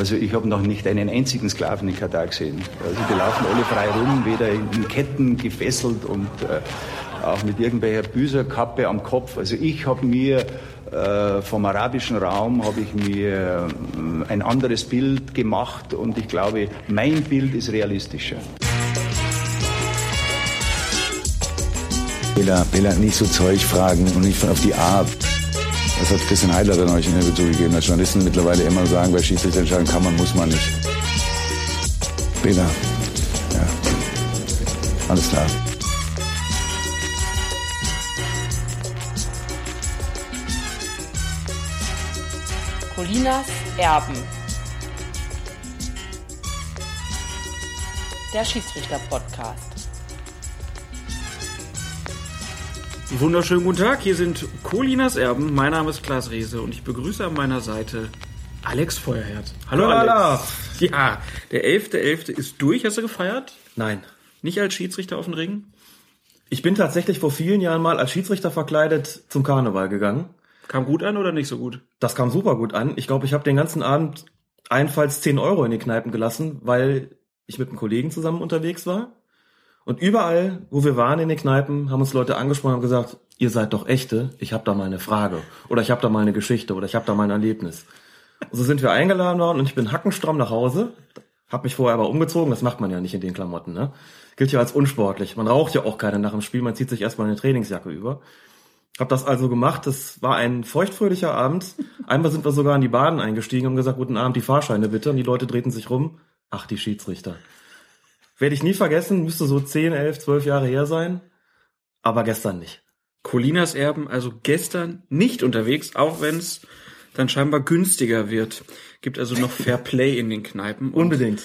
Also ich habe noch nicht einen einzigen Sklaven in Katar gesehen. Also die laufen alle frei rum, weder in Ketten gefesselt und äh, auch mit irgendwelcher Büserkappe am Kopf. Also ich habe mir äh, vom arabischen Raum habe ich mir äh, ein anderes Bild gemacht und ich glaube, mein Bild ist realistischer. Bela, Bela, nicht so Zeug fragen und nicht von auf die Art. Das hat Christian Heidler dann euch in Interview zugegeben, dass Journalisten mittlerweile immer sagen, bei Schiedsrichter entscheiden kann man, muss man nicht. Bela, ja, alles klar. Colinas Erben. Der Schiedsrichter-Podcast. Wunderschönen guten Tag, hier sind Colinas Erben. Mein Name ist Klaas Rehse und ich begrüße an meiner Seite Alex Feuerherd. Hallo Alex. Ja, der 11.11. .11. ist durch. Hast du gefeiert? Nein. Nicht als Schiedsrichter auf den Ring? Ich bin tatsächlich vor vielen Jahren mal als Schiedsrichter verkleidet zum Karneval gegangen. Kam gut an oder nicht so gut? Das kam super gut an. Ich glaube, ich habe den ganzen Abend einfalls 10 Euro in die Kneipen gelassen, weil ich mit einem Kollegen zusammen unterwegs war. Und überall, wo wir waren in den Kneipen, haben uns Leute angesprochen und gesagt, ihr seid doch echte, ich habe da mal eine Frage oder ich habe da mal eine Geschichte oder ich habe da mal ein Erlebnis. Und so sind wir eingeladen worden und ich bin hackenstramm nach Hause, habe mich vorher aber umgezogen, das macht man ja nicht in den Klamotten, ne? Gilt ja als unsportlich. Man raucht ja auch keine nach dem Spiel, man zieht sich erstmal eine Trainingsjacke über. Hab das also gemacht, das war ein feuchtfröhlicher Abend. Einmal sind wir sogar in die Bahn eingestiegen und gesagt, guten Abend, die Fahrscheine bitte. Und die Leute drehten sich rum. Ach, die Schiedsrichter. Werde ich nie vergessen, müsste so 10, 11, 12 Jahre her sein, aber gestern nicht. Colinas Erben also gestern nicht unterwegs, auch wenn es dann scheinbar günstiger wird. Gibt also noch Fair Play in den Kneipen. Unbedingt.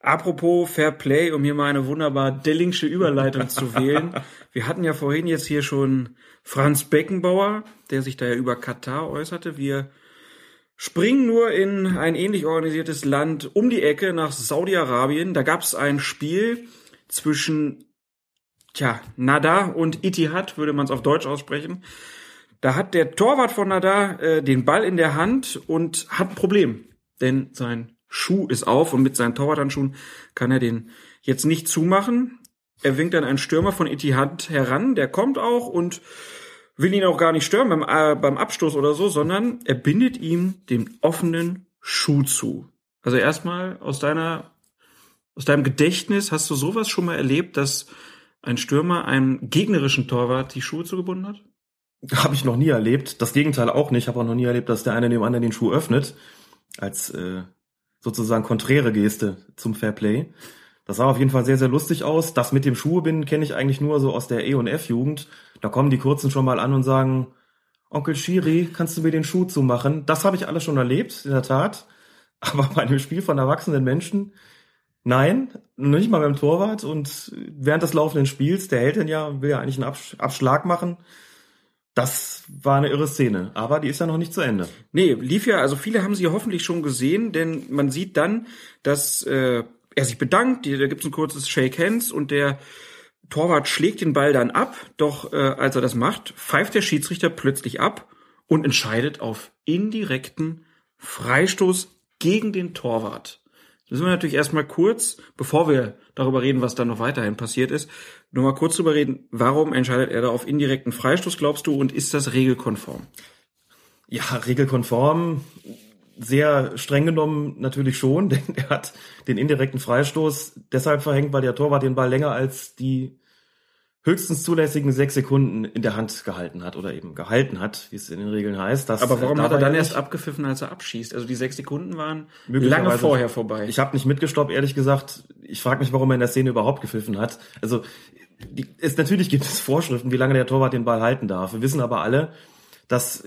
Apropos Fair Play, um hier mal eine wunderbar Dellingsche Überleitung zu wählen. Wir hatten ja vorhin jetzt hier schon Franz Beckenbauer, der sich da ja über Katar äußerte. Wir springen nur in ein ähnlich organisiertes Land um die Ecke nach Saudi-Arabien. Da gab es ein Spiel zwischen tja, Nada und Itihad, würde man es auf Deutsch aussprechen. Da hat der Torwart von Nada äh, den Ball in der Hand und hat ein Problem. Denn sein Schuh ist auf und mit seinen Torwartanschuhen kann er den jetzt nicht zumachen. Er winkt dann einen Stürmer von Itihad heran, der kommt auch und will ihn auch gar nicht stören beim, äh, beim Abstoß oder so, sondern er bindet ihm den offenen Schuh zu. Also erstmal aus deiner, aus deinem Gedächtnis, hast du sowas schon mal erlebt, dass ein Stürmer einem gegnerischen Torwart die Schuhe zugebunden hat? Habe ich noch nie erlebt. Das Gegenteil auch nicht. Habe auch noch nie erlebt, dass der eine dem anderen den Schuh öffnet. Als äh, sozusagen konträre Geste zum Fairplay. Das sah auf jeden Fall sehr, sehr lustig aus. Das mit dem Schuhebinden kenne ich eigentlich nur so aus der E- und F-Jugend. Da kommen die Kurzen schon mal an und sagen, Onkel Shiri, kannst du mir den Schuh zumachen? Das habe ich alles schon erlebt, in der Tat. Aber bei einem Spiel von erwachsenen Menschen, nein, nicht mal beim Torwart. Und während des laufenden Spiels, der hält den ja, will ja eigentlich einen Abschlag machen. Das war eine irre Szene, aber die ist ja noch nicht zu Ende. Nee, lief ja, also viele haben sie hoffentlich schon gesehen, denn man sieht dann, dass äh, er sich bedankt, da gibt's ein kurzes Shake Hands und der Torwart schlägt den Ball dann ab, doch äh, als er das macht, pfeift der Schiedsrichter plötzlich ab und entscheidet auf indirekten Freistoß gegen den Torwart. Das müssen wir natürlich erstmal kurz, bevor wir darüber reden, was dann noch weiterhin passiert ist, nur mal kurz darüber reden, warum entscheidet er da auf indirekten Freistoß, glaubst du, und ist das regelkonform? Ja, regelkonform, sehr streng genommen natürlich schon, denn er hat den indirekten Freistoß deshalb verhängt, weil der Torwart den Ball länger als die höchstens zulässigen sechs Sekunden in der Hand gehalten hat oder eben gehalten hat, wie es in den Regeln heißt. Das, Aber warum hat er dann erst abgepfiffen, als er abschießt? Also die sechs Sekunden waren lange vorher vorbei. Ich habe nicht mitgestoppt, ehrlich gesagt. Ich frage mich, warum er in der Szene überhaupt gepfiffen hat. Also die, es, natürlich gibt es Vorschriften, wie lange der Torwart den Ball halten darf. Wir wissen aber alle, dass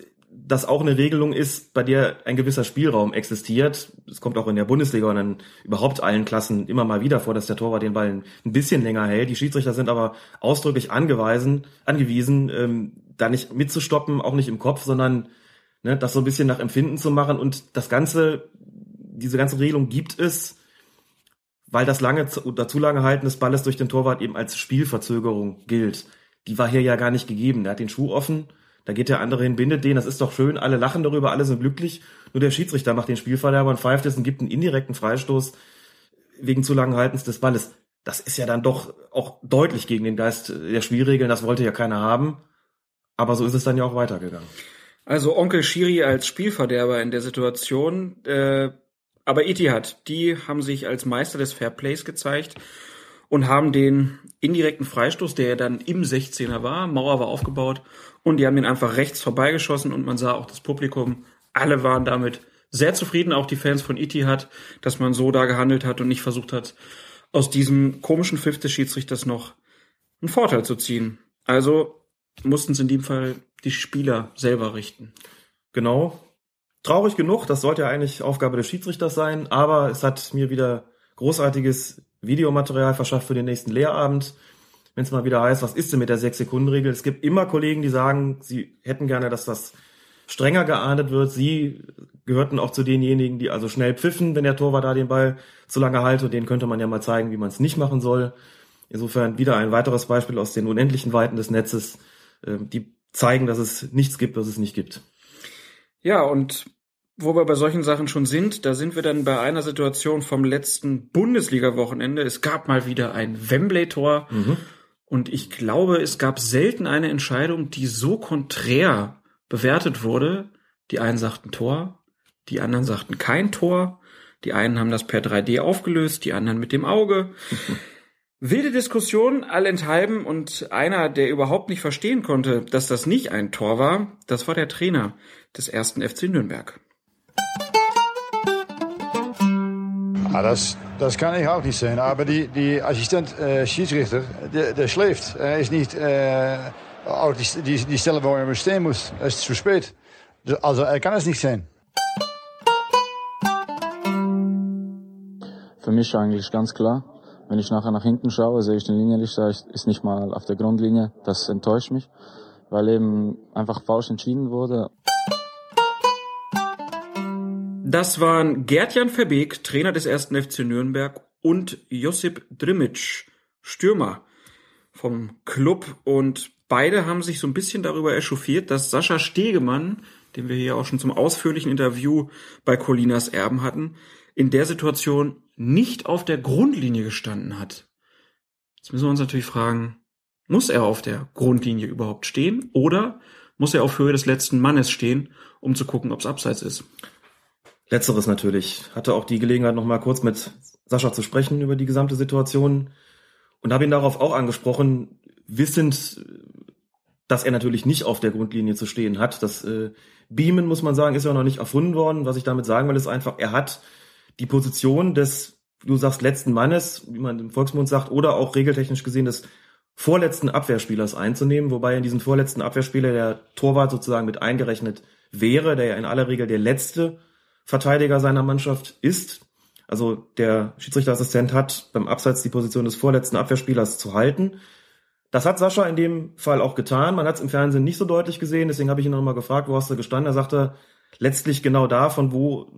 das auch eine Regelung ist, bei der ein gewisser Spielraum existiert. Es kommt auch in der Bundesliga und in überhaupt allen Klassen immer mal wieder vor, dass der Torwart den Ball ein bisschen länger hält. Die Schiedsrichter sind aber ausdrücklich angewiesen, angewiesen, ähm, da nicht mitzustoppen, auch nicht im Kopf, sondern ne, das so ein bisschen nach Empfinden zu machen. Und das ganze, diese ganze Regelung gibt es, weil das lange oder zu lange Halten des Balles durch den Torwart eben als Spielverzögerung gilt. Die war hier ja gar nicht gegeben. Der hat den Schuh offen Da geht der andere hin, bindet den, das ist doch schön, alle lachen darüber, alle sind glücklich. Nur der Schiedsrichter macht den Spielverderber und pfeift es und gibt einen indirekten Freistoß wegen zu langen Haltens des Balles. Das ist ja dann doch auch deutlich gegen den Geist der Spielregeln, das wollte ja keiner haben. Aber so ist es dann ja auch weitergegangen. Also Onkel Shiri als Spielverderber in der Situation. Äh, aber Etihad, die haben sich als Meister des Fairplays gezeigt und haben den indirekten Freistoß, der ja dann im 16er war, Mauer war aufgebaut und die haben ihn einfach rechts vorbeigeschossen und man sah auch das Publikum, alle waren damit sehr zufrieden, auch die Fans von Etihad, dass man so da gehandelt hat und nicht versucht hat, aus diesem komischen Pfiff des Schiedsrichters noch einen Vorteil zu ziehen. Also mussten es in dem Fall die Spieler selber richten. Genau. Traurig genug, das sollte ja eigentlich Aufgabe des Schiedsrichters sein, aber es hat mir wieder großartiges Videomaterial verschafft für den nächsten Lehrabend. Wenn es mal wieder heißt, was ist denn mit der 6-Sekunden-Regel? Es gibt immer Kollegen, die sagen, sie hätten gerne, dass das strenger geahndet wird. Sie gehörten auch zu denjenigen, die also schnell pfiffen, wenn der Torwart da den Ball zu lange halte. Und denen könnte man ja mal zeigen, wie man es nicht machen soll. Insofern wieder ein weiteres Beispiel aus den unendlichen Weiten des Netzes, ähm, die zeigen, dass es nichts gibt, was es nicht gibt. Ja, und wo wir bei solchen Sachen schon sind, da sind wir dann bei einer Situation vom letzten Bundesliga-Wochenende. Es gab mal wieder ein Wembley-Tor. Mhm. Und ich glaube, es gab selten eine Entscheidung, die so konträr bewertet wurde. Die einen sagten Tor, die anderen sagten kein Tor. Die einen haben das per 3D aufgelöst, die anderen mit dem Auge. Wilde Diskussion, allenthalben und einer, der überhaupt nicht verstehen konnte, dass das nicht ein Tor war, das war der Trainer des ersten FC Nürnberg. Ja, das, das kann ich auch nicht sehen. Aber die, die Assistent äh, Schiedsrichter, der, der schläft. Er ist nicht äh, auch die, die, die Stelle, wo er stehen muss. Es ist zu spät. Also er kann es nicht sehen. Für mich eigentlich ganz klar. Wenn ich nachher nach hinten schaue, sehe ich den Linienrichter, ist nicht mal auf der Grundlinie. Das enttäuscht mich, weil eben einfach falsch entschieden wurde. Das waren Gertjan Verbeek, Trainer des ersten FC Nürnberg und Josip Drimic, Stürmer vom Club. Und beide haben sich so ein bisschen darüber echauffiert, dass Sascha Stegemann, den wir hier auch schon zum ausführlichen Interview bei Colinas Erben hatten, in der Situation nicht auf der Grundlinie gestanden hat. Jetzt müssen wir uns natürlich fragen, muss er auf der Grundlinie überhaupt stehen oder muss er auf Höhe des letzten Mannes stehen, um zu gucken, ob es abseits ist? Letzteres natürlich. Hatte auch die Gelegenheit, noch mal kurz mit Sascha zu sprechen über die gesamte Situation und habe ihn darauf auch angesprochen, wissend, dass er natürlich nicht auf der Grundlinie zu stehen hat. Das äh, Beamen, muss man sagen, ist ja noch nicht erfunden worden. Was ich damit sagen will, ist einfach, er hat die Position des, du sagst, letzten Mannes, wie man im Volksmund sagt, oder auch regeltechnisch gesehen des vorletzten Abwehrspielers einzunehmen, wobei in diesem vorletzten Abwehrspieler der Torwart sozusagen mit eingerechnet wäre, der ja in aller Regel der letzte Verteidiger seiner Mannschaft ist. Also der Schiedsrichterassistent hat beim Abseits die Position des vorletzten Abwehrspielers zu halten. Das hat Sascha in dem Fall auch getan. Man hat es im Fernsehen nicht so deutlich gesehen, deswegen habe ich ihn nochmal gefragt, wo hast du gestanden? Er sagte, letztlich genau da, von wo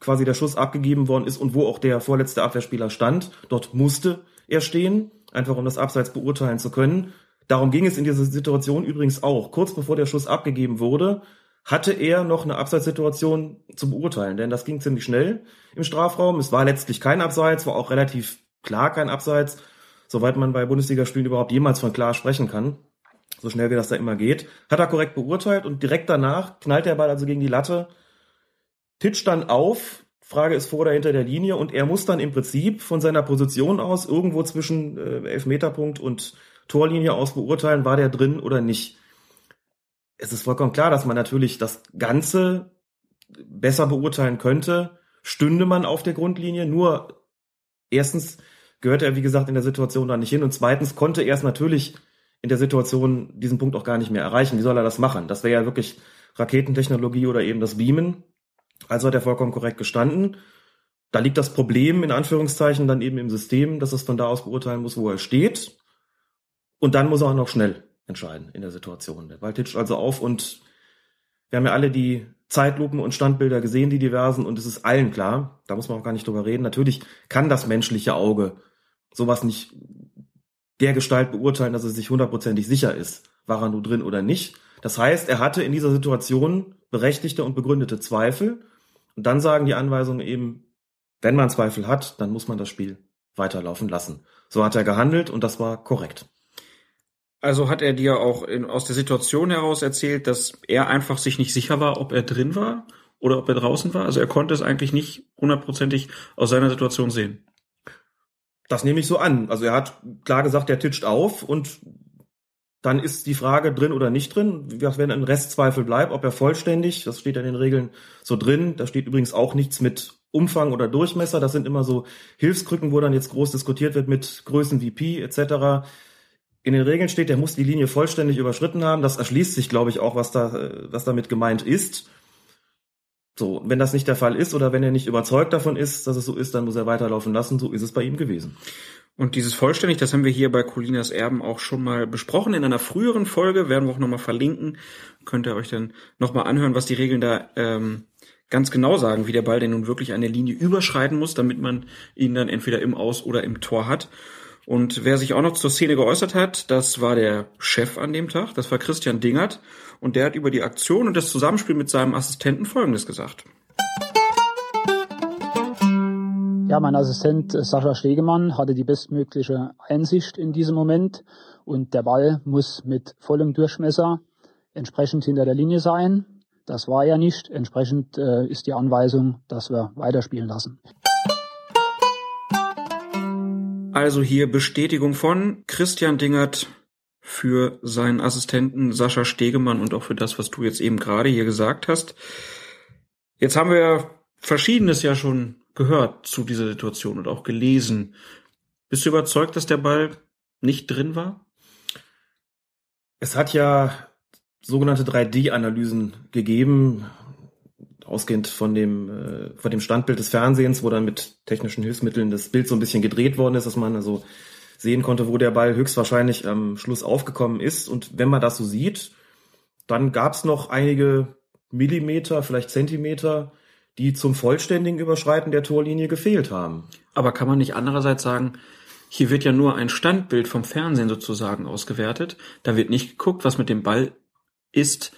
quasi der Schuss abgegeben worden ist und wo auch der vorletzte Abwehrspieler stand. Dort musste er stehen, einfach um das Abseits beurteilen zu können. Darum ging es in dieser Situation übrigens auch. Kurz bevor der Schuss abgegeben wurde, hatte er noch eine Abseitssituation zu beurteilen, denn das ging ziemlich schnell im Strafraum. Es war letztlich kein Abseits, war auch relativ klar kein Abseits, soweit man bei Bundesligaspielen überhaupt jemals von klar sprechen kann. So schnell wie das da immer geht. Hat er korrekt beurteilt und direkt danach knallt der Ball also gegen die Latte. Titsch dann auf, Frage ist vor oder hinter der Linie und er muss dann im Prinzip von seiner Position aus irgendwo zwischen äh, Elfmeterpunkt und Torlinie aus beurteilen, war der drin oder nicht es ist vollkommen klar, dass man natürlich das Ganze besser beurteilen könnte, stünde man auf der Grundlinie. Nur erstens gehört er, wie gesagt, in der Situation da nicht hin und zweitens konnte er es natürlich in der Situation diesen Punkt auch gar nicht mehr erreichen. Wie soll er das machen? Das wäre ja wirklich Raketentechnologie oder eben das Beamen. Also hat er vollkommen korrekt gestanden. Da liegt das Problem in Anführungszeichen dann eben im System, dass es von da aus beurteilen muss, wo er steht. Und dann muss er auch noch schnell entscheiden in der Situation. Der Ball titscht also auf und wir haben ja alle die Zeitlupen und Standbilder gesehen, die diversen, und es ist allen klar, da muss man auch gar nicht drüber reden. Natürlich kann das menschliche Auge sowas nicht der Gestalt beurteilen, dass es sich hundertprozentig sicher ist, war er nur drin oder nicht. Das heißt, er hatte in dieser Situation berechtigte und begründete Zweifel. Und dann sagen die Anweisungen eben, wenn man Zweifel hat, dann muss man das Spiel weiterlaufen lassen. So hat er gehandelt und das war korrekt. Also hat er dir auch in, aus der Situation heraus erzählt, dass er einfach sich nicht sicher war, ob er drin war oder ob er draußen war. Also er konnte es eigentlich nicht hundertprozentig aus seiner Situation sehen. Das nehme ich so an. Also er hat klar gesagt, er titscht auf und dann ist die Frage drin oder nicht drin. Wenn ein Restzweifel bleibt, ob er vollständig, das steht ja in den Regeln so drin. Da steht übrigens auch nichts mit Umfang oder Durchmesser. Das sind immer so Hilfskrücken, wo dann jetzt groß diskutiert wird mit Größen wie Pi etc in den Regeln steht, der muss die Linie vollständig überschritten haben. Das erschließt sich, glaube ich, auch, was da, was damit gemeint ist. So, wenn das nicht der Fall ist oder wenn er nicht überzeugt davon ist, dass es so ist, dann muss er weiterlaufen lassen. So ist es bei ihm gewesen. Und dieses vollständig, das haben wir hier bei Colinas Erben auch schon mal besprochen. In einer früheren Folge werden wir auch nochmal verlinken. Könnt ihr euch dann nochmal anhören, was die Regeln da ähm, ganz genau sagen, wie der Ball denn nun wirklich eine Linie überschreiten muss, damit man ihn dann entweder im Aus- oder im Tor hat. Und wer sich auch noch zur Szene geäußert hat, das war der Chef an dem Tag, das war Christian Dingert. Und der hat über die Aktion und das Zusammenspiel mit seinem Assistenten Folgendes gesagt. Ja, mein Assistent Sascha Stegemann hatte die bestmögliche Einsicht in diesem Moment und der Ball muss mit vollem Durchmesser entsprechend hinter der Linie sein. Das war ja nicht. Entsprechend äh, ist die Anweisung, dass wir weiterspielen lassen. Also hier Bestätigung von Christian Dingert für seinen Assistenten Sascha Stegemann und auch für das, was du jetzt eben gerade hier gesagt hast. Jetzt haben wir Verschiedenes ja schon gehört zu dieser Situation und auch gelesen. Bist du überzeugt, dass der Ball nicht drin war? Es hat ja sogenannte 3D-Analysen gegeben, ausgehend von dem, äh, von dem Standbild des Fernsehens, wo dann mit technischen Hilfsmitteln das Bild so ein bisschen gedreht worden ist, dass man also sehen konnte, wo der Ball höchstwahrscheinlich am Schluss aufgekommen ist. Und wenn man das so sieht, dann gab es noch einige Millimeter, vielleicht Zentimeter, die zum vollständigen Überschreiten der Torlinie gefehlt haben. Aber kann man nicht andererseits sagen, hier wird ja nur ein Standbild vom Fernsehen sozusagen ausgewertet. Da wird nicht geguckt, was mit dem Ball ist,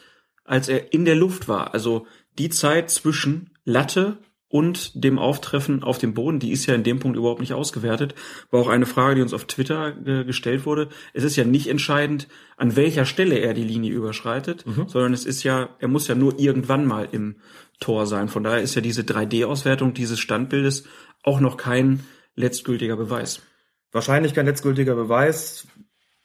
als er in der Luft war. Also die Zeit zwischen Latte und dem Auftreffen auf dem Boden, die ist ja in dem Punkt überhaupt nicht ausgewertet. War auch eine Frage, die uns auf Twitter äh, gestellt wurde. Es ist ja nicht entscheidend, an welcher Stelle er die Linie überschreitet, mhm. sondern es ist ja, er muss ja nur irgendwann mal im Tor sein. Von daher ist ja diese 3D-Auswertung dieses Standbildes auch noch kein letztgültiger Beweis. Wahrscheinlich kein letztgültiger Beweis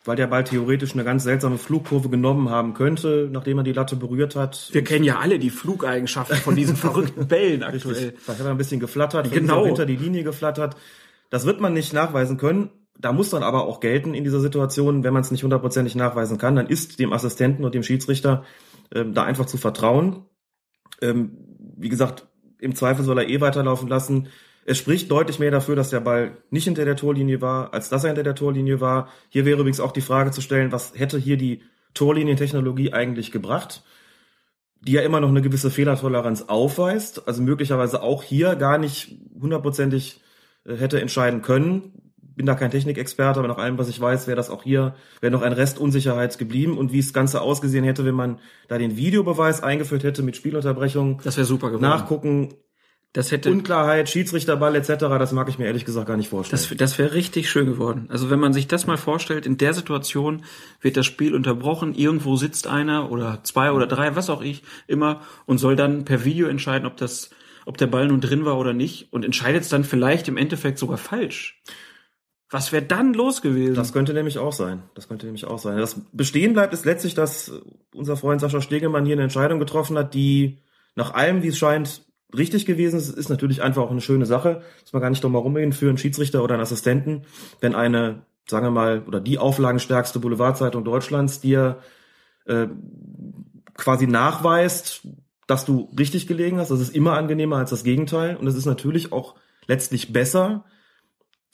weil der Ball theoretisch eine ganz seltsame Flugkurve genommen haben könnte, nachdem er die Latte berührt hat. Wir kennen ja alle die Flugeigenschaften von diesen verrückten Bällen aktuell. Richtig. Vielleicht hat er ein bisschen geflattert, genau. hinter die Linie geflattert. Das wird man nicht nachweisen können. Da muss dann aber auch gelten in dieser Situation, wenn man es nicht hundertprozentig nachweisen kann, dann ist dem Assistenten und dem Schiedsrichter ähm, da einfach zu vertrauen. Ähm, wie gesagt, im Zweifel soll er eh weiterlaufen lassen. Es spricht deutlich mehr dafür, dass der Ball nicht hinter der Torlinie war, als dass er hinter der Torlinie war. Hier wäre übrigens auch die Frage zu stellen, was hätte hier die Torlinientechnologie eigentlich gebracht, die ja immer noch eine gewisse Fehlertoleranz aufweist, also möglicherweise auch hier gar nicht hundertprozentig äh, hätte entscheiden können. Bin da kein Technikexperte, aber nach allem, was ich weiß, wäre das auch hier, wäre noch ein Rest Unsicherheit geblieben und wie es Ganze ausgesehen hätte, wenn man da den Videobeweis eingeführt hätte mit Spielunterbrechung. Das wäre super geworden. Nachgucken, das hätte Unklarheit, Schiedsrichterball etc., das mag ich mir ehrlich gesagt gar nicht vorstellen. Das, das wäre richtig schön geworden. Also wenn man sich das mal vorstellt, in der Situation wird das Spiel unterbrochen, irgendwo sitzt einer oder zwei oder drei, was auch ich, immer und soll dann per Video entscheiden, ob das, ob der Ball nun drin war oder nicht und entscheidet es dann vielleicht im Endeffekt sogar falsch. Was wäre dann los gewesen? Das könnte nämlich auch sein. Das könnte nämlich auch sein. Das bestehen bleibt ist letztlich, dass unser Freund Sascha Stegemann hier eine Entscheidung getroffen hat, die nach allem, wie es scheint, richtig gewesen ist, ist natürlich einfach auch eine schöne Sache. Muss man gar nicht drum herum reden für einen Schiedsrichter oder einen Assistenten, wenn eine, sagen wir mal, oder die auflagenstärkste Boulevardzeitung Deutschlands dir äh, quasi nachweist, dass du richtig gelegen hast. Das ist immer angenehmer als das Gegenteil. Und es ist natürlich auch letztlich besser,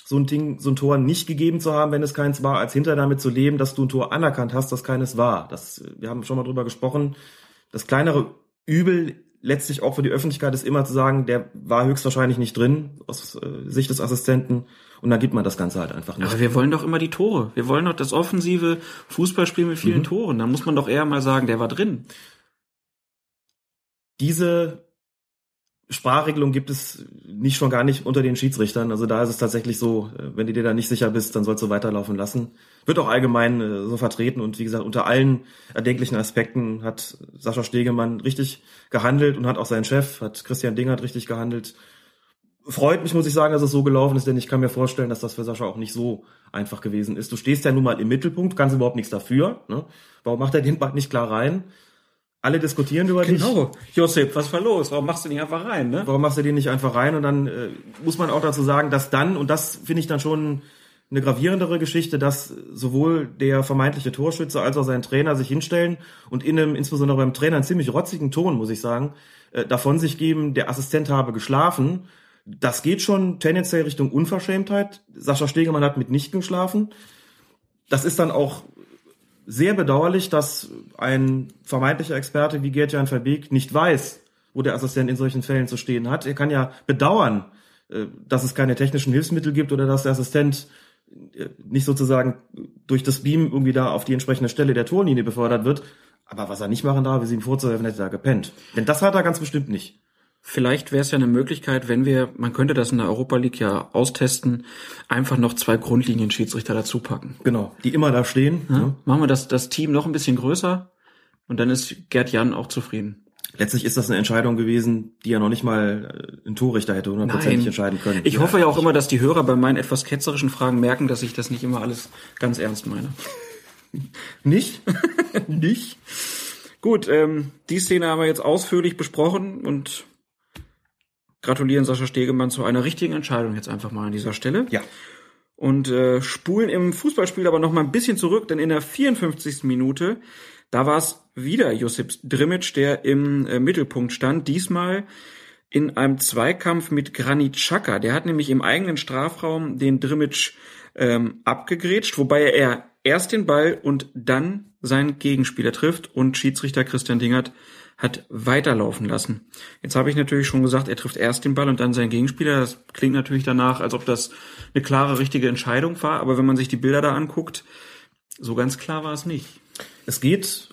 so ein Ding, so ein Tor nicht gegeben zu haben, wenn es keins war, als hinter damit zu leben, dass du ein Tor anerkannt hast, dass keines war. Das, wir haben schon mal drüber gesprochen. Das kleinere Übel letztlich auch für die Öffentlichkeit ist immer zu sagen, der war höchstwahrscheinlich nicht drin aus äh, Sicht des Assistenten und dann gibt man das Ganze halt einfach nicht. Aber wir wollen doch immer die Tore. Wir wollen doch das offensive Fußballspiel mit vielen mhm. Toren. Dann muss man doch eher mal sagen, der war drin. Diese Sprachregelung gibt es nicht schon gar nicht unter den Schiedsrichtern. Also da ist es tatsächlich so, äh, wenn du dir da nicht sicher bist, dann sollst du weiterlaufen lassen. Wird auch allgemein äh, so vertreten und wie gesagt, unter allen erdenklichen Aspekten hat Sascha Stegemann richtig gehandelt und hat auch sein Chef, hat Christian Dingert richtig gehandelt. Freut mich, muss ich sagen, dass es so gelaufen ist, denn ich kann mir vorstellen, dass das für Sascha auch nicht so einfach gewesen ist. Du stehst ja nun mal im Mittelpunkt, kannst überhaupt nichts dafür. Ne? Warum macht er den Ball nicht klar rein? Alle diskutieren über dich. Genau. Josep, was war los? Warum machst du nicht einfach rein, ne? Warum machst du den nicht einfach rein? Und dann äh, muss man auch dazu sagen, dass dann, und das finde ich dann schon eine gravierendere Geschichte, dass sowohl der vermeintliche Torschütze als auch sein Trainer sich hinstellen und in einem, insbesondere beim Trainer, einen ziemlich rotzigen Ton, muss ich sagen, äh, davon sich geben, der Assistent habe geschlafen. Das geht schon tendenziell Richtung Unverschämtheit. Sascha Stegemann hat mit nicht geschlafen. Das ist dann auch sehr bedauerlich, dass ein vermeintlicher Experte wie Gerd-Jan Verbeek nicht weiß, wo der Assistent in solchen Fällen zu stehen hat. Er kann ja bedauern, äh, dass es keine technischen Hilfsmittel gibt oder dass der Assistent äh, nicht sozusagen durch das Beam irgendwie da auf die entsprechende Stelle der Torlinie befördert wird. Aber was er nicht machen darf, ist ihm vorzuhelfen, hätte er gepennt. Denn das hat er ganz bestimmt nicht. Vielleicht wäre es ja eine Möglichkeit, wenn wir, man könnte das in der Europa League ja austesten, einfach noch zwei Grundlinien-Schiedsrichter dazu packen. Genau, die immer da stehen. Ja, ja. Machen wir das, das Team noch ein bisschen größer und dann ist Gerd Jan auch zufrieden. Letztlich ist das eine Entscheidung gewesen, die ja noch nicht mal äh, ein Torrichter hätte hundertprozentig entscheiden können. Ich ja, hoffe ja auch immer, dass die Hörer bei meinen etwas ketzerischen Fragen merken, dass ich das nicht immer alles ganz ernst meine. nicht? nicht? Gut, ähm, die Szene haben wir jetzt ausführlich besprochen und gratulieren Sascha Stegemann zu einer richtigen Entscheidung jetzt einfach mal an dieser Stelle. Ja. Und äh, spulen im Fußballspiel aber noch mal ein bisschen zurück, denn in der 54. Minute, da war es wieder Josip Drimic, der im äh, Mittelpunkt stand. Diesmal in einem Zweikampf mit Granit Xhaka. Der hat nämlich im eigenen Strafraum den Drimic ähm, abgegrätscht, wobei er erst den Ball und dann seinen Gegenspieler trifft und Schiedsrichter Christian Dingert hat weiterlaufen lassen. Jetzt habe ich natürlich schon gesagt, er trifft erst den Ball und dann seinen Gegenspieler. Das klingt natürlich danach, als ob das eine klare, richtige Entscheidung war. Aber wenn man sich die Bilder da anguckt, so ganz klar war es nicht. Es geht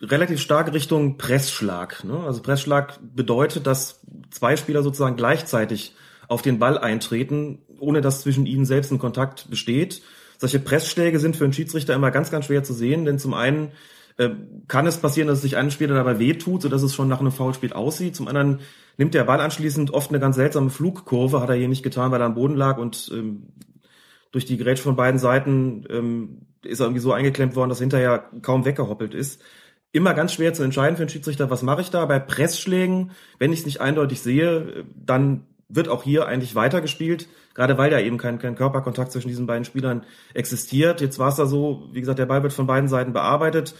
relativ stark Richtung Pressschlag. Ne? Also Pressschlag bedeutet, dass zwei Spieler sozusagen gleichzeitig auf den Ball eintreten, ohne dass zwischen ihnen selbst ein Kontakt besteht. Solche Pressschläge sind für einen Schiedsrichter immer ganz, ganz schwer zu sehen, denn zum einen äh, kann es passieren, dass sich ein Spieler dabei wehtut, sodass es schon nach einem Foulspiel aussieht. Zum anderen nimmt der Ball anschließend oft eine ganz seltsame Flugkurve, hat er hier nicht getan, weil er am Boden lag und ähm, durch die Gerätsche von beiden Seiten ähm, ist er irgendwie so eingeklemmt worden, dass er hinterher kaum weggehoppelt ist. Immer ganz schwer zu entscheiden für einen Schiedsrichter, was mache ich da? Bei Pressschlägen, wenn ich es nicht eindeutig sehe, dann wird auch hier eigentlich weitergespielt, gerade weil ja eben kein, kein Körperkontakt zwischen diesen beiden Spielern existiert. Jetzt war es da so, wie gesagt, der Ball wird von beiden Seiten bearbeitet.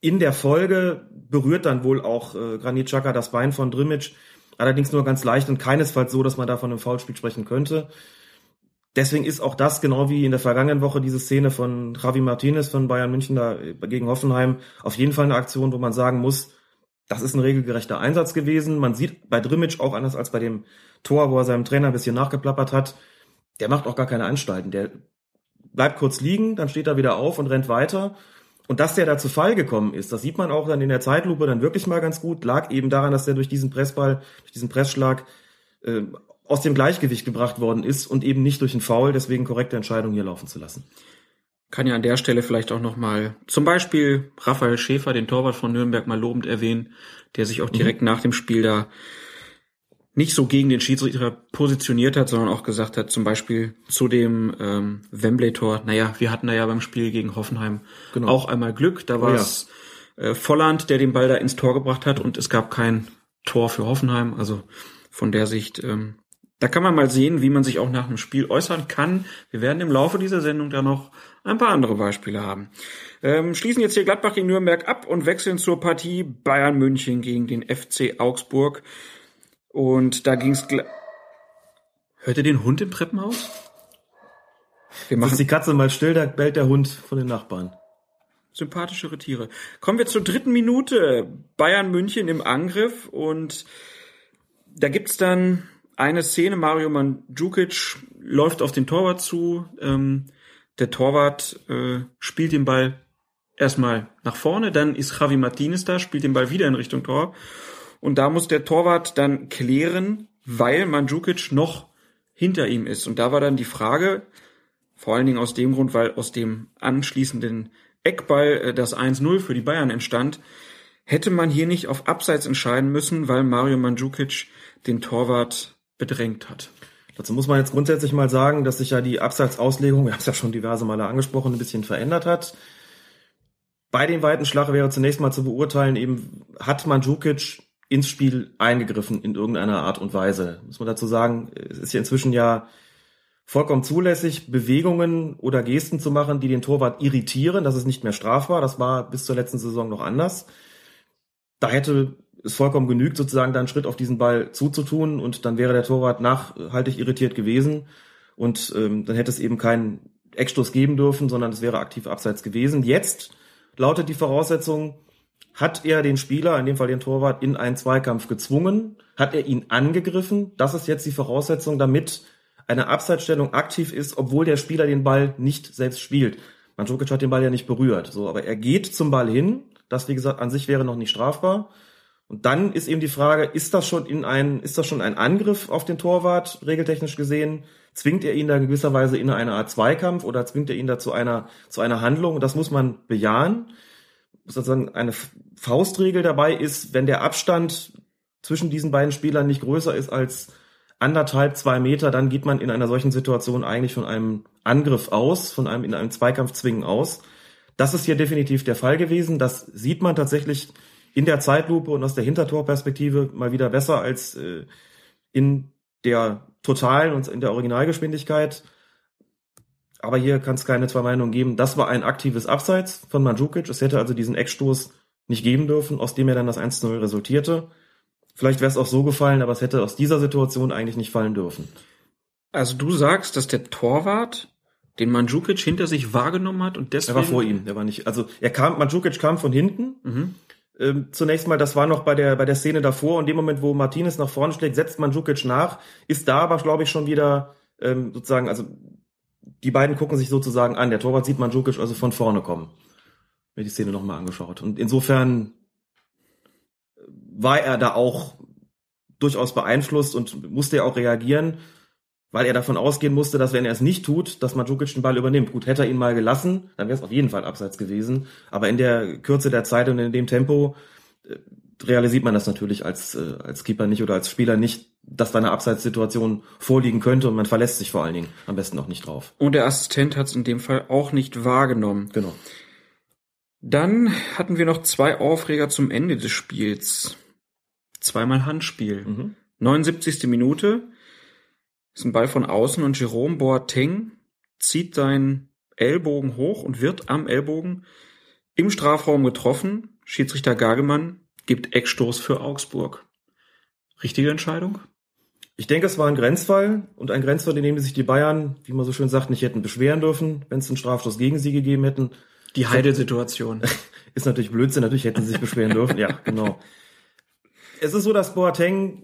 In der Folge berührt dann wohl auch äh, Granit Xhaka das Bein von Drimic, allerdings nur ganz leicht und keinesfalls so, dass man da von einem Foulspiel sprechen könnte. Deswegen ist auch das genau wie in der vergangenen Woche diese Szene von Javi Martinez von Bayern München da äh, gegen Hoffenheim auf jeden Fall eine Aktion, wo man sagen muss, das ist ein regelgerechter Einsatz gewesen. Man sieht bei Drimic auch anders als bei dem Tor, wo er seinem Trainer ein bisschen nachgeplappert hat. Der macht auch gar keine Anstalten. Der bleibt kurz liegen, dann steht er wieder auf und rennt weiter. Und dass der da zu Fall gekommen ist, das sieht man auch dann in der Zeitlupe dann wirklich mal ganz gut, lag eben daran, dass der durch diesen Pressball, durch diesen Pressschlag äh, aus dem Gleichgewicht gebracht worden ist und eben nicht durch einen Foul, deswegen korrekte Entscheidung hier laufen zu lassen. Kann ja an der Stelle vielleicht auch nochmal zum Beispiel Raphael Schäfer, den Torwart von Nürnberg, mal lobend erwähnen, der sich auch direkt mhm. nach dem Spiel da nicht so gegen den Schiedsrichter positioniert hat, sondern auch gesagt hat, zum Beispiel zu dem ähm, Wembley-Tor, naja, wir hatten da ja beim Spiel gegen Hoffenheim genau. auch einmal Glück. Da war oh, es ja. äh, Volland, der den Ball da ins Tor gebracht hat und es gab kein Tor für Hoffenheim. Also von der Sicht, ähm, da kann man mal sehen, wie man sich auch nach einem Spiel äußern kann. Wir werden im Laufe dieser Sendung da noch ein paar andere Beispiele haben. Ähm, schließen jetzt hier Gladbach gegen Nürnberg ab und wechseln zur Partie Bayern München gegen den FC Augsburg. Und da ging's. Hört ihr den Hund im Treppenhaus? Wir machen die Katze mal still, da bellt der Hund von den Nachbarn. Sympathischere Tiere. Kommen wir zur dritten Minute. Bayern München im Angriff und da gibt's dann eine Szene, Mario Mandzukic läuft auf den Torwart zu, ähm, der Torwart äh, spielt den Ball erstmal nach vorne, dann ist Javi Martinez da, spielt den Ball wieder in Richtung Tor und da muss der Torwart dann klären, weil Mandzukic noch hinter ihm ist. Und da war dann die Frage, vor allen Dingen aus dem Grund, weil aus dem anschließenden Eckball äh, das 1-0 für die Bayern entstand, hätte man hier nicht auf Abseits entscheiden müssen, weil Mario Mandzukic den Torwart bedrängt hat. Dazu muss man jetzt grundsätzlich mal sagen, dass sich ja die Abseitsauslegung, wir haben es ja schon diverse Male angesprochen, ein bisschen verändert hat. Bei dem weiten Schlag wäre zunächst mal zu beurteilen, eben hat Mandzukic ins Spiel eingegriffen in irgendeiner Art und Weise. Muss man dazu sagen, es ist ja inzwischen ja vollkommen zulässig, Bewegungen oder Gesten zu machen, die den Torwart irritieren. Das ist nicht mehr strafbar. Das war bis zur letzten Saison noch anders. Da hätte es vollkommen genügt, sozusagen da einen Schritt auf diesen Ball zuzutun und dann wäre der Torwart nachhaltig irritiert gewesen und ähm, dann hätte es eben keinen Eckstoß geben dürfen, sondern es wäre aktiv abseits gewesen. Jetzt lautet die Voraussetzung, hat er den Spieler, in dem Fall den Torwart, in einen Zweikampf gezwungen? Hat er ihn angegriffen? Das ist jetzt die Voraussetzung, damit eine Abseitsstellung aktiv ist, obwohl der Spieler den Ball nicht selbst spielt. Mandzukic hat den Ball ja nicht berührt, so, aber er geht zum Ball hin. Das, wie gesagt, an sich wäre noch nicht strafbar. Und dann ist eben die Frage, ist das schon in ein, ist das schon ein Angriff auf den Torwart, regeltechnisch gesehen? Zwingt er ihn da in gewisser Weise in eine Art Zweikampf oder zwingt er ihn da zu einer, zu einer Handlung? Das muss man bejahen. Sozusagen eine Faustregel dabei ist, wenn der Abstand zwischen diesen beiden Spielern nicht größer ist als anderthalb, zwei Meter, dann geht man in einer solchen Situation eigentlich von einem Angriff aus, von einem in einem Zweikampf zwingen aus. Das ist hier definitiv der Fall gewesen. Das sieht man tatsächlich in der Zeitlupe und aus der Hintertorperspektive mal wieder besser als äh, in der totalen und in der Originalgeschwindigkeit. Aber hier kann es keine zwei Meinungen geben. Das war ein aktives Abseits von Mandzukic. Es hätte also diesen Eckstoß nicht geben dürfen, aus dem er dann das 1-0 resultierte. Vielleicht wäre es auch so gefallen, aber es hätte aus dieser Situation eigentlich nicht fallen dürfen. Also du sagst, dass der Torwart den Mandzukic hinter sich wahrgenommen hat und deswegen... Er war vor ihm, der war nicht... Also er kam, Mandzukic kam von hinten, mhm. Ähm, zunächst mal, das war noch bei der, bei der Szene davor und dem Moment, wo Martinez nach vorne schlägt, setzt man Djukic nach, ist da aber, glaube ich, schon wieder ähm, sozusagen, also die beiden gucken sich sozusagen an. Der Torwart sieht man Djukic also von vorne kommen. Mir die Szene nochmal angeschaut. Und insofern war er da auch durchaus beeinflusst und musste ja auch reagieren weil er davon ausgehen musste, dass wenn er es nicht tut, dass Mandzukic den Ball übernimmt. Gut, hätte er ihn mal gelassen, dann wäre es auf jeden Fall abseits gewesen. Aber in der Kürze der Zeit und in dem Tempo äh, realisiert man das natürlich als, äh, als Keeper nicht oder als Spieler nicht, dass da eine Abseitssituation vorliegen könnte und man verlässt sich vor allen Dingen am besten auch nicht drauf. Und der Assistent hat es in dem Fall auch nicht wahrgenommen. Genau. Dann hatten wir noch zwei Aufreger zum Ende des Spiels. Zweimal Handspiel. Mhm. 79. Minute ist ein Ball von außen und Jerome Boateng zieht seinen Ellbogen hoch und wird am Ellbogen im Strafraum getroffen. Schiedsrichter Gagemann gibt Eckstoß für Augsburg. Richtige Entscheidung? Ich denke, es war ein Grenzfall und ein Grenzfall, in dem sich die Bayern, wie man so schön sagt, nicht hätten beschweren dürfen, wenn es einen Strafstoß gegen sie gegeben hätten. Die Heidel-Situation. Ist natürlich Blödsinn, natürlich hätten sie sich beschweren dürfen, ja, genau. Es ist so, dass Boateng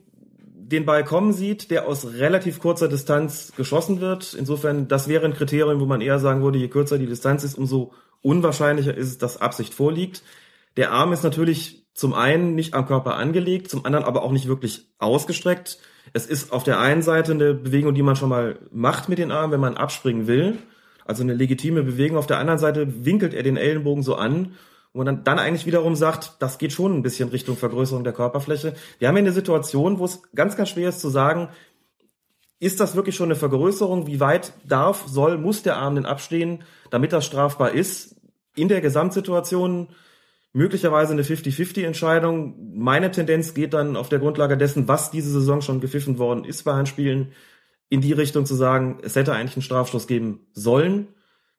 den Ball kommen sieht, der aus relativ kurzer Distanz geschossen wird. Insofern, das wäre ein Kriterium, wo man eher sagen würde, je kürzer die Distanz ist, umso unwahrscheinlicher ist es, dass Absicht vorliegt. Der Arm ist natürlich zum einen nicht am Körper angelegt, zum anderen aber auch nicht wirklich ausgestreckt. Es ist auf der einen Seite eine Bewegung, die man schon mal macht mit den Armen, wenn man abspringen will. Also eine legitime Bewegung. Auf der anderen Seite winkelt er den Ellenbogen so an wo man dann, eigentlich wiederum sagt, das geht schon ein bisschen Richtung Vergrößerung der Körperfläche. Wir haben hier eine Situation, wo es ganz, ganz schwer ist zu sagen, ist das wirklich schon eine Vergrößerung? Wie weit darf, soll, muss der Arm denn abstehen, damit das strafbar ist? In der Gesamtsituation möglicherweise eine 50-50-Entscheidung. Meine Tendenz geht dann auf der Grundlage dessen, was diese Saison schon gepfiffen worden ist bei Handspielen, in die Richtung zu sagen, es hätte eigentlich einen Strafstoß geben sollen.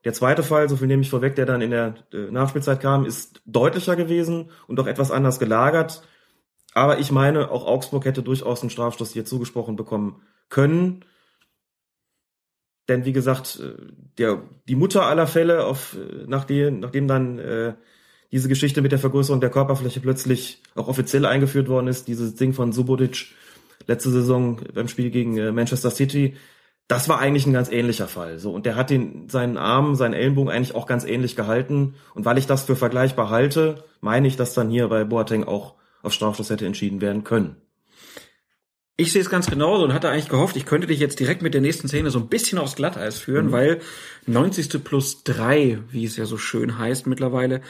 Der zweite Fall, so viel nehme ich vorweg, der dann in der äh, Nachspielzeit kam, ist deutlicher gewesen und auch etwas anders gelagert. Aber ich meine, auch Augsburg hätte durchaus einen Strafstoß hier zugesprochen bekommen können. Denn wie gesagt, äh, der, die Mutter aller Fälle, auf, äh, nachdem, nachdem dann äh, diese Geschichte mit der Vergrößerung der Körperfläche plötzlich auch offiziell eingeführt worden ist, dieses Ding von Subotic, letzte Saison beim Spiel gegen äh, Manchester City. Das war eigentlich ein ganz ähnlicher Fall. So und der hat den seinen Arm, seinen Ellenbogen eigentlich auch ganz ähnlich gehalten. Und weil ich das für vergleichbar halte, meine ich, dass dann hier bei Boateng auch auf Strafstoß hätte entschieden werden können. Ich sehe es ganz genauso und hatte eigentlich gehofft, ich könnte dich jetzt direkt mit der nächsten Szene so ein bisschen aufs Glatteis führen, mhm. weil 90. plus 3, wie es ja so schön heißt mittlerweile,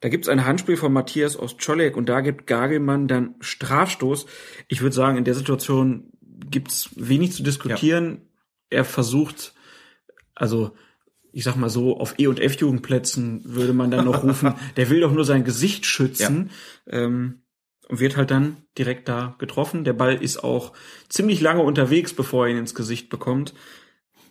da gibt's ein Handspiel von Matthias Ostscholek und da gibt Gagelmann dann Strafstoß. Ich würde sagen, in der Situation gibt's wenig zu diskutieren. Ja. Er versucht, also ich sag mal so, auf E- und F-Jugendplätzen würde man dann noch rufen, der will doch nur sein Gesicht schützen. Ja. Ähm, und wird halt dann direkt da getroffen. Der Ball ist auch ziemlich lange unterwegs, bevor er ihn ins Gesicht bekommt.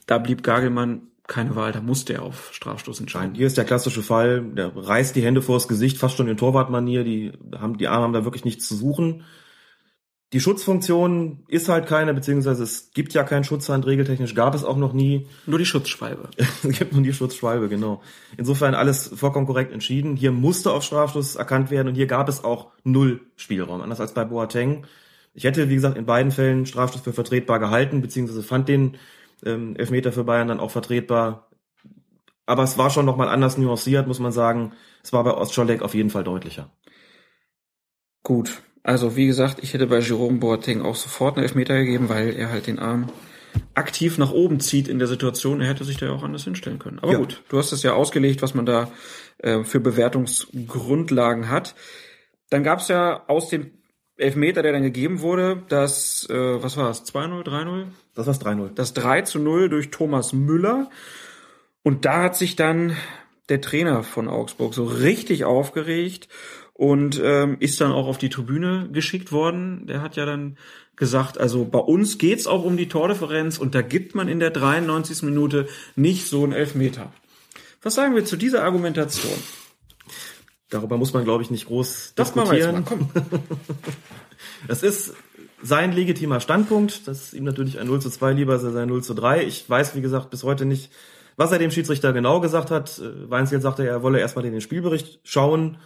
Da blieb Gagelmann keine Wahl, da musste er auf Strafstoß entscheiden. Hier ist der klassische Fall, der reißt die Hände vors Gesicht, fast schon in Torwartmanier, die haben, die Arme haben da wirklich nichts zu suchen. Die Schutzfunktion ist halt keine, beziehungsweise es gibt ja keinen Schutzhand, regeltechnisch gab es auch noch nie. Nur die Schutzschwalbe. es gibt nur die Schutzschwalbe, genau. Insofern alles vollkommen korrekt entschieden. Hier musste auf Strafstoß erkannt werden und hier gab es auch null Spielraum, anders als bei Boateng. Ich hätte, wie gesagt, in beiden Fällen Strafstoß für vertretbar gehalten, beziehungsweise fand den ähm, Elfmeter für Bayern dann auch vertretbar. Aber es war schon nochmal anders nuanciert, muss man sagen. Es war bei Ostscholek auf jeden Fall deutlicher. Gut, also wie gesagt, ich hätte bei Jerome Boateng auch sofort einen Elfmeter gegeben, weil er halt den Arm aktiv nach oben zieht in der Situation. Er hätte sich da ja auch anders hinstellen können. Aber ja. gut, du hast es ja ausgelegt, was man da äh, für Bewertungsgrundlagen hat. Dann gab es ja aus dem Elfmeter, der dann gegeben wurde, das, äh, was war es, 2-0, 3-0? Das war 3-0. Das 3 zu 0 durch Thomas Müller. Und da hat sich dann der Trainer von Augsburg so richtig aufgeregt und ähm, ist dann auch auf die Tribüne geschickt worden. Der hat ja dann gesagt, also bei uns geht's auch um die Tordifferenz und da gibt man in der 93. Minute nicht so einen Elfmeter. Was sagen wir zu dieser Argumentation? Darüber muss man, glaube ich, nicht groß das diskutieren. Machen wir jetzt mal. Komm. das ist sein legitimer Standpunkt. Das ist ihm natürlich ein 0 zu 2 lieber als ein 0 zu 3. Ich weiß, wie gesagt, bis heute nicht, was er dem Schiedsrichter genau gesagt hat. Weinziel sagte, er wolle erstmal den Spielbericht schauen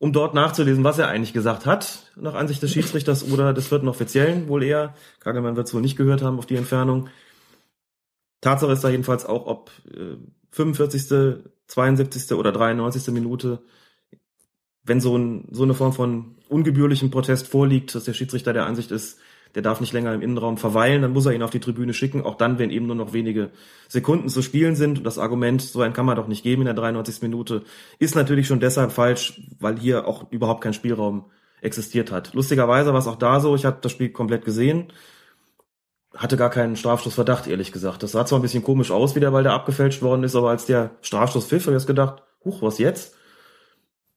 um dort nachzulesen, was er eigentlich gesagt hat, nach Ansicht des Schiedsrichters oder des vierten Offiziellen, wohl eher. Kagelmann wird es wohl nicht gehört haben auf die Entfernung. Tatsache ist da jedenfalls auch, ob äh, 45., 72. oder 93. Minute, wenn so, ein, so eine Form von ungebührlichem Protest vorliegt, dass der Schiedsrichter der Ansicht ist, der darf nicht länger im Innenraum verweilen, dann muss er ihn auf die Tribüne schicken, auch dann, wenn eben nur noch wenige Sekunden zu spielen sind. Und das Argument, so ein kann man doch nicht geben in der 93. Minute, ist natürlich schon deshalb falsch, weil hier auch überhaupt kein Spielraum existiert hat. Lustigerweise war es auch da so, ich habe das Spiel komplett gesehen, hatte gar keinen Strafstoßverdacht, ehrlich gesagt. Das sah zwar ein bisschen komisch aus, wie der Ball da abgefälscht worden ist, aber als der Strafstoß pfiff, habe ich gedacht, huch, was jetzt?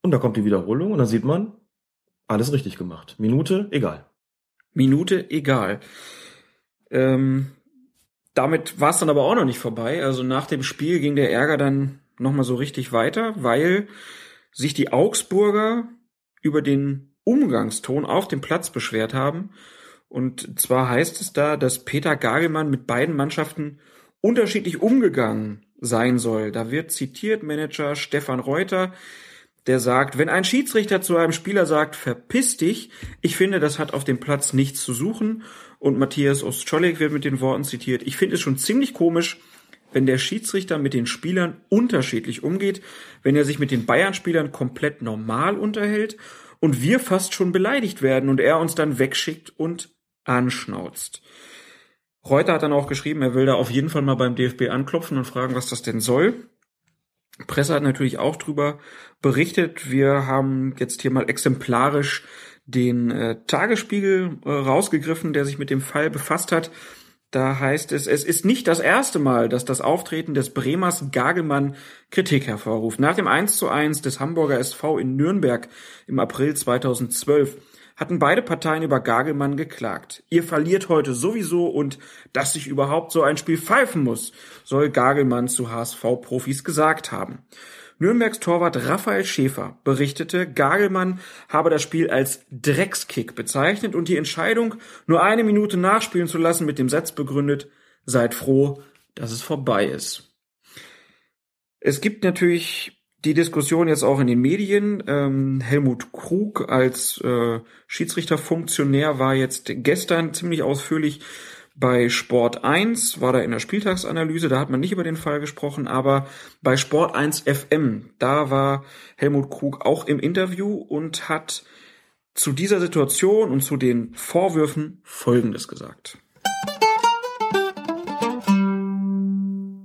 Und da kommt die Wiederholung und dann sieht man, alles richtig gemacht. Minute, egal. Minute egal. Ähm, damit war es dann aber auch noch nicht vorbei. Also nach dem Spiel ging der Ärger dann nochmal so richtig weiter, weil sich die Augsburger über den Umgangston auf dem Platz beschwert haben. Und zwar heißt es da, dass Peter Gagelmann mit beiden Mannschaften unterschiedlich umgegangen sein soll. Da wird zitiert Manager Stefan Reuter, der sagt, wenn ein Schiedsrichter zu einem Spieler sagt, verpiss dich, ich finde, das hat auf dem Platz nichts zu suchen. Und Matthias Ostscholek wird mit den Worten zitiert, ich finde es schon ziemlich komisch, wenn der Schiedsrichter mit den Spielern unterschiedlich umgeht, wenn er sich mit den Bayern-Spielern komplett normal unterhält und wir fast schon beleidigt werden und er uns dann wegschickt und anschnauzt. Reuter hat dann auch geschrieben, er will da auf jeden Fall mal beim DFB anklopfen und fragen, was das denn soll. Presse hat natürlich auch drüber berichtet. Wir haben jetzt hier mal exemplarisch den äh, Tagesspiegel äh, rausgegriffen, der sich mit dem Fall befasst hat. Da heißt es, es ist nicht das erste Mal, dass das Auftreten des Bremers Gagelmann Kritik hervorruft. Nach dem 1 zu 1 des Hamburger SV in Nürnberg im April 2012 hatten beide Parteien über Gagelmann geklagt. Ihr verliert heute sowieso und dass sich überhaupt so ein Spiel pfeifen muss, soll Gagelmann zu HSV-Profis gesagt haben. Nürnbergs Torwart Raphael Schäfer berichtete, Gagelmann habe das Spiel als Dreckskick bezeichnet und die Entscheidung, nur eine Minute nachspielen zu lassen, mit dem Satz begründet, seid froh, dass es vorbei ist. Es gibt natürlich die Diskussion jetzt auch in den Medien. Ähm, Helmut Krug als äh, Schiedsrichterfunktionär war jetzt gestern ziemlich ausführlich bei Sport 1, war da in der Spieltagsanalyse, da hat man nicht über den Fall gesprochen, aber bei Sport 1 FM, da war Helmut Krug auch im Interview und hat zu dieser Situation und zu den Vorwürfen Folgendes gesagt.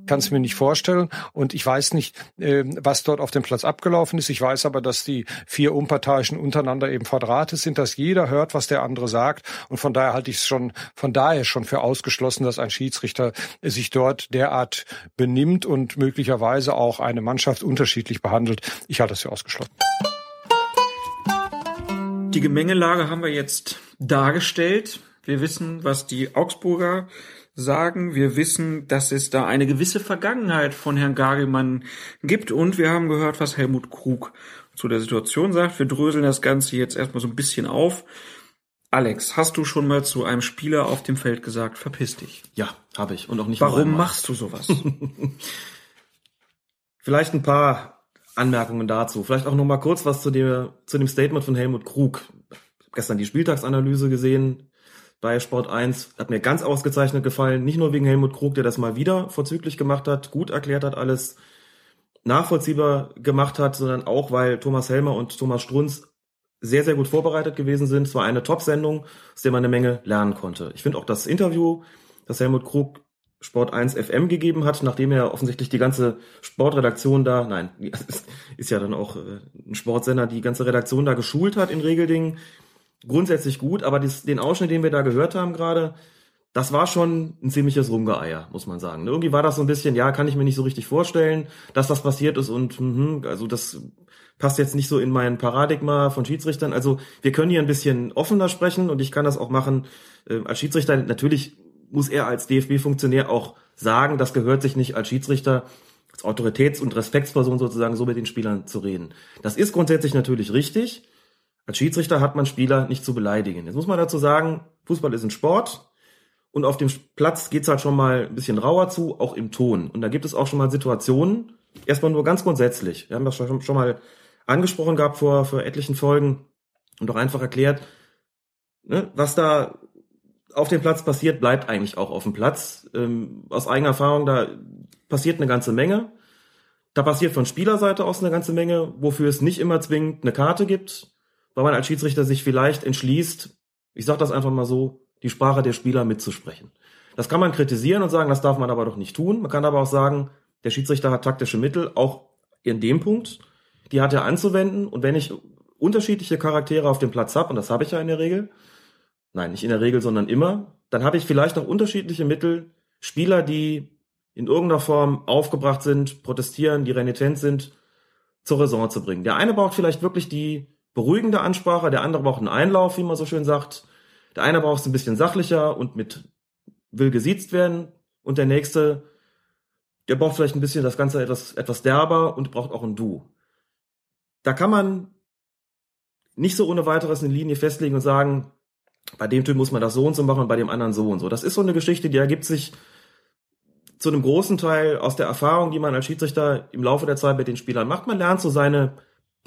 Kann es mir nicht vorstellen. Und ich weiß nicht, äh, was dort auf dem Platz abgelaufen ist. Ich weiß aber, dass die vier Unparteiischen untereinander eben verdrahtet sind, dass jeder hört, was der andere sagt. Und von daher halte ich es schon, von daher schon für ausgeschlossen, dass ein Schiedsrichter sich dort derart benimmt und möglicherweise auch eine Mannschaft unterschiedlich behandelt. Ich halte es für ausgeschlossen. Die Gemengelage haben wir jetzt dargestellt. Wir wissen, was die Augsburger sagen. Wir wissen, dass es da eine gewisse Vergangenheit von Herrn Gagelmann gibt und wir haben gehört, was Helmut Krug zu der Situation sagt. Wir dröseln das Ganze jetzt erstmal so ein bisschen auf. Alex, hast du schon mal zu einem Spieler auf dem Feld gesagt, verpiss dich? Ja, habe ich und auch nicht Warum machst du sowas? Vielleicht ein paar Anmerkungen dazu. Vielleicht auch noch mal kurz was zu dem, zu dem Statement von Helmut Krug. Gestern die Spieltagsanalyse gesehen bei Sport 1. Hat mir ganz ausgezeichnet gefallen. Nicht nur wegen Helmut Krug, der das mal wieder vorzüglich gemacht hat, gut erklärt hat, alles nachvollziehbar gemacht hat, sondern auch, weil Thomas Helmer und Thomas Strunz sehr, sehr gut vorbereitet gewesen sind. Es war eine Top-Sendung, aus der man eine Menge lernen konnte. Ich finde auch das Interview, das Helmut Krug Sport 1 FM gegeben hat, nachdem er offensichtlich die ganze Sportredaktion da, nein, ist ja dann auch äh, ein Sportsender, die ganze Redaktion da geschult hat in Regeldingen, grundsätzlich gut, aber dies, den Ausschnitt, den wir da gehört haben gerade, das war schon ein ziemliches Rumgeeier, muss man sagen. Irgendwie war das so ein bisschen, ja, kann ich mir nicht so richtig vorstellen, dass das passiert ist und mh, also das passt jetzt nicht so in mein Paradigma von Schiedsrichtern. Also wir können hier ein bisschen offener sprechen und ich kann das auch machen äh, als Schiedsrichter. Natürlich muss er als DFB-Funktionär auch sagen, das gehört sich nicht als Schiedsrichter, als Autoritäts- und Respektsperson sozusagen so mit den Spielern zu reden. Das ist grundsätzlich natürlich richtig. Als Schiedsrichter hat man Spieler nicht zu beleidigen. Jetzt muss man dazu sagen, Fußball ist ein Sport und auf dem Platz geht's halt schon mal ein bisschen rauer zu, auch im Ton. Und da gibt es auch schon mal Situationen, erstmal nur ganz grundsätzlich. Wir haben das schon, schon mal angesprochen gehabt vor, vor etlichen Folgen und auch einfach erklärt, ne, was da auf dem Platz passiert, bleibt eigentlich auch auf dem Platz. Ähm, aus eigener Erfahrung, da passiert eine ganze Menge. Da passiert von Spielerseite aus eine ganze Menge, wofür es nicht immer zwingend eine Karte gibt weil man als Schiedsrichter sich vielleicht entschließt, ich sage das einfach mal so, die Sprache der Spieler mitzusprechen. Das kann man kritisieren und sagen, das darf man aber doch nicht tun. Man kann aber auch sagen, der Schiedsrichter hat taktische Mittel, auch in dem Punkt, die hat er anzuwenden. Und wenn ich unterschiedliche Charaktere auf dem Platz habe, und das habe ich ja in der Regel, nein, nicht in der Regel, sondern immer, dann habe ich vielleicht auch unterschiedliche Mittel, Spieler, die in irgendeiner Form aufgebracht sind, protestieren, die renitent sind, zur Raison zu bringen. Der eine braucht vielleicht wirklich die beruhigende Ansprache, der andere braucht einen Einlauf, wie man so schön sagt. Der eine braucht es ein bisschen sachlicher und mit will gesiezt werden und der nächste, der braucht vielleicht ein bisschen das Ganze etwas, etwas derber und braucht auch ein Du. Da kann man nicht so ohne weiteres eine Linie festlegen und sagen, bei dem Typ muss man das so und so machen und bei dem anderen so und so. Das ist so eine Geschichte, die ergibt sich zu einem großen Teil aus der Erfahrung, die man als Schiedsrichter im Laufe der Zeit mit den Spielern macht. Man lernt so seine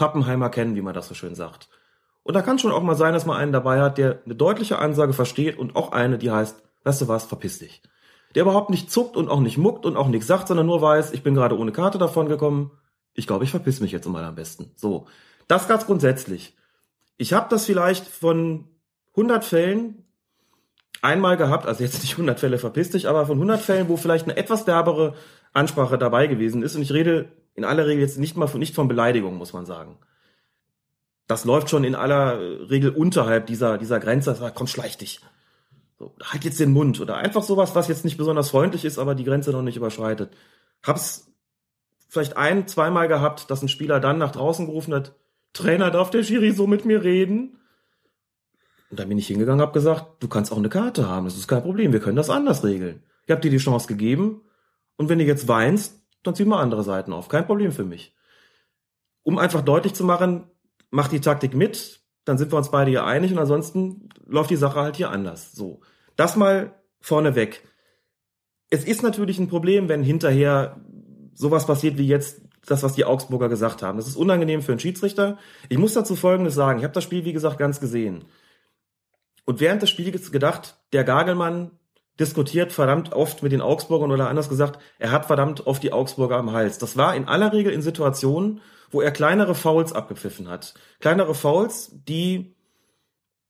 Pappenheimer kennen, wie man das so schön sagt. Und da kann schon auch mal sein, dass man einen dabei hat, der eine deutliche Ansage versteht und auch eine, die heißt, weißt du was, verpiss dich. Der überhaupt nicht zuckt und auch nicht muckt und auch nichts sagt, sondern nur weiß, ich bin gerade ohne Karte davon gekommen. Ich glaube, ich verpiss mich jetzt mal am besten. So. Das ganz grundsätzlich. Ich habe das vielleicht von 100 Fällen einmal gehabt, also jetzt nicht 100 Fälle verpiss dich, aber von 100 Fällen, wo vielleicht eine etwas derbere Ansprache dabei gewesen ist. Und ich rede in aller Regel jetzt nicht mal von, nicht von Beleidigung, muss man sagen. Das läuft schon in aller Regel unterhalb dieser, dieser Grenze. Sagt, komm, schleich dich. So, halt jetzt den Mund. Oder einfach sowas, was jetzt nicht besonders freundlich ist, aber die Grenze noch nicht überschreitet. Hab's vielleicht ein, zweimal gehabt, dass ein Spieler dann nach draußen gerufen hat, Trainer, darf der Schiri so mit mir reden? Und dann bin ich hingegangen, hab gesagt, du kannst auch eine Karte haben, das ist kein Problem, wir können das anders regeln. Ich hab dir die Chance gegeben und wenn du jetzt weinst, dann ziehen wir andere Seiten auf. Kein Problem für mich. Um einfach deutlich zu machen, mach die Taktik mit, dann sind wir uns beide hier einig und ansonsten läuft die Sache halt hier anders. So. Das mal vorneweg. Es ist natürlich ein Problem, wenn hinterher sowas passiert wie jetzt das, was die Augsburger gesagt haben. Das ist unangenehm für einen Schiedsrichter. Ich muss dazu Folgendes sagen. Ich habe das Spiel, wie gesagt, ganz gesehen. Und während des Spiels gedacht, der Gagelmann diskutiert verdammt oft mit den Augsburgern oder anders gesagt, er hat verdammt oft die Augsburger am Hals. Das war in aller Regel in Situationen, wo er kleinere Fouls abgepfiffen hat. Kleinere Fouls, die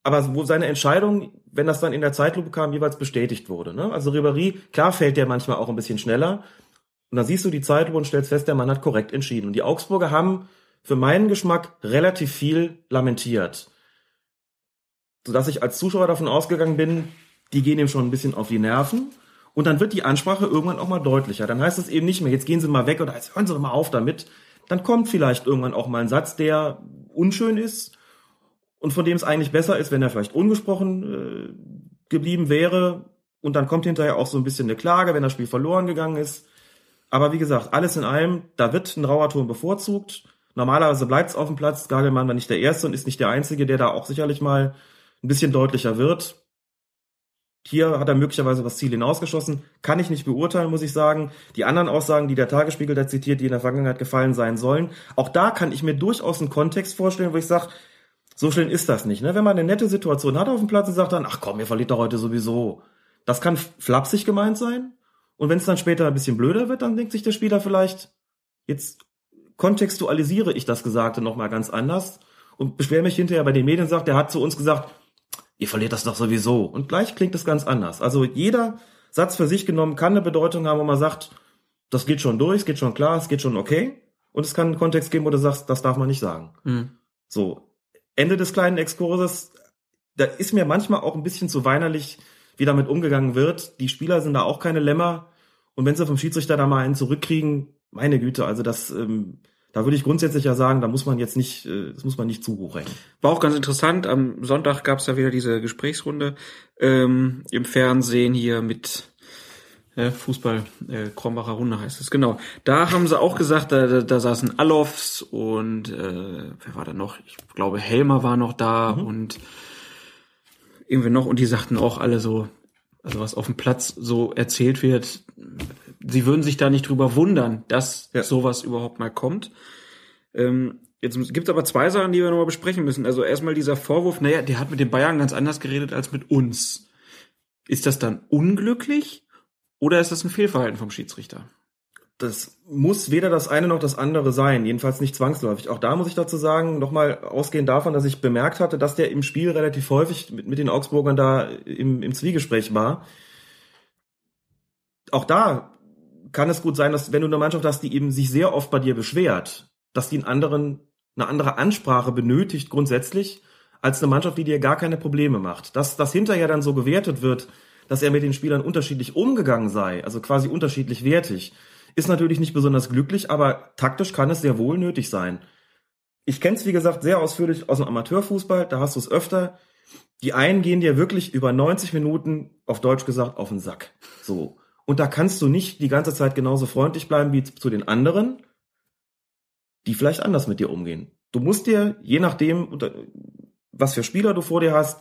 aber wo seine Entscheidung, wenn das dann in der Zeitlupe kam, jeweils bestätigt wurde. Ne? Also Ribéry, klar fällt der manchmal auch ein bisschen schneller. Und dann siehst du die Zeitlupe und stellst fest, der Mann hat korrekt entschieden. Und die Augsburger haben für meinen Geschmack relativ viel lamentiert. Sodass ich als Zuschauer davon ausgegangen bin, die gehen ihm schon ein bisschen auf die Nerven. Und dann wird die Ansprache irgendwann auch mal deutlicher. Dann heißt es eben nicht mehr, jetzt gehen Sie mal weg oder jetzt hören Sie doch mal auf damit. Dann kommt vielleicht irgendwann auch mal ein Satz, der unschön ist und von dem es eigentlich besser ist, wenn er vielleicht ungesprochen äh, geblieben wäre. Und dann kommt hinterher auch so ein bisschen eine Klage, wenn das Spiel verloren gegangen ist. Aber wie gesagt, alles in allem, da wird ein rauer Ton bevorzugt. Normalerweise bleibt es auf dem Platz. Gagelmann war nicht der Erste und ist nicht der Einzige, der da auch sicherlich mal ein bisschen deutlicher wird. Hier hat er möglicherweise was Ziel hinausgeschossen. Kann ich nicht beurteilen, muss ich sagen. Die anderen Aussagen, die der Tagesspiegel da zitiert, die in der Vergangenheit gefallen sein sollen, auch da kann ich mir durchaus einen Kontext vorstellen, wo ich sage, so schön ist das nicht. Ne? Wenn man eine nette Situation hat auf dem Platz und sagt dann, ach komm, ihr verliert doch heute sowieso. Das kann flapsig gemeint sein. Und wenn es dann später ein bisschen blöder wird, dann denkt sich der Spieler vielleicht, jetzt kontextualisiere ich das Gesagte nochmal ganz anders und beschwere mich hinterher bei den Medien und sagt, der hat zu uns gesagt, ihr verliert das doch sowieso. Und gleich klingt es ganz anders. Also jeder Satz für sich genommen kann eine Bedeutung haben, wo man sagt, das geht schon durch, es geht schon klar, es geht schon okay. Und es kann einen Kontext geben, wo du sagst, das darf man nicht sagen. Mhm. So. Ende des kleinen Exkurses, da ist mir manchmal auch ein bisschen zu weinerlich, wie damit umgegangen wird. Die Spieler sind da auch keine Lämmer. Und wenn sie vom Schiedsrichter da mal einen zurückkriegen, meine Güte, also das, ähm, da würde ich grundsätzlich ja sagen, da muss man jetzt nicht, äh, das muss man nicht zu hoch hängen. War auch ganz interessant. Am Sonntag gab es ja wieder diese Gesprächsrunde ähm, im Fernsehen hier mit äh, Fußball, äh, Krombacher Runde heißt es, genau. Da haben sie auch gesagt, da, da, da saßen Allofs und äh, wer war da noch? Ich glaube, Helmer war noch da mhm. und irgendwie noch und die sagten auch alle so, also was auf dem Platz so erzählt wird, sie würden sich da nicht drüber wundern, dass ja. sowas überhaupt mal kommt. Ähm, jetzt gibt es aber zwei Sachen, die wir nochmal besprechen müssen. Also erstmal dieser Vorwurf, naja, der hat mit den Bayern ganz anders geredet als mit uns. Ist das dann unglücklich oder ist das ein Fehlverhalten vom Schiedsrichter? Das muss weder das eine noch das andere sein, jedenfalls nicht zwangsläufig. Auch da muss ich dazu sagen, nochmal ausgehend davon, dass ich bemerkt hatte, dass der im Spiel relativ häufig mit, mit den Augsburgern da im, im Zwiegespräch war. Auch da kann es gut sein, dass wenn du eine Mannschaft hast, die eben sich sehr oft bei dir beschwert, dass die einen anderen, eine andere Ansprache benötigt grundsätzlich, als eine Mannschaft, die dir gar keine Probleme macht. Dass das hinterher dann so gewertet wird, dass er mit den Spielern unterschiedlich umgegangen sei, also quasi unterschiedlich wertig, ist natürlich nicht besonders glücklich, aber taktisch kann es sehr wohl nötig sein. Ich kenne es, wie gesagt, sehr ausführlich aus dem Amateurfußball, da hast du es öfter. Die einen gehen dir wirklich über 90 Minuten, auf Deutsch gesagt, auf den Sack. So. Und da kannst du nicht die ganze Zeit genauso freundlich bleiben wie zu den anderen, die vielleicht anders mit dir umgehen. Du musst dir, je nachdem, was für Spieler du vor dir hast,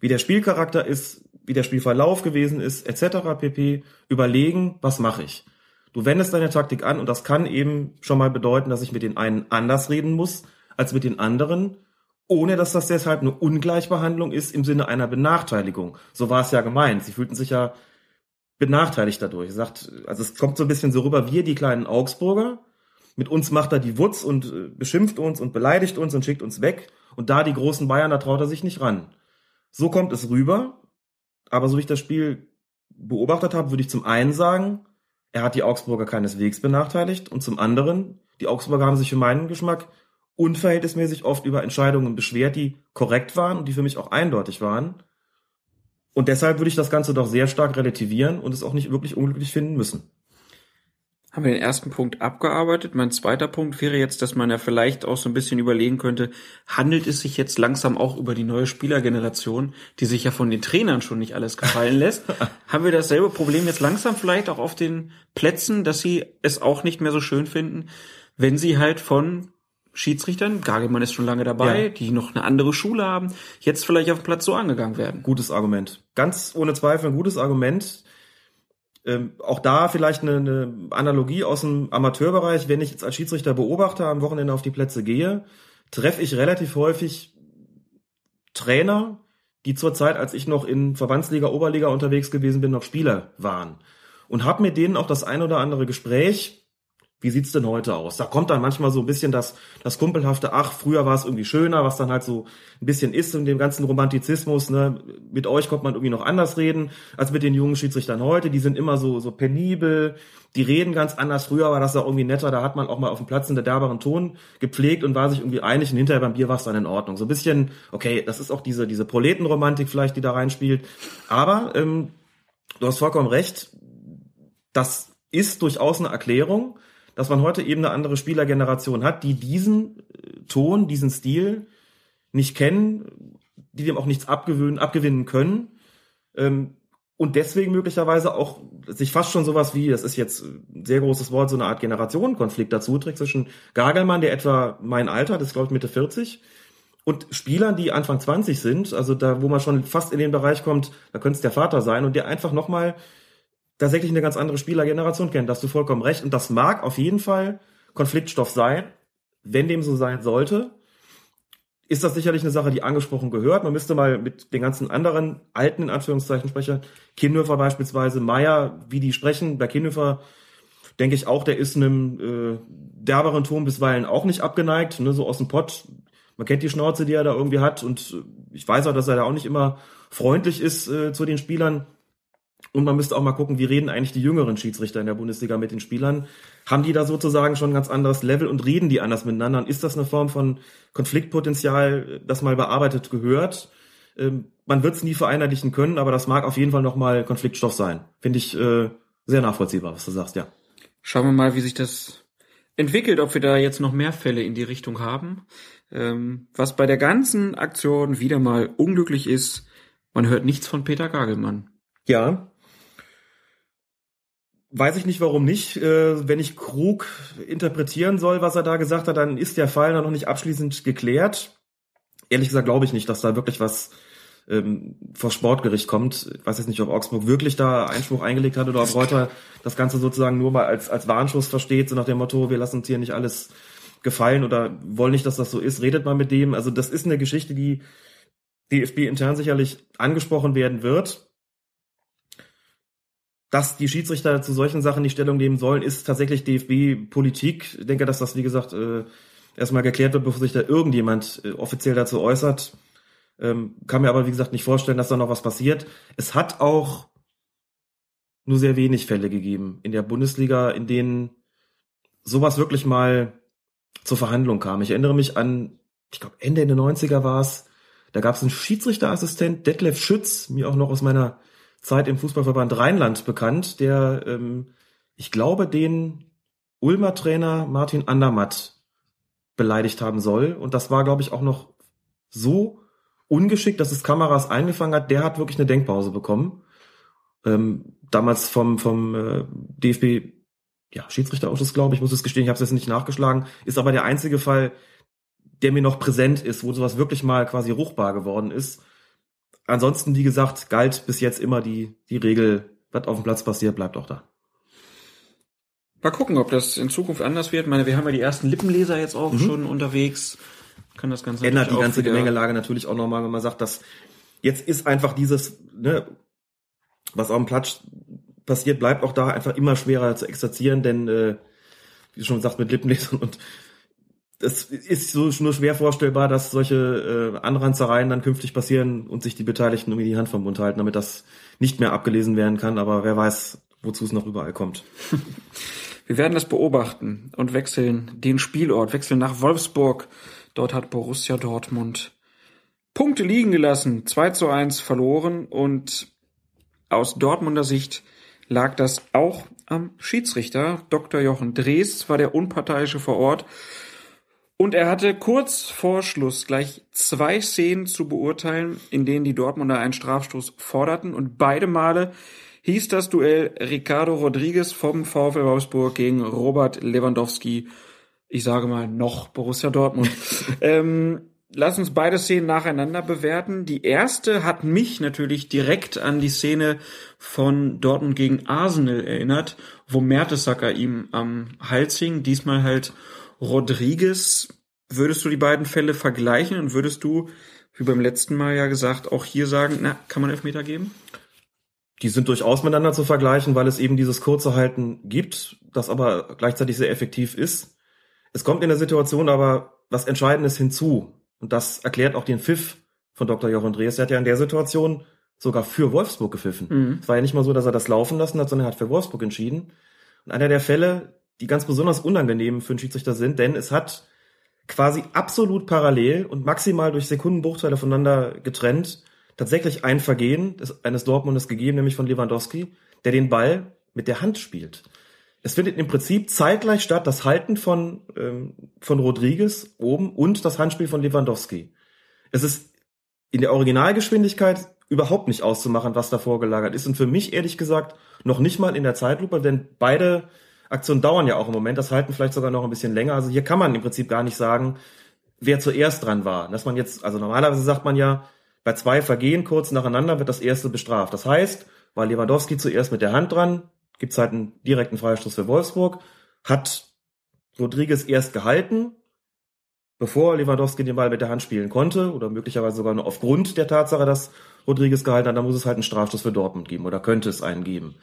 wie der Spielcharakter ist, wie der Spielverlauf gewesen ist, etc. pp, überlegen, was mache ich. Du wendest deine Taktik an und das kann eben schon mal bedeuten, dass ich mit den einen anders reden muss als mit den anderen, ohne dass das deshalb eine Ungleichbehandlung ist im Sinne einer Benachteiligung. So war es ja gemeint. Sie fühlten sich ja benachteiligt dadurch. Sagt, also es kommt so ein bisschen so rüber, wir die kleinen Augsburger, mit uns macht er die Wutz und äh, beschimpft uns und beleidigt uns und schickt uns weg. Und da die großen Bayern, da traut er sich nicht ran. So kommt es rüber. Aber so wie ich das Spiel beobachtet habe, würde ich zum einen sagen, er hat die Augsburger keineswegs benachteiligt und zum anderen, die Augsburger haben sich für meinen Geschmack unverhältnismäßig oft über Entscheidungen beschwert, die korrekt waren und die für mich auch eindeutig waren. Und deshalb würde ich das Ganze doch sehr stark relativieren und es auch nicht wirklich unglücklich finden müssen. Haben wir den ersten Punkt abgearbeitet. Mein zweiter Punkt wäre jetzt, dass man ja vielleicht auch so ein bisschen überlegen könnte, handelt es sich jetzt langsam auch über die neue Spielergeneration, die sich ja von den Trainern schon nicht alles gefallen lässt? Haben wir dasselbe Problem jetzt langsam vielleicht auch auf den Plätzen, dass sie es auch nicht mehr so schön finden, wenn sie halt von Schiedsrichtern, Gagelmann ist schon lange dabei, ja. die noch eine andere Schule haben, jetzt vielleicht auf dem Platz so angegangen werden. Gutes Argument. Ganz ohne Zweifel ein gutes Argument. Ähm, auch da vielleicht eine, eine Analogie aus dem Amateurbereich. Wenn ich jetzt als Schiedsrichter Beobachter am Wochenende auf die Plätze gehe, treffe ich relativ häufig Trainer, die zur Zeit, als ich noch in Verbandsliga, Oberliga unterwegs gewesen bin, noch Spieler waren. Und habe mit denen auch das ein oder andere Gespräch wie sieht's denn heute aus? Da kommt dann manchmal so ein bisschen das, das kumpelhafte, ach, früher war es irgendwie schöner, was dann halt so ein bisschen ist in dem ganzen Romantizismus, ne? Mit euch kommt man irgendwie noch anders reden, als mit den jungen Schiedsrichtern heute. Die sind immer so, so penibel, die reden ganz anders. Früher war das auch irgendwie netter, da hat man auch mal auf dem Platz einen derbaren Ton gepflegt und war sich irgendwie einig und hinterher beim Bier war es dann in Ordnung. So ein bisschen, okay, das ist auch diese, diese Proletenromantik vielleicht, die da reinspielt. Aber, ähm, du hast vollkommen recht, das ist durchaus eine Erklärung dass man heute eben eine andere Spielergeneration hat, die diesen äh, Ton, diesen Stil nicht kennen, die dem auch nichts abgewöhnen, abgewinnen können. Ähm, und deswegen möglicherweise auch sich fast schon sowas wie, das ist jetzt ein sehr großes Wort, so eine Art Generationenkonflikt dazu trägt zwischen Gagelmann, der etwa mein Alter, das ist glaube ich Mitte 40, und Spielern, die Anfang 20 sind, also da, wo man schon fast in den Bereich kommt, da könnte es der Vater sein und der einfach nochmal tatsächlich eine ganz andere Spielergeneration kennt. Da hast du vollkommen recht. Und das mag auf jeden Fall Konfliktstoff sein. Wenn dem so sein sollte, ist das sicherlich eine Sache, die angesprochen gehört. Man müsste mal mit den ganzen anderen alten, in Anführungszeichen, Sprecher, Kinnhöfer beispielsweise, Meier, wie die sprechen. Bei Kinnhöfer denke ich auch, der ist einem äh, derberen Ton bisweilen auch nicht abgeneigt, ne, so aus dem Pott. Man kennt die Schnauze, die er da irgendwie hat und ich weiß auch, dass er da auch nicht immer freundlich ist äh, zu den Spielern. Und man müsste auch mal gucken, wie reden eigentlich die jüngeren Schiedsrichter in der Bundesliga mit den Spielern? Haben die da sozusagen schon ein ganz anderes Level und reden die anders miteinander? Und ist das eine Form von Konfliktpotenzial, das mal bearbeitet gehört? Ähm, man wird es nie vereinheitlichen können, aber das mag auf jeden Fall nochmal Konfliktstoff sein. Finde ich äh, sehr nachvollziehbar, was du sagst, ja. Schauen wir mal, wie sich das entwickelt, ob wir da jetzt noch mehr Fälle in die Richtung haben. Ähm, was bei der ganzen Aktion wieder mal unglücklich ist, man hört nichts von Peter Gagelmann. Ja, Weiß ich nicht, warum nicht. Äh, wenn ich Krug interpretieren soll, was er da gesagt hat, dann ist der Fall noch nicht abschließend geklärt. Ehrlich gesagt glaube ich nicht, dass da wirklich was ähm, vor Sportgericht kommt. Ich weiß jetzt nicht, ob Augsburg wirklich da Einspruch eingelegt hat oder ob Reuter das Ganze sozusagen nur mal als, als Warnschuss versteht, so nach dem Motto, wir lassen uns hier nicht alles gefallen oder wollen nicht, dass das so ist, redet mal mit dem. Also das ist eine Geschichte, die DFB intern sicherlich angesprochen werden wird dass die Schiedsrichter zu solchen Sachen die Stellung nehmen sollen, ist tatsächlich DFB-Politik. Ich denke, dass das, wie gesagt, äh, erstmal geklärt wird, bevor sich da irgendjemand äh, offiziell dazu äußert. Ähm, kann mir aber, wie gesagt, nicht vorstellen, dass da noch was passiert. Es hat auch nur sehr wenig Fälle gegeben in der Bundesliga, in denen sowas wirklich mal zur Verhandlung kam. Ich erinnere mich an, ich glaube, Ende der 90er war es, da gab es einen Schiedsrichterassistent, Detlef Schütz, mir auch noch aus meiner Zeit im Fußballverband Rheinland bekannt, der, ähm, ich glaube, den Ulmer Trainer Martin Andermatt beleidigt haben soll. Und das war, glaube ich, auch noch so ungeschickt, dass es Kameras eingefangen hat. Der hat wirklich eine Denkpause bekommen. Ähm, damals vom, vom äh, DFB, ja, Schiedsrichterausschuss, glaube ich, muss es gestehen, ich habe es jetzt nicht nachgeschlagen, ist aber der einzige Fall, der mir noch präsent ist, wo sowas wirklich mal quasi ruchbar geworden ist ansonsten, wie gesagt, galt bis jetzt immer die, die Regel, was auf dem Platz passiert, bleibt auch da. Mal gucken, ob das in Zukunft anders wird. Ich meine, wir haben ja die ersten Lippenleser jetzt auch mhm. schon unterwegs. Kann das Ganze ändert die ganze Gemengelage natürlich auch nochmal, wenn man sagt, dass jetzt ist einfach dieses, ne, was auf dem Platz passiert, bleibt auch da einfach immer schwerer zu exerzieren, denn äh, wie schon gesagt, mit Lippenlesern und es ist so nur schwer vorstellbar, dass solche äh, Anranzereien dann künftig passieren und sich die Beteiligten irgendwie die Hand vom Mund halten, damit das nicht mehr abgelesen werden kann. Aber wer weiß, wozu es noch überall kommt. Wir werden das beobachten und wechseln den Spielort, wechseln nach Wolfsburg. Dort hat Borussia Dortmund Punkte liegen gelassen, 2 zu 1 verloren und aus Dortmunder Sicht lag das auch am Schiedsrichter. Dr. Jochen Drees war der Unparteiische vor Ort und er hatte kurz vor Schluss gleich zwei Szenen zu beurteilen, in denen die Dortmunder einen Strafstoß forderten. Und beide Male hieß das Duell Ricardo Rodriguez vom VfL Wolfsburg gegen Robert Lewandowski. Ich sage mal noch Borussia Dortmund. ähm, lass uns beide Szenen nacheinander bewerten. Die erste hat mich natürlich direkt an die Szene von Dortmund gegen Arsenal erinnert, wo Mertesacker ihm am Hals hing. Diesmal halt Rodriguez. Würdest du die beiden Fälle vergleichen und würdest du, wie beim letzten Mal ja gesagt, auch hier sagen, na, kann man Elfmeter geben? Die sind durchaus miteinander zu vergleichen, weil es eben dieses kurze Halten gibt, das aber gleichzeitig sehr effektiv ist. Es kommt in der Situation aber was Entscheidendes hinzu. Und das erklärt auch den Pfiff von Dr. Jochen Drees. Er hat ja in der Situation sogar für Wolfsburg gepfiffen. Mhm. Es war ja nicht mal so, dass er das laufen lassen hat, sondern er hat für Wolfsburg entschieden. Und einer der Fälle, die ganz besonders unangenehm für einen Schiedsrichter sind, denn es hat quasi absolut parallel und maximal durch Sekundenbruchteile voneinander getrennt tatsächlich ein Vergehen des, eines Dortmundes gegeben, nämlich von Lewandowski, der den Ball mit der Hand spielt. Es findet im Prinzip zeitgleich statt das Halten von, ähm, von Rodriguez oben und das Handspiel von Lewandowski. Es ist in der Originalgeschwindigkeit überhaupt nicht auszumachen, was da vorgelagert ist. Und für mich ehrlich gesagt noch nicht mal in der Zeitlupe, denn beide Aktionen dauern ja auch im Moment. Das halten vielleicht sogar noch ein bisschen länger. Also hier kann man im Prinzip gar nicht sagen, wer zuerst dran war. Dass man jetzt, also normalerweise sagt man ja, bei zwei Vergehen kurz nacheinander wird das erste bestraft. Das heißt, war Lewandowski zuerst mit der Hand dran, gibt es halt einen direkten Freistoß für Wolfsburg, hat Rodriguez erst gehalten, bevor Lewandowski den Ball mit der Hand spielen konnte oder möglicherweise sogar nur aufgrund der Tatsache, dass Rodriguez gehalten hat, dann muss es halt einen Strafstoß für Dortmund geben oder könnte es einen geben.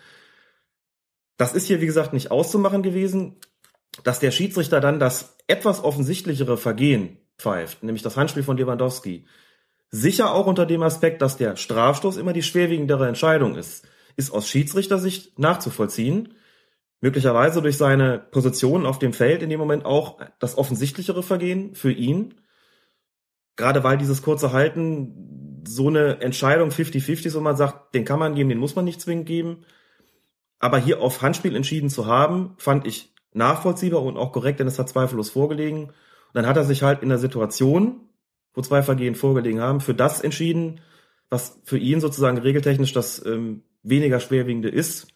Das ist hier, wie gesagt, nicht auszumachen gewesen, dass der Schiedsrichter dann das etwas offensichtlichere Vergehen pfeift, nämlich das Handspiel von Lewandowski. Sicher auch unter dem Aspekt, dass der Strafstoß immer die schwerwiegendere Entscheidung ist ist aus Schiedsrichtersicht nachzuvollziehen. Möglicherweise durch seine Position auf dem Feld in dem Moment auch das offensichtlichere Vergehen für ihn. Gerade weil dieses kurze Halten so eine Entscheidung 50-50, wo man sagt, den kann man geben, den muss man nicht zwingend geben. Aber hier auf Handspiel entschieden zu haben, fand ich nachvollziehbar und auch korrekt, denn es hat zweifellos vorgelegen. Und dann hat er sich halt in der Situation, wo zwei Vergehen vorgelegen haben, für das entschieden, was für ihn sozusagen regeltechnisch das ähm, weniger schwerwiegende ist,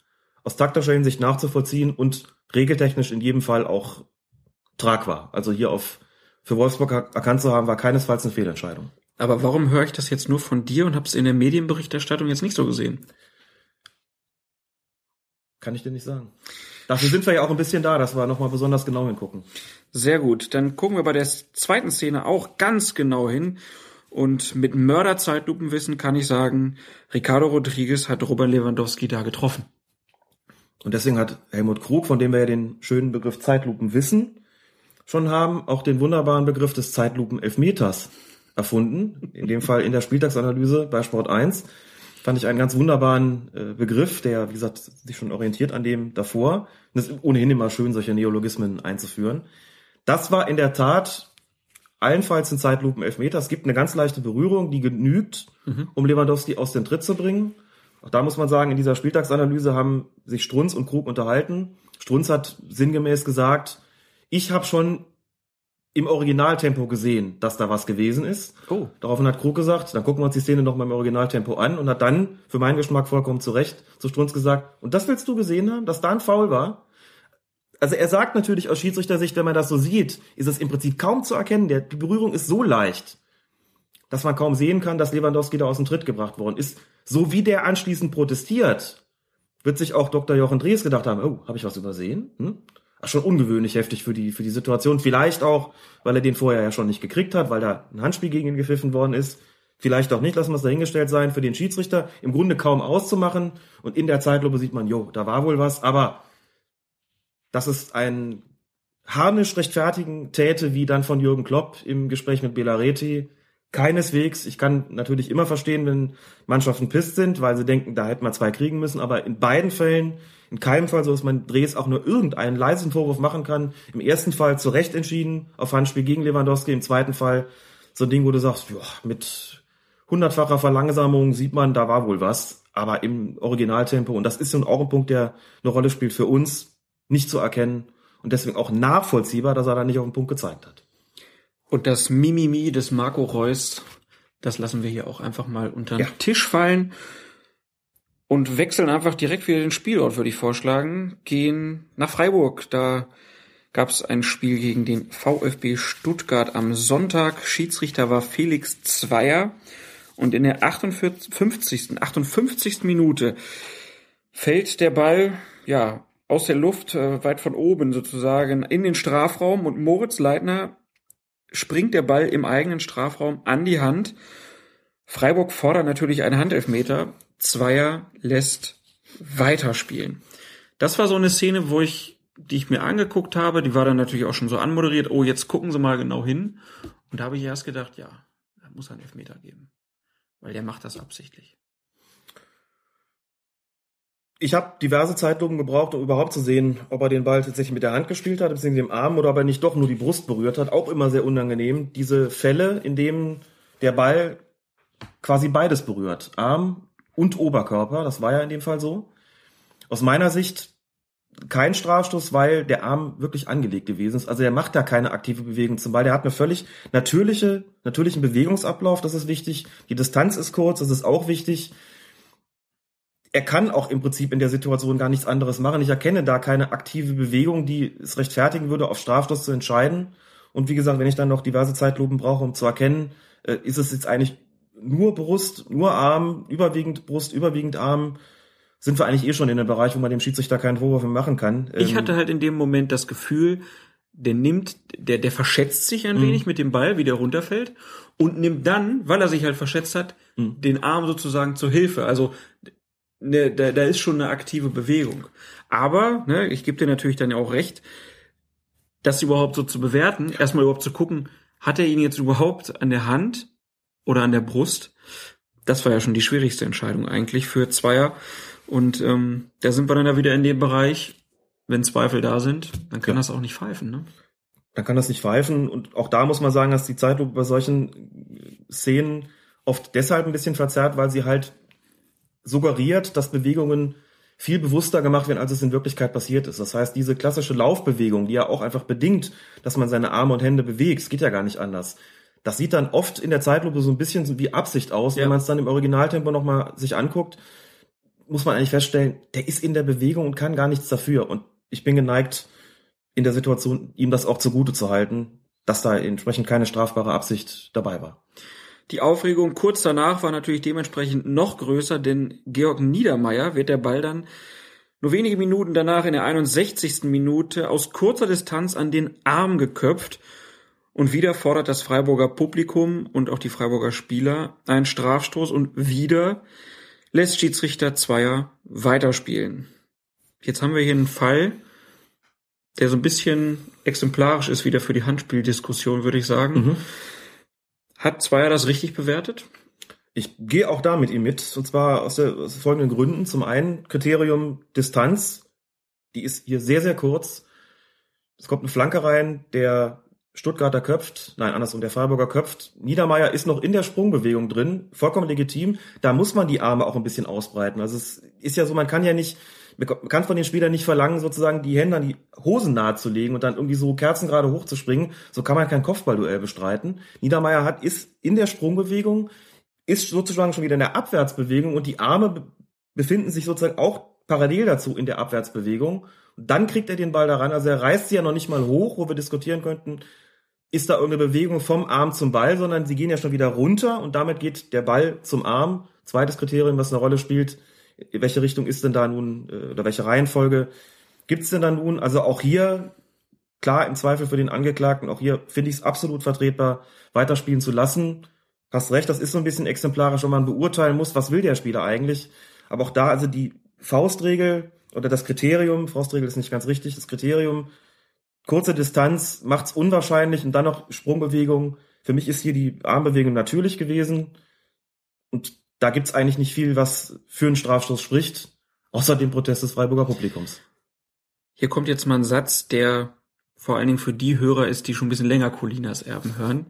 aus taktischer Hinsicht nachzuvollziehen und regeltechnisch in jedem Fall auch tragbar. Also hier auf für Wolfsburg erkannt zu haben, war keinesfalls eine Fehlentscheidung. Aber warum höre ich das jetzt nur von dir und habe es in der Medienberichterstattung jetzt nicht so gesehen? Kann ich dir nicht sagen. Dafür sind wir ja auch ein bisschen da, dass wir nochmal besonders genau hingucken. Sehr gut. Dann gucken wir bei der zweiten Szene auch ganz genau hin. Und mit Mörderzeitlupenwissen kann ich sagen, Ricardo Rodriguez hat Robert Lewandowski da getroffen. Und deswegen hat Helmut Krug, von dem wir ja den schönen Begriff Zeitlupenwissen schon haben, auch den wunderbaren Begriff des Zeitlupenelfmeters erfunden. In dem Fall in der Spieltagsanalyse bei Sport 1 fand ich einen ganz wunderbaren äh, Begriff, der, wie gesagt, sich schon orientiert an dem davor. Und es ist ohnehin immer schön, solche Neologismen einzuführen. Das war in der Tat allenfalls in Zeitlupen Elfmeter. Es gibt eine ganz leichte Berührung, die genügt, mhm. um Lewandowski aus dem Tritt zu bringen. Auch da muss man sagen, in dieser Spieltagsanalyse haben sich Strunz und Krug unterhalten. Strunz hat sinngemäß gesagt, ich habe schon im Originaltempo gesehen, dass da was gewesen ist. Oh. Daraufhin hat Krug gesagt, dann gucken wir uns die Szene noch mal im Originaltempo an und hat dann für meinen Geschmack vollkommen zu Recht zu Strunz gesagt, und das willst du gesehen haben, dass da ein Foul war? also er sagt natürlich aus Schiedsrichtersicht, wenn man das so sieht, ist es im Prinzip kaum zu erkennen. Der, die Berührung ist so leicht, dass man kaum sehen kann, dass Lewandowski da aus dem Tritt gebracht worden ist. So wie der anschließend protestiert, wird sich auch Dr. Jochen Drees gedacht haben, oh, habe ich was übersehen? Hm? Schon ungewöhnlich heftig für die, für die Situation. Vielleicht auch, weil er den vorher ja schon nicht gekriegt hat, weil da ein Handspiel gegen ihn gepfiffen worden ist. Vielleicht auch nicht, lassen wir es dahingestellt sein, für den Schiedsrichter im Grunde kaum auszumachen. Und in der Zeitlupe sieht man, jo, da war wohl was, aber dass es ein harnisch rechtfertigen täte, wie dann von Jürgen Klopp im Gespräch mit Belareti. Keineswegs. Ich kann natürlich immer verstehen, wenn Mannschaften pisst sind, weil sie denken, da hätten wir zwei kriegen müssen. Aber in beiden Fällen, in keinem Fall, so dass man Drehs auch nur irgendeinen leisen Vorwurf machen kann. Im ersten Fall zu Recht entschieden auf Handspiel gegen Lewandowski. Im zweiten Fall so ein Ding, wo du sagst, ja, mit hundertfacher Verlangsamung sieht man, da war wohl was. Aber im Originaltempo, und das ist nun auch ein Punkt, der eine Rolle spielt für uns, nicht zu erkennen und deswegen auch nachvollziehbar, dass er da nicht auf den Punkt gezeigt hat. Und das Mimimi des Marco Reus, das lassen wir hier auch einfach mal unter den ja. Tisch fallen und wechseln einfach direkt wieder den Spielort, würde ich vorschlagen, gehen nach Freiburg. Da gab es ein Spiel gegen den VfB Stuttgart am Sonntag. Schiedsrichter war Felix Zweier. Und in der 58. 58. Minute fällt der Ball, ja, aus der Luft, äh, weit von oben sozusagen, in den Strafraum und Moritz Leitner springt der Ball im eigenen Strafraum an die Hand. Freiburg fordert natürlich einen Handelfmeter. Zweier lässt weiterspielen. Das war so eine Szene, wo ich, die ich mir angeguckt habe, die war dann natürlich auch schon so anmoderiert, oh, jetzt gucken Sie mal genau hin. Und da habe ich erst gedacht, ja, da muss einen Elfmeter geben. Weil der macht das absichtlich. Ich habe diverse Zeitlupen gebraucht, um überhaupt zu sehen, ob er den Ball tatsächlich mit der Hand gespielt hat, beziehungsweise dem Arm, oder ob er nicht doch nur die Brust berührt hat. Auch immer sehr unangenehm. Diese Fälle, in denen der Ball quasi beides berührt. Arm und Oberkörper. Das war ja in dem Fall so. Aus meiner Sicht kein Strafstoß, weil der Arm wirklich angelegt gewesen ist. Also er macht da keine aktive Bewegung zum Ball. Der hat eine völlig natürliche, natürlichen Bewegungsablauf. Das ist wichtig. Die Distanz ist kurz. Das ist auch wichtig er kann auch im Prinzip in der Situation gar nichts anderes machen. Ich erkenne da keine aktive Bewegung, die es rechtfertigen würde, auf Strafstoß zu entscheiden. Und wie gesagt, wenn ich dann noch diverse Zeitlupen brauche, um zu erkennen, äh, ist es jetzt eigentlich nur Brust, nur Arm, überwiegend Brust, überwiegend Arm, sind wir eigentlich eh schon in einem Bereich, wo man dem Schiedsrichter keinen Vorwurf mehr machen kann. Ich ähm, hatte halt in dem Moment das Gefühl, der nimmt, der, der verschätzt sich ein mhm. wenig mit dem Ball, wie der runterfällt, und nimmt dann, weil er sich halt verschätzt hat, mhm. den Arm sozusagen zur Hilfe. Also ne, da, da ist schon eine aktive Bewegung. Aber, ne, ich gebe dir natürlich dann ja auch recht, das überhaupt so zu bewerten, erstmal überhaupt zu gucken, hat er ihn jetzt überhaupt an der Hand oder an der Brust? Das war ja schon die schwierigste Entscheidung eigentlich für Zweier. Und ähm, da sind wir dann ja wieder in dem Bereich, wenn Zweifel da sind, dann kann ja. das auch nicht pfeifen. Ne? Dann kann das nicht pfeifen. Und auch da muss man sagen, dass die Zeitlupe bei solchen Szenen oft deshalb ein bisschen verzerrt, weil sie halt suggeriert, dass Bewegungen viel bewusster gemacht werden, als es in Wirklichkeit passiert ist. Das heißt, diese klassische Laufbewegung, die ja auch einfach bedingt, dass man seine Arme und Hände bewegt, es geht ja gar nicht anders. Das sieht dann oft in der Zeitlupe so ein bisschen wie Absicht aus. Ja. Wenn man es dann im Originaltempo nochmal sich anguckt, muss man eigentlich feststellen, der ist in der Bewegung und kann gar nichts dafür. Und ich bin geneigt, in der Situation ihm das auch zugute zu halten, dass da entsprechend keine strafbare Absicht dabei war. Die Aufregung kurz danach war natürlich dementsprechend noch größer, denn Georg Niedermeyer wird der Ball dann nur wenige Minuten danach in der 61. Minute aus kurzer Distanz an den Arm geköpft und wieder fordert das Freiburger Publikum und auch die Freiburger Spieler einen Strafstoß und wieder lässt Schiedsrichter Zweier weiterspielen. Jetzt haben wir hier einen Fall, der so ein bisschen exemplarisch ist wieder für die Handspieldiskussion, würde ich sagen. Mhm. Hat Zweier das richtig bewertet? Ich gehe auch da mit ihm mit, und zwar aus, der, aus folgenden Gründen. Zum einen Kriterium Distanz, die ist hier sehr, sehr kurz. Es kommt eine Flanke rein, der Stuttgarter köpft, nein, andersrum, der Freiburger köpft. Niedermeyer ist noch in der Sprungbewegung drin, vollkommen legitim. Da muss man die Arme auch ein bisschen ausbreiten. Also es ist ja so, man kann ja nicht man kann von den Spielern nicht verlangen, sozusagen die Hände an die Hosen nahe zu legen und dann irgendwie so kerzengerade hochzuspringen. So kann man kein Kopfballduell bestreiten. Niedermeyer hat, ist in der Sprungbewegung, ist sozusagen schon wieder in der Abwärtsbewegung und die Arme befinden sich sozusagen auch parallel dazu in der Abwärtsbewegung. Dann kriegt er den Ball daran. Also er reißt sie ja noch nicht mal hoch, wo wir diskutieren könnten, ist da irgendeine Bewegung vom Arm zum Ball, sondern sie gehen ja schon wieder runter und damit geht der Ball zum Arm. Zweites Kriterium, was eine Rolle spielt, welche Richtung ist denn da nun, äh, oder welche Reihenfolge gibt's denn da nun? Also auch hier, klar, im Zweifel für den Angeklagten, auch hier finde ich es absolut vertretbar, weiterspielen zu lassen. Hast recht, das ist so ein bisschen exemplarisch, wenn man beurteilen muss, was will der Spieler eigentlich. Aber auch da, also die Faustregel oder das Kriterium, Faustregel ist nicht ganz richtig, das Kriterium, kurze Distanz macht's unwahrscheinlich und dann noch Sprungbewegung. Für mich ist hier die Armbewegung natürlich gewesen. Und da gibt's eigentlich nicht viel, was für einen Strafstoß spricht, außer dem Protest des Freiburger Publikums. Hier kommt jetzt mal ein Satz, der vor allen Dingen für die Hörer ist, die schon ein bisschen länger Colinas Erben hören.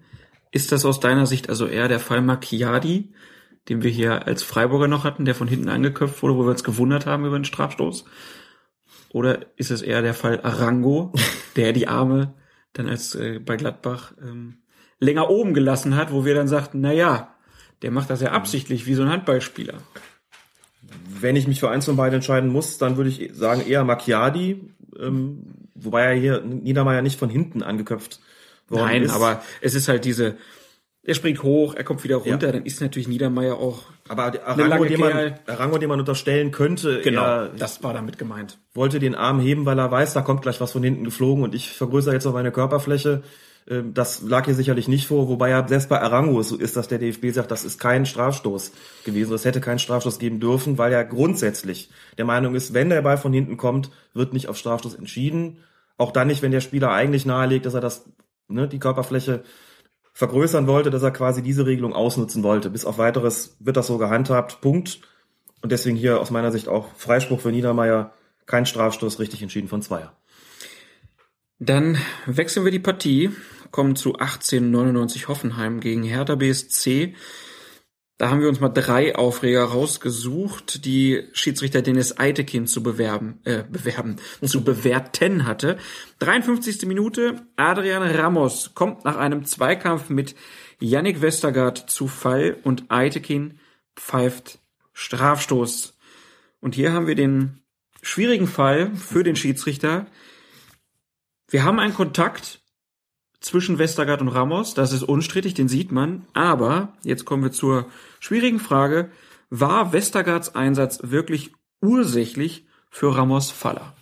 Ist das aus deiner Sicht also eher der Fall Macchiadi, den wir hier als Freiburger noch hatten, der von hinten angeköpft wurde, wo wir uns gewundert haben über den Strafstoß? Oder ist es eher der Fall Arango, der die Arme dann als äh, bei Gladbach ähm, länger oben gelassen hat, wo wir dann sagten, na ja, der macht das ja absichtlich, wie so ein Handballspieler. Wenn ich mich für eins von beiden entscheiden muss, dann würde ich sagen eher Macchiadi. Ähm, wobei er hier Niedermeyer nicht von hinten angeköpft worden Nein, ist. aber es ist halt diese, er springt hoch, er kommt wieder runter, Ja. dann ist natürlich Niedermeyer auch aber Arango, den man. Arango, den man unterstellen könnte, Genau, er das war damit gemeint. wollte den Arm heben, weil er weiß, da kommt gleich was von hinten geflogen und ich vergrößere jetzt noch meine Körperfläche. Ähm, Das lag hier sicherlich nicht vor, wobei ja selbst bei Arango so ist, dass der DFB sagt, das ist kein Strafstoß gewesen. Es hätte keinen Strafstoß geben dürfen, weil er grundsätzlich der Meinung ist, wenn der Ball von hinten kommt, wird nicht auf Strafstoß entschieden. Auch dann nicht, wenn der Spieler eigentlich nahelegt, dass er das, ne, die Körperfläche vergrößern wollte, dass er quasi diese Regelung ausnutzen wollte. Bis auf weiteres wird das so gehandhabt. Punkt. Und deswegen hier aus meiner Sicht auch Freispruch für Niedermeyer. Kein Strafstoß, richtig entschieden von Zweier. Dann wechseln wir die Partie, kommen zu 1899 Hoffenheim gegen Hertha BSC. Da haben wir uns mal drei Aufreger rausgesucht, die Schiedsrichter Dennis Eitekin zu bewerben, äh, bewerben, zu bewerten hatte. 53. Minute, Adrian Ramos kommt nach einem Zweikampf mit Yannick Westergaard zu Fall und Eitekin pfeift Strafstoß. Und hier haben wir den schwierigen Fall für den Schiedsrichter. Wir haben einen Kontakt zwischen Westergaard und Ramos, das ist unstrittig, den sieht man. Aber jetzt kommen wir zur schwierigen Frage: War Westergaards Einsatz wirklich ursächlich für Ramos Faller?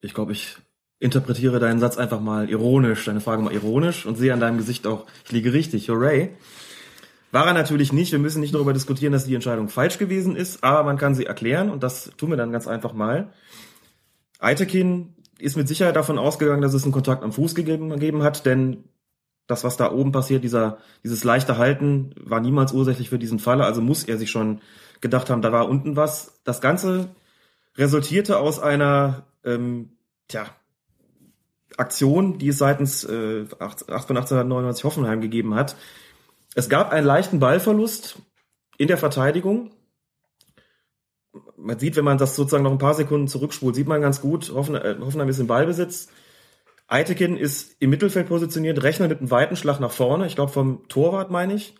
Ich glaube, ich interpretiere deinen Satz einfach mal ironisch, deine Frage mal ironisch und sehe an deinem Gesicht auch, ich liege richtig, hooray. War er natürlich nicht. Wir müssen nicht darüber diskutieren, dass die Entscheidung falsch gewesen ist, aber man kann sie erklären und das tun wir dann ganz einfach mal. Eitekin ist mit Sicherheit davon ausgegangen, dass es einen Kontakt am Fuß gegeben, gegeben hat, denn das, was da oben passiert, dieser, dieses leichte Halten, war niemals ursächlich für diesen Fall. Also muss er sich schon gedacht haben, da war unten was. Das Ganze resultierte aus einer, ähm, tja, Aktion, die es seitens äh, von 1899 Hoffenheim gegeben hat. Es gab einen leichten Ballverlust in der Verteidigung. Man sieht, wenn man das sozusagen noch ein paar Sekunden zurückspult, sieht man ganz gut, Hoffen, äh, Hoffenheim ist im Ballbesitz. Eitekin ist im Mittelfeld positioniert, rechnet mit einem weiten Schlag nach vorne, ich glaube vom Torwart meine ich.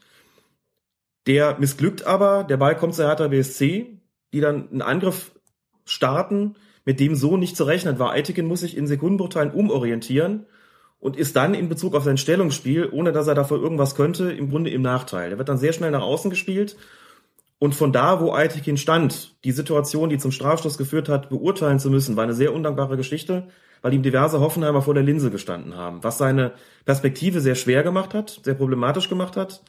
Der missglückt aber, der Ball kommt zur Hertha BSC, die dann einen Angriff starten, mit dem so nicht zu rechnen war. Eitekin muss sich in Sekundenbruchteilen umorientieren und ist dann in Bezug auf sein Stellungsspiel, ohne dass er dafür irgendwas könnte, im Grunde im Nachteil. Er wird dann sehr schnell nach außen gespielt und von da, wo Eitekin stand, die Situation, die zum Strafstoß geführt hat, beurteilen zu müssen, war eine sehr undankbare Geschichte, weil ihm diverse Hoffenheimer vor der Linse gestanden haben, was seine Perspektive sehr schwer gemacht hat, sehr problematisch gemacht hat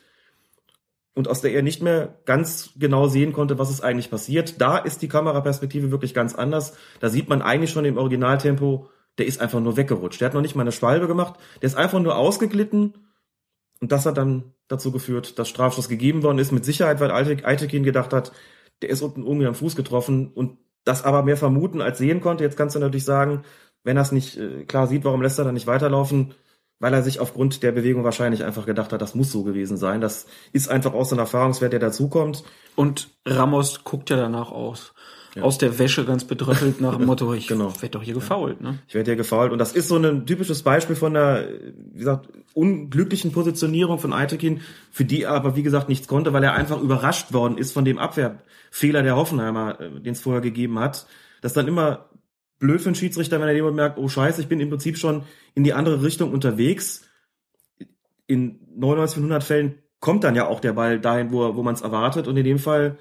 und aus der er nicht mehr ganz genau sehen konnte, was ist eigentlich passiert. Da ist die Kameraperspektive wirklich ganz anders. Da sieht man eigentlich schon im Originaltempo, der ist einfach nur weggerutscht. Der hat noch nicht mal eine Schwalbe gemacht, der ist einfach nur ausgeglitten und das hat dann dazu geführt, dass Strafstoß gegeben worden ist. Mit Sicherheit, weil Eitekin gedacht hat, der ist unten irgendwie am Fuß getroffen und das aber mehr vermuten als sehen konnte. Jetzt kannst du natürlich sagen, wenn er es nicht äh, klar sieht, warum lässt er dann nicht weiterlaufen? Weil er sich aufgrund der Bewegung wahrscheinlich einfach gedacht hat, das muss so gewesen sein. Das ist einfach auch so ein Erfahrungswert, der dazukommt. Und Ramos guckt ja danach aus. Aus der Wäsche ganz bedröppelt nach dem Motto, ich Genau. werd doch hier gefault, ne? Ich werde hier gefault. Und das ist so ein typisches Beispiel von der, wie gesagt, unglücklichen Positionierung von Eitekin, für die er aber, wie gesagt, nichts konnte, weil er einfach überrascht worden ist von dem Abwehrfehler der Hoffenheimer, äh, den es vorher gegeben hat. Das ist dann immer blöd für einen Schiedsrichter, wenn er jemand merkt, oh scheiße, ich bin im Prinzip schon in die andere Richtung unterwegs. In 99 von 100 Fällen kommt dann ja auch der Ball dahin, wo, wo man es erwartet. Und in dem Fall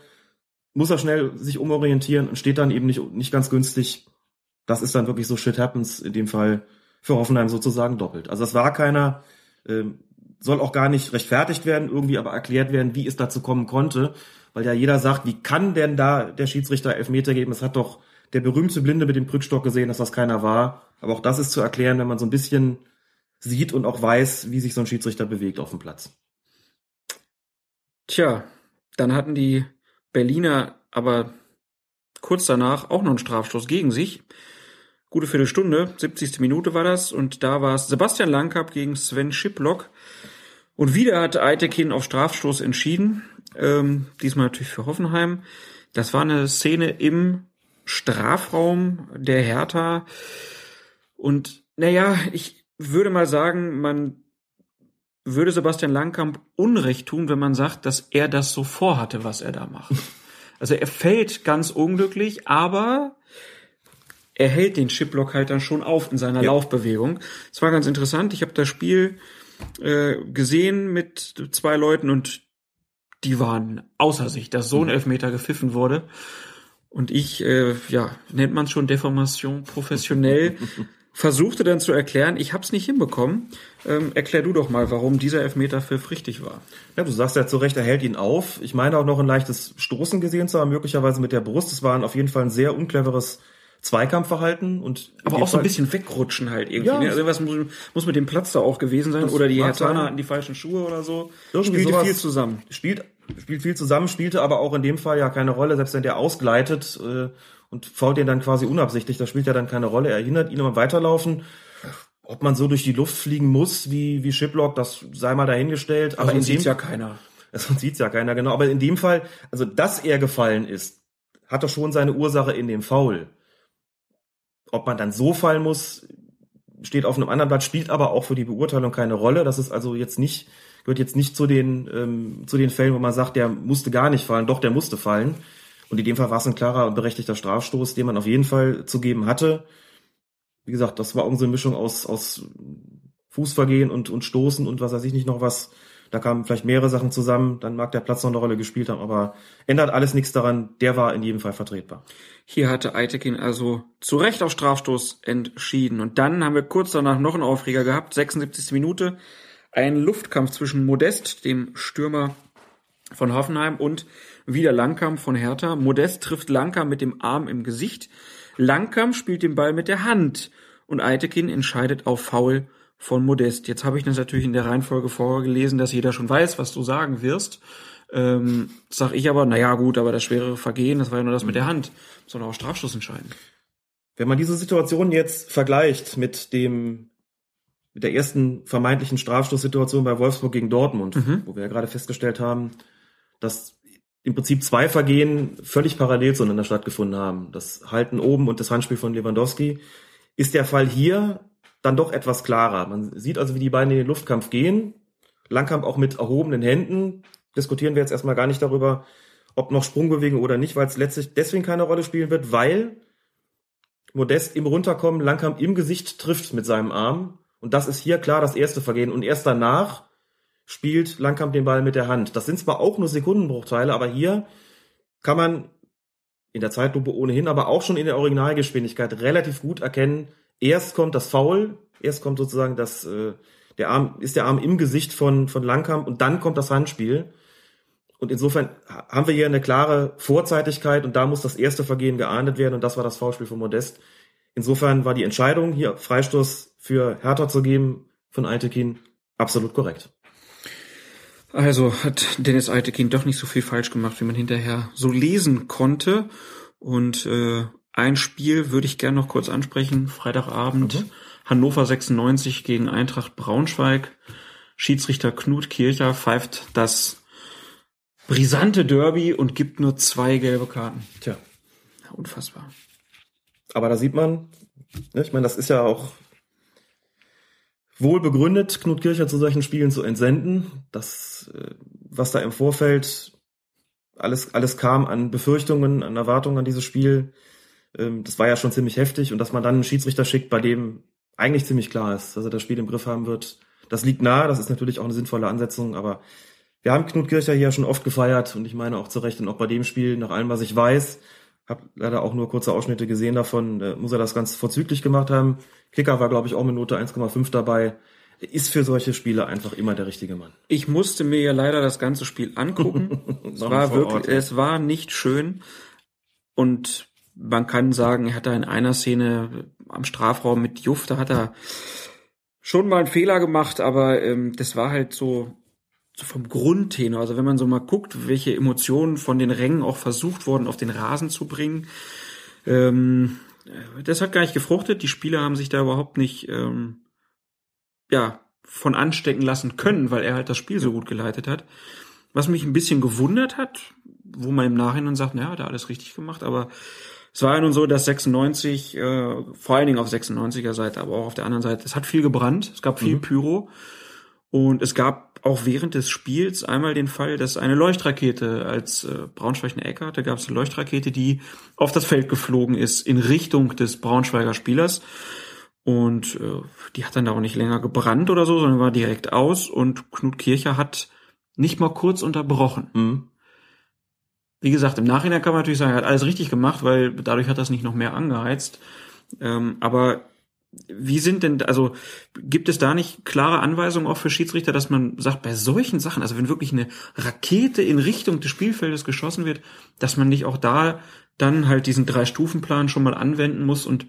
muss er schnell sich umorientieren und steht dann eben nicht, nicht ganz günstig. Das ist dann wirklich so Shit happens in dem Fall für Hoffenheim sozusagen doppelt. Also das war keiner, ähm, soll auch gar nicht rechtfertigt werden, irgendwie aber erklärt werden, wie es dazu kommen konnte, weil ja jeder sagt, wie kann denn da der Schiedsrichter Elfmeter geben? Es hat doch der berühmte Blinde mit dem Krückstock gesehen, dass das keiner war. Aber auch das ist zu erklären, wenn man so ein bisschen sieht und auch weiß, wie sich so ein Schiedsrichter bewegt auf dem Platz. Tja, dann hatten die Berliner aber kurz danach auch noch einen Strafstoß gegen sich. Gute Viertelstunde, 70. Minute war das, und da war es Sebastian Langkamp gegen Sven Schiplock. Und wieder hat Eitekin auf Strafstoß entschieden, ähm, diesmal natürlich für Hoffenheim. Das war eine Szene im Strafraum der Hertha. Und naja, ich würde mal sagen, man würde Sebastian Langkamp Unrecht tun, wenn man sagt, dass er das so vorhatte, was er da macht. Also er fällt ganz unglücklich, aber er hält den Chiplock halt dann schon auf in seiner Ja. Laufbewegung. Es war ganz interessant. Ich habe das Spiel äh, gesehen mit zwei Leuten und die waren außer sich, dass so ein Elfmeter gepfiffen wurde. Und ich, äh, ja, nennt man es schon Deformation professionell, versuchte dann zu erklären, ich habe es nicht hinbekommen. Ähm, erklär du doch mal, warum dieser Elfmeterpfiff richtig war. Ja, du sagst ja zu Recht, er hält ihn auf. Ich meine auch noch ein leichtes Stoßen gesehen zu haben, möglicherweise mit der Brust. Es war auf jeden Fall ein sehr uncleveres Zweikampfverhalten und Aber auch so ein bisschen wegrutschen halt irgendwie. Ja. ne? Also was muss, muss mit dem Platz da auch gewesen sein. Oder die Hertaner hatten die falschen Schuhe oder so. Irgendwie Spielte viel zusammen. spielt spielt viel zusammen, spielte aber auch in dem Fall ja keine Rolle, selbst wenn der ausgleitet äh, und fault den dann quasi unabsichtlich, das spielt ja dann keine Rolle. Er hindert ihn am Weiterlaufen. Ob man so durch die Luft fliegen muss wie wie Shiplock, das sei mal dahingestellt. Aber in in sieht's dem ja keiner. Sonst sieht's ja keiner genau. Aber in dem Fall, also dass er gefallen ist, hat doch schon seine Ursache in dem Foul. Ob man dann so fallen muss, steht auf einem anderen Blatt, spielt aber auch für die Beurteilung keine Rolle. Das ist also jetzt nicht, gehört jetzt nicht zu den, ähm, zu den Fällen, wo man sagt, der musste gar nicht fallen. Doch, der musste fallen. Und in dem Fall war es ein klarer und berechtigter Strafstoß, den man auf jeden Fall zu geben hatte. Wie gesagt, das war irgendwie so Mischung aus, aus Fußvergehen und, und Stoßen und was weiß ich nicht noch was. Da kamen vielleicht mehrere Sachen zusammen, dann mag der Platz noch eine Rolle gespielt haben, aber ändert alles nichts daran, der war in jedem Fall vertretbar. Hier hatte Eitekin also zu Recht auf Strafstoß entschieden. Und dann haben wir kurz danach noch einen Aufreger gehabt, 76. Minute, ein Luftkampf zwischen Modest, dem Stürmer von Hoffenheim, und wieder Langkamp von Hertha. Modest trifft Langkamp mit dem Arm im Gesicht. Langkamp spielt den Ball mit der Hand und Eitekin entscheidet auf Foul von Modest. Jetzt habe ich das natürlich in der Reihenfolge vorgelesen, dass jeder schon weiß, was du sagen wirst. Ähm, sag ich aber, naja gut, aber das schwere Vergehen, das war ja nur das mit der Hand. Soll auch Strafstoß entscheiden. Wenn man diese Situation jetzt vergleicht mit dem mit der ersten vermeintlichen Strafstoßsituation bei Wolfsburg gegen Dortmund, Mhm. wo wir ja gerade festgestellt haben, dass im Prinzip zwei Vergehen völlig parallel zueinander stattgefunden haben. Das Halten oben und das Handspiel von Lewandowski. Ist der Fall hier dann doch etwas klarer. Man sieht also, wie die beiden in den Luftkampf gehen. Langkamp auch mit erhobenen Händen. Diskutieren wir jetzt erstmal gar nicht darüber, ob noch Sprungbewegung oder nicht, weil es letztlich deswegen keine Rolle spielen wird, weil Modest im Runterkommen Langkamp im Gesicht trifft mit seinem Arm. Und das ist hier klar das erste Vergehen. Und erst danach spielt Langkamp den Ball mit der Hand. Das sind zwar auch nur Sekundenbruchteile, aber hier kann man in der Zeitlupe ohnehin, aber auch schon in der Originalgeschwindigkeit relativ gut erkennen, erst kommt das Foul, erst kommt sozusagen das, äh, der Arm, ist der Arm im Gesicht von, von Langkamp und dann kommt das Handspiel. Und insofern ha- haben wir hier eine klare Vorzeitigkeit und da muss das erste Vergehen geahndet werden und das war das Foulspiel von Modest. Insofern war die Entscheidung, hier Freistoß für Hertha zu geben von Altekin absolut korrekt. Also hat Dennis Eitekin doch nicht so viel falsch gemacht, wie man hinterher so lesen konnte. Und äh, ein Spiel würde ich gerne noch kurz ansprechen. Freitagabend Hannover 96 gegen Eintracht Braunschweig. Schiedsrichter Knut Kircher pfeift das brisante Derby und gibt nur zwei gelbe Karten. Tja. Ja, unfassbar. Aber da sieht man, ne, ich meine, das ist ja auch wohl begründet, Knut Kircher zu solchen Spielen zu entsenden. Das, äh, was da im Vorfeld alles, alles kam an Befürchtungen, an Erwartungen an dieses Spiel, ähm, das war ja schon ziemlich heftig. Und dass man dann einen Schiedsrichter schickt, bei dem eigentlich ziemlich klar ist, dass er das Spiel im Griff haben wird, das liegt nahe. Das ist natürlich auch eine sinnvolle Ansetzung, aber wir haben Knut Kircher hier schon oft gefeiert und ich meine auch zu Recht und auch bei dem Spiel, nach allem, was ich weiß, habe leider auch nur kurze Ausschnitte gesehen davon, äh, muss er das ganz vorzüglich gemacht haben. Kicker war, glaube ich, auch mit Note 1,5 dabei. Ist für solche Spiele einfach immer der richtige Mann. Ich musste mir ja leider das ganze Spiel angucken. es war Ort, wirklich, es war nicht schön. Und man kann sagen, er hat da in einer Szene am Strafraum mit Juff, da hat er schon mal einen Fehler gemacht, aber ähm, das war halt so, so vom Grundtenor. Also wenn man so mal guckt, welche Emotionen von den Rängen auch versucht wurden, auf den Rasen zu bringen, ähm, das hat gar nicht gefruchtet. Die Spieler haben sich da überhaupt nicht ähm, ja, von anstecken lassen können, weil er halt das Spiel so gut geleitet hat. Was mich ein bisschen gewundert hat, wo man im Nachhinein sagt, naja, hat er alles richtig gemacht, aber es war ja nun so, dass 96, äh, vor allen Dingen auf 96er Seite, aber auch auf der anderen Seite, es hat viel gebrannt, es gab viel Pyro und es gab auch während des Spiels einmal den Fall, dass eine Leuchtrakete, als äh, Braunschweig eine Ecke hatte, gab es eine Leuchtrakete, die auf das Feld geflogen ist in Richtung des Braunschweiger Spielers. Und äh, die hat dann da auch nicht länger gebrannt oder so, sondern war direkt aus und Knut Kircher hat nicht mal kurz unterbrochen. Mhm. Wie gesagt, im Nachhinein kann man natürlich sagen, er hat alles richtig gemacht, weil dadurch hat das nicht noch mehr angeheizt. Ähm, aber wie sind denn, also gibt es da nicht klare Anweisungen auch für Schiedsrichter, dass man sagt, bei solchen Sachen, also wenn wirklich eine Rakete in Richtung des Spielfeldes geschossen wird, dass man nicht auch da dann halt diesen Drei-Stufen-Plan schon mal anwenden muss und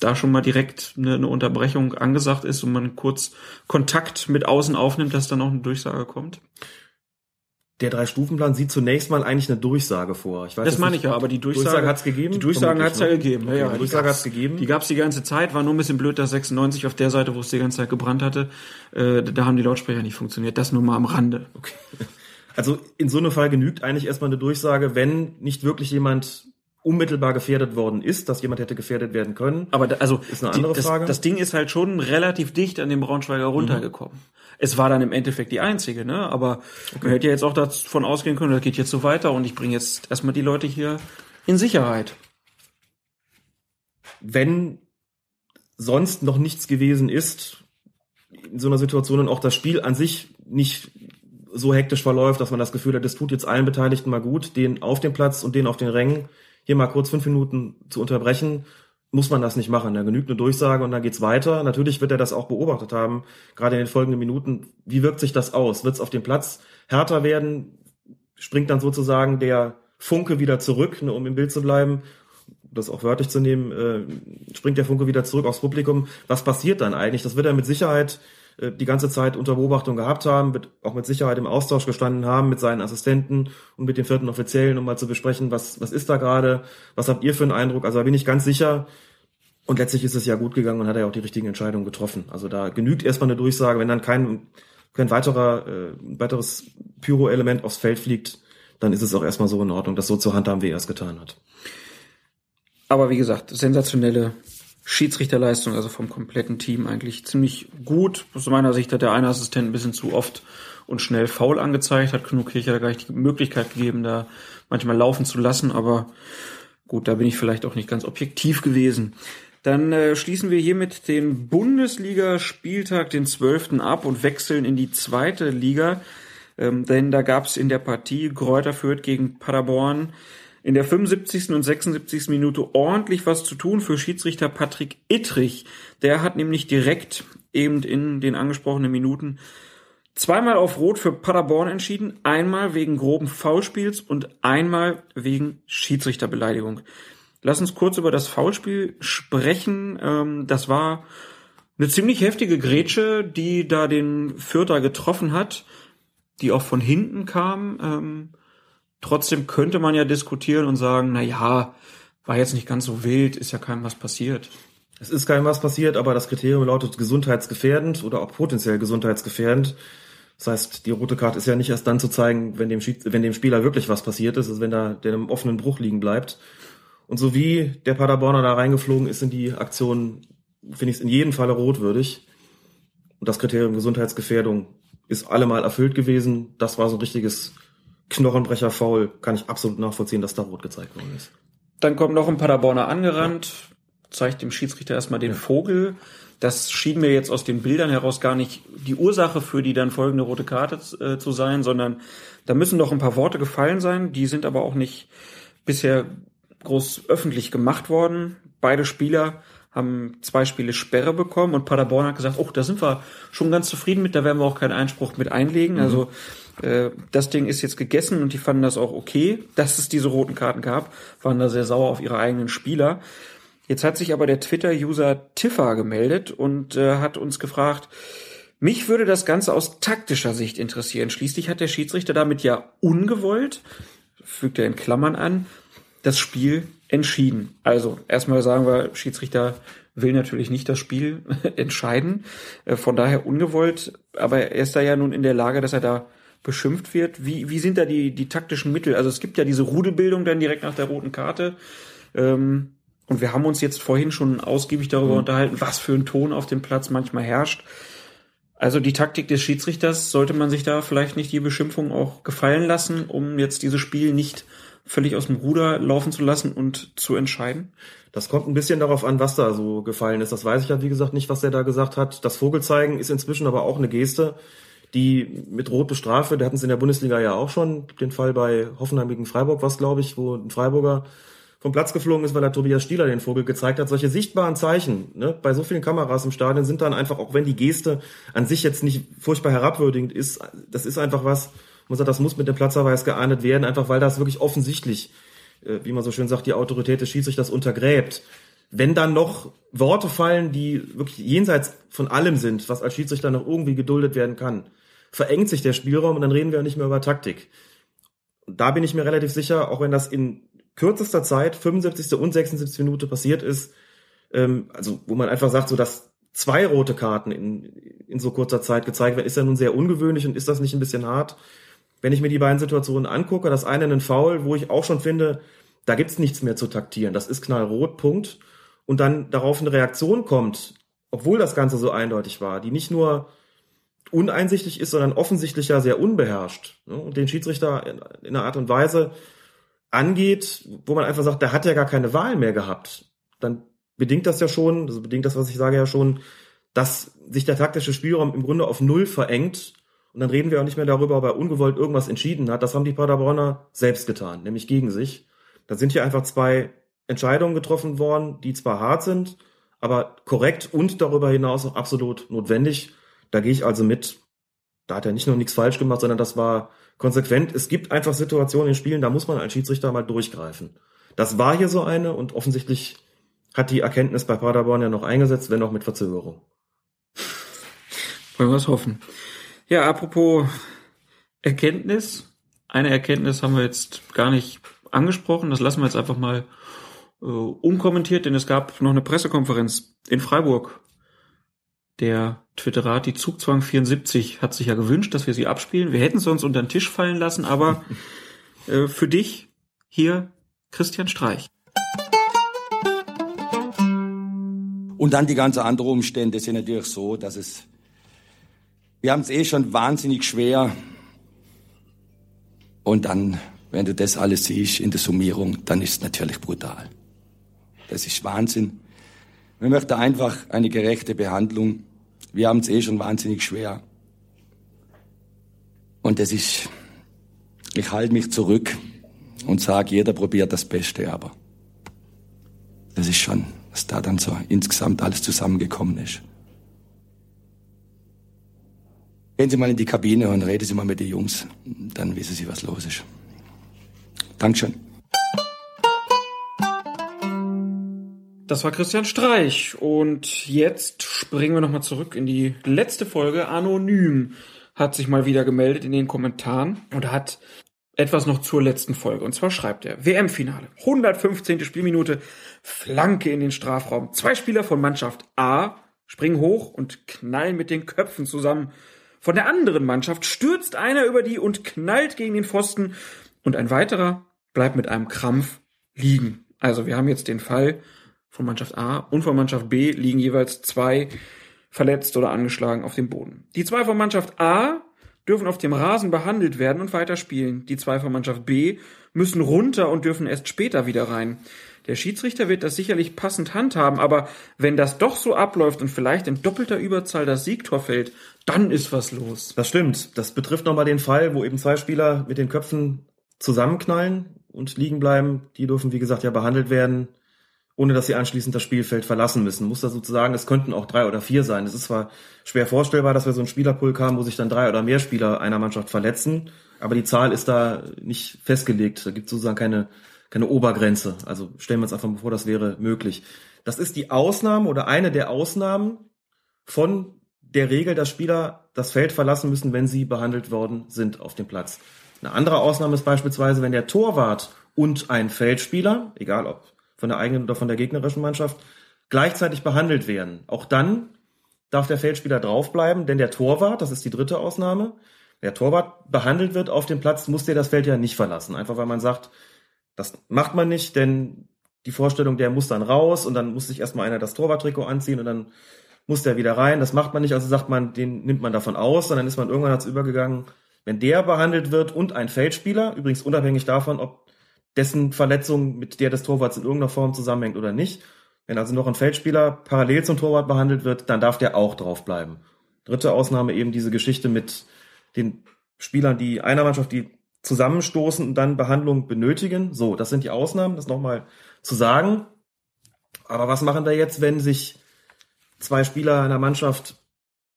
da schon mal direkt eine, eine Unterbrechung angesagt ist und man kurz Kontakt mit außen aufnimmt, dass dann auch eine Durchsage kommt? Der Drei-Stufen-Plan sieht zunächst mal eigentlich eine Durchsage vor. Ich weiß Das meine nicht- ich ja, aber die Durchsage, Durchsage hat's gegeben? Die Durchsagen Vermutlich, hat's ja ne? gegeben. Okay, ja, ja, die Durchsage gab's- hat's gegeben. Die gab's die ganze Zeit. War nur ein bisschen blöd, dass 96 auf der Seite, wo es die ganze Zeit gebrannt hatte, äh, da haben die Lautsprecher nicht funktioniert. Das nur mal am Rande. Also in so einem Fall genügt eigentlich erstmal eine Durchsage, wenn nicht wirklich jemand unmittelbar gefährdet worden ist, dass jemand hätte gefährdet werden können. Aber da, also Ist eine die, andere das, Frage. das Ding ist halt schon relativ dicht an dem Braunschweiger runtergekommen. Es war dann im Endeffekt die einzige, ne? Aber man hätte ja jetzt auch davon ausgehen können, das geht jetzt so weiter und ich bringe jetzt erstmal die Leute hier in Sicherheit. wenn sonst noch nichts gewesen ist, in so einer Situation und auch das Spiel an sich nicht so hektisch verläuft, dass man das Gefühl hat, es tut jetzt allen Beteiligten mal gut, den auf dem Platz und den auf den Rängen hier mal kurz fünf Minuten zu unterbrechen, muss man das nicht machen. Da genügt eine Durchsage und dann geht's weiter. Natürlich wird er das auch beobachtet haben, gerade in den folgenden Minuten. Wie wirkt sich das aus? Wird es auf dem Platz härter werden? Springt dann sozusagen der Funke wieder zurück, ne, um im Bild zu bleiben? das auch wörtlich zu nehmen, äh, springt der Funke wieder zurück aufs Publikum. Was passiert dann eigentlich? Das wird er mit Sicherheit äh, die ganze Zeit unter Beobachtung gehabt haben, wird auch mit Sicherheit im Austausch gestanden haben mit seinen Assistenten und mit den vierten Offiziellen, um mal zu besprechen, was, was ist da gerade, was habt ihr für einen Eindruck? Also da bin ich ganz sicher. Und letztlich ist es ja gut gegangen und hat er ja auch die richtigen Entscheidungen getroffen. Also da genügt erstmal eine Durchsage, wenn dann kein, kein weiterer, äh, weiteres Pyro-Element aufs Feld fliegt, dann ist es auch erstmal so in Ordnung, das so zu handhaben, wie er es getan hat. Aber wie gesagt, sensationelle Schiedsrichterleistung, also vom kompletten Team eigentlich ziemlich gut. Aus meiner Sicht hat der eine Assistent ein bisschen zu oft und schnell faul angezeigt, hat Knut Kircher da gleich die Möglichkeit gegeben, da manchmal laufen zu lassen, aber gut, da bin ich vielleicht auch nicht ganz objektiv gewesen. Dann äh, schließen wir hiermit den Bundesliga-Spieltag, den 12. ab und wechseln in die zweite Liga. Ähm, denn da gab es in der Partie Kräuter Fürth gegen Paderborn in der 75. und 76. Minute ordentlich was zu tun für Schiedsrichter Patrick Ittrich. Der hat nämlich direkt eben in den angesprochenen Minuten zweimal auf Rot für Paderborn entschieden, einmal wegen groben Foulspiels und einmal wegen Schiedsrichterbeleidigung. Lass uns kurz über das Foulspiel sprechen. Ähm, das war eine ziemlich heftige Grätsche, die da den Fürther getroffen hat, die auch von hinten kam. Trotzdem könnte man ja diskutieren und sagen, na ja, war jetzt nicht ganz so wild, ist ja keinem was passiert. Es ist keinem was passiert, aber das Kriterium lautet gesundheitsgefährdend oder auch potenziell gesundheitsgefährdend. Das heißt, die rote Karte ist ja nicht erst dann zu zeigen, wenn dem, wenn dem Spieler wirklich was passiert ist, also wenn da der im offenen Bruch liegen bleibt. Und so wie der Paderborner da reingeflogen ist in die Aktion, finde ich es in jedem Falle rotwürdig. Und das Kriterium Gesundheitsgefährdung ist allemal erfüllt gewesen. Das war so ein richtiges Knochenbrecher-Foul. Kann ich absolut nachvollziehen, dass da rot gezeigt worden ist. Dann kommt noch ein Paderborner angerannt, zeigt dem Schiedsrichter erstmal den Vogel. Das schien mir jetzt aus den Bildern heraus gar nicht die Ursache für die dann folgende rote Karte äh, zu sein, sondern da müssen doch ein paar Worte gefallen sein. Die sind aber auch nicht bisher groß öffentlich gemacht worden. Beide Spieler haben zwei Spiele Sperre bekommen und Paderborn hat gesagt, oh, da sind wir schon ganz zufrieden mit, da werden wir auch keinen Einspruch mit einlegen. Also äh, das Ding ist jetzt gegessen und die fanden das auch okay, dass es diese roten Karten gab, waren da sehr sauer auf ihre eigenen Spieler. Jetzt hat sich aber der Twitter-User Tiffa gemeldet und äh, hat uns gefragt, mich würde das Ganze aus taktischer Sicht interessieren. Schließlich hat der Schiedsrichter damit ja ungewollt, fügt er in Klammern an, das Spiel entschieden. Also erstmal sagen wir, Schiedsrichter will natürlich nicht das Spiel entscheiden, äh, von daher ungewollt, aber er ist da ja nun in der Lage, dass er da beschimpft wird. Wie, wie sind da die, die taktischen Mittel? Also es gibt ja diese Rudelbildung dann direkt nach der roten Karte. Ähm, und wir haben uns jetzt vorhin schon ausgiebig darüber Mhm. unterhalten, was für ein Ton auf dem Platz manchmal herrscht. Also die Taktik des Schiedsrichters sollte man sich da vielleicht nicht die Beschimpfung auch gefallen lassen, um jetzt dieses Spiel nicht völlig aus dem Ruder laufen zu lassen und zu entscheiden? Das kommt ein bisschen darauf an, was da so gefallen ist. Das weiß ich ja, wie gesagt, nicht, was der da gesagt hat. Das Vogelzeigen ist inzwischen aber auch eine Geste, die mit Rot bestraft wird. Wir hatten es in der Bundesliga ja auch schon, den Fall bei Hoffenheim gegen Freiburg, was glaube ich, wo ein Freiburger vom Platz geflogen ist, weil er Tobias Stieler den Vogel gezeigt hat. Solche sichtbaren Zeichen ne, bei so vielen Kameras im Stadion sind dann einfach, auch wenn die Geste an sich jetzt nicht furchtbar herabwürdigend ist, das ist einfach was, man sagt, das muss mit dem Platzverweis geahndet werden, einfach weil das wirklich offensichtlich, äh, wie man so schön sagt, die Autorität des Schiedsrichters untergräbt. Wenn dann noch Worte fallen, die wirklich jenseits von allem sind, was als Schiedsrichter noch irgendwie geduldet werden kann, verengt sich der Spielraum und dann reden wir nicht mehr über Taktik. Da bin ich mir relativ sicher, auch wenn das in kürzester Zeit, 75. und 76. Minute passiert ist, ähm, also wo man einfach sagt, so dass zwei rote Karten in, in so kurzer Zeit gezeigt werden, ist ja nun sehr ungewöhnlich und ist das nicht ein bisschen hart? Wenn ich mir die beiden Situationen angucke, das eine ein Foul, wo ich auch schon finde, da gibt's nichts mehr zu taktieren. Das ist knallrot, Punkt. Und dann darauf eine Reaktion kommt, obwohl das Ganze so eindeutig war, die nicht nur uneinsichtig ist, sondern offensichtlich ja sehr unbeherrscht ne, und den Schiedsrichter in, in einer Art und Weise angeht, wo man einfach sagt, der hat ja gar keine Wahl mehr gehabt, dann bedingt das ja schon, also bedingt das, was ich sage ja schon, dass sich der taktische Spielraum im Grunde auf Null verengt und dann reden wir auch nicht mehr darüber, ob er ungewollt irgendwas entschieden hat. Das haben die Paderborner selbst getan, nämlich gegen sich. Da sind hier einfach zwei Entscheidungen getroffen worden, die zwar hart sind, aber korrekt und darüber hinaus auch absolut notwendig. Da gehe ich also mit. Da hat er nicht nur nichts falsch gemacht, sondern das war konsequent. Es gibt einfach Situationen in Spielen, da muss man als Schiedsrichter mal durchgreifen. Das war hier so eine und offensichtlich hat die Erkenntnis bei Paderborn ja noch eingesetzt, wenn auch mit Verzögerung. Wollen wir es hoffen. Ja, apropos Erkenntnis. Eine Erkenntnis haben wir jetzt gar nicht angesprochen. Das lassen wir jetzt einfach mal äh, unkommentiert, denn es gab noch eine Pressekonferenz in Freiburg der Twitterat, die Zugzwang 74, hat sich ja gewünscht, dass wir sie abspielen. Wir hätten sie uns unter den Tisch fallen lassen, aber äh, für dich hier Christian Streich. Und dann die ganzen anderen Umstände sind natürlich so, dass es, wir haben es eh schon wahnsinnig schwer. Und dann, wenn du das alles siehst in der Summierung, dann ist es natürlich brutal. Das ist Wahnsinn. Wir möchten einfach eine gerechte Behandlung. Wir haben es eh schon wahnsinnig schwer. Und das ist, ich halte mich zurück und sage, jeder probiert das Beste, aber das ist schon, was da dann so insgesamt alles zusammengekommen ist. Gehen Sie mal in die Kabine und reden Sie mal mit den Jungs, dann wissen Sie, was los ist. Dankeschön. Das war Christian Streich. Und jetzt springen wir nochmal zurück in die letzte Folge. Anonym hat sich mal wieder gemeldet in den Kommentaren und hat etwas noch zur letzten Folge. Und zwar schreibt er, WM-Finale, 115. Spielminute, Flanke in den Strafraum. Zwei Spieler von Mannschaft A springen hoch und knallen mit den Köpfen zusammen. Von der anderen Mannschaft stürzt einer über die und knallt gegen den Pfosten und ein weiterer bleibt mit einem Krampf liegen. Also wir haben jetzt den Fall, von Mannschaft A und von Mannschaft B liegen jeweils zwei verletzt oder angeschlagen auf dem Boden. Die zwei von Mannschaft A dürfen auf dem Rasen behandelt werden und weiterspielen. Die zwei von Mannschaft B müssen runter und dürfen erst später wieder rein. Der Schiedsrichter wird das sicherlich passend handhaben, aber wenn das doch so abläuft und vielleicht in doppelter Überzahl das Siegtor fällt, dann ist was los. Das stimmt. Das betrifft nochmal den Fall, wo eben zwei Spieler mit den Köpfen zusammenknallen und liegen bleiben. Die dürfen, wie gesagt, ja behandelt werden ohne dass sie anschließend das Spielfeld verlassen müssen. Muss da sozusagen, es könnten auch drei oder vier sein. Es ist zwar schwer vorstellbar, dass wir so einen Spielerpool haben, wo sich dann drei oder mehr Spieler einer Mannschaft verletzen, aber die Zahl ist da nicht festgelegt. Da gibt es sozusagen keine, keine Obergrenze. Also stellen wir uns einfach mal vor, das wäre möglich. Das ist die Ausnahme oder eine der Ausnahmen von der Regel, dass Spieler das Feld verlassen müssen, wenn sie behandelt worden sind auf dem Platz. Eine andere Ausnahme ist beispielsweise, wenn der Torwart und ein Feldspieler, egal ob von der eigenen oder von der gegnerischen Mannschaft gleichzeitig behandelt werden. Auch dann darf der Feldspieler draufbleiben, denn der Torwart, das ist die dritte Ausnahme, der Torwart behandelt wird auf dem Platz, muss der das Feld ja nicht verlassen. Einfach weil man sagt, das macht man nicht, denn die Vorstellung, der muss dann raus und dann muss sich erstmal einer das Torwarttrikot anziehen und dann muss der wieder rein. Das macht man nicht, also sagt man, den nimmt man davon aus, sondern ist man irgendwann dazu übergegangen, wenn der behandelt wird und ein Feldspieler, übrigens unabhängig davon, ob dessen Verletzung mit der des Torwarts in irgendeiner Form zusammenhängt oder nicht. Wenn also noch ein Feldspieler parallel zum Torwart behandelt wird, dann darf der auch draufbleiben. Dritte Ausnahme eben diese Geschichte mit den Spielern, die einer Mannschaft, die zusammenstoßen und dann Behandlung benötigen. So, das sind die Ausnahmen, das nochmal zu sagen. Aber was machen wir jetzt, wenn sich zwei Spieler einer Mannschaft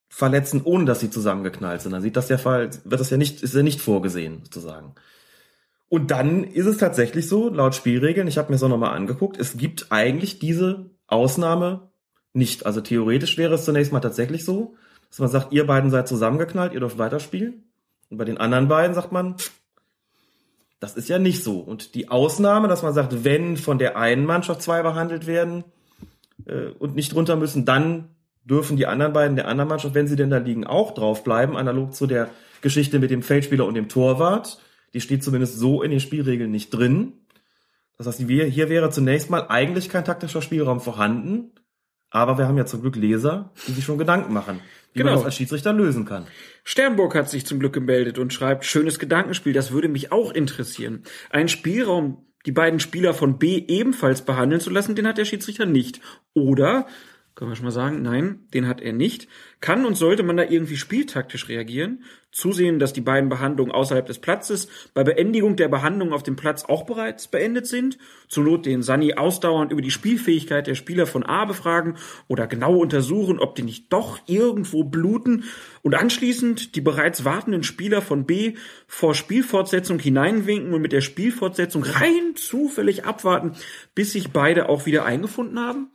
verletzen, ohne dass sie zusammengeknallt sind? Dann sieht das der Fall, wird das ja nicht, ist ja nicht vorgesehen, sozusagen. Und dann ist es tatsächlich so, laut Spielregeln, ich habe mir auch nochmal angeguckt, es gibt eigentlich diese Ausnahme nicht. Also theoretisch wäre es zunächst mal tatsächlich so, dass man sagt, ihr beiden seid zusammengeknallt, ihr dürft weiterspielen. Und bei den anderen beiden sagt man, das ist ja nicht so. Und die Ausnahme, dass man sagt, wenn von der einen Mannschaft zwei behandelt werden äh, und nicht runter müssen, dann dürfen die anderen beiden der anderen Mannschaft, wenn sie denn da liegen, auch draufbleiben, analog zu der Geschichte mit dem Feldspieler und dem Torwart. Die steht zumindest so in den Spielregeln nicht drin. Das heißt, hier wäre zunächst mal eigentlich kein taktischer Spielraum vorhanden. Aber wir haben ja zum Glück Leser, die sich schon Gedanken machen, wie genau. man das als Schiedsrichter lösen kann. Sternburg hat sich zum Glück gemeldet und schreibt, schönes Gedankenspiel, das würde mich auch interessieren. Ein Spielraum, die beiden Spieler von B ebenfalls behandeln zu lassen, den hat der Schiedsrichter nicht. Oder können wir schon mal sagen, nein, den hat er nicht. Kann und sollte man da irgendwie spieltaktisch reagieren? Zusehen, dass die beiden Behandlungen außerhalb des Platzes bei Beendigung der Behandlung auf dem Platz auch bereits beendet sind? Zur Not den Sani ausdauernd über die Spielfähigkeit der Spieler von A befragen oder genau untersuchen, ob die nicht doch irgendwo bluten und anschließend die bereits wartenden Spieler von B vor Spielfortsetzung hineinwinken und mit der Spielfortsetzung rein zufällig abwarten, bis sich beide auch wieder eingefunden haben?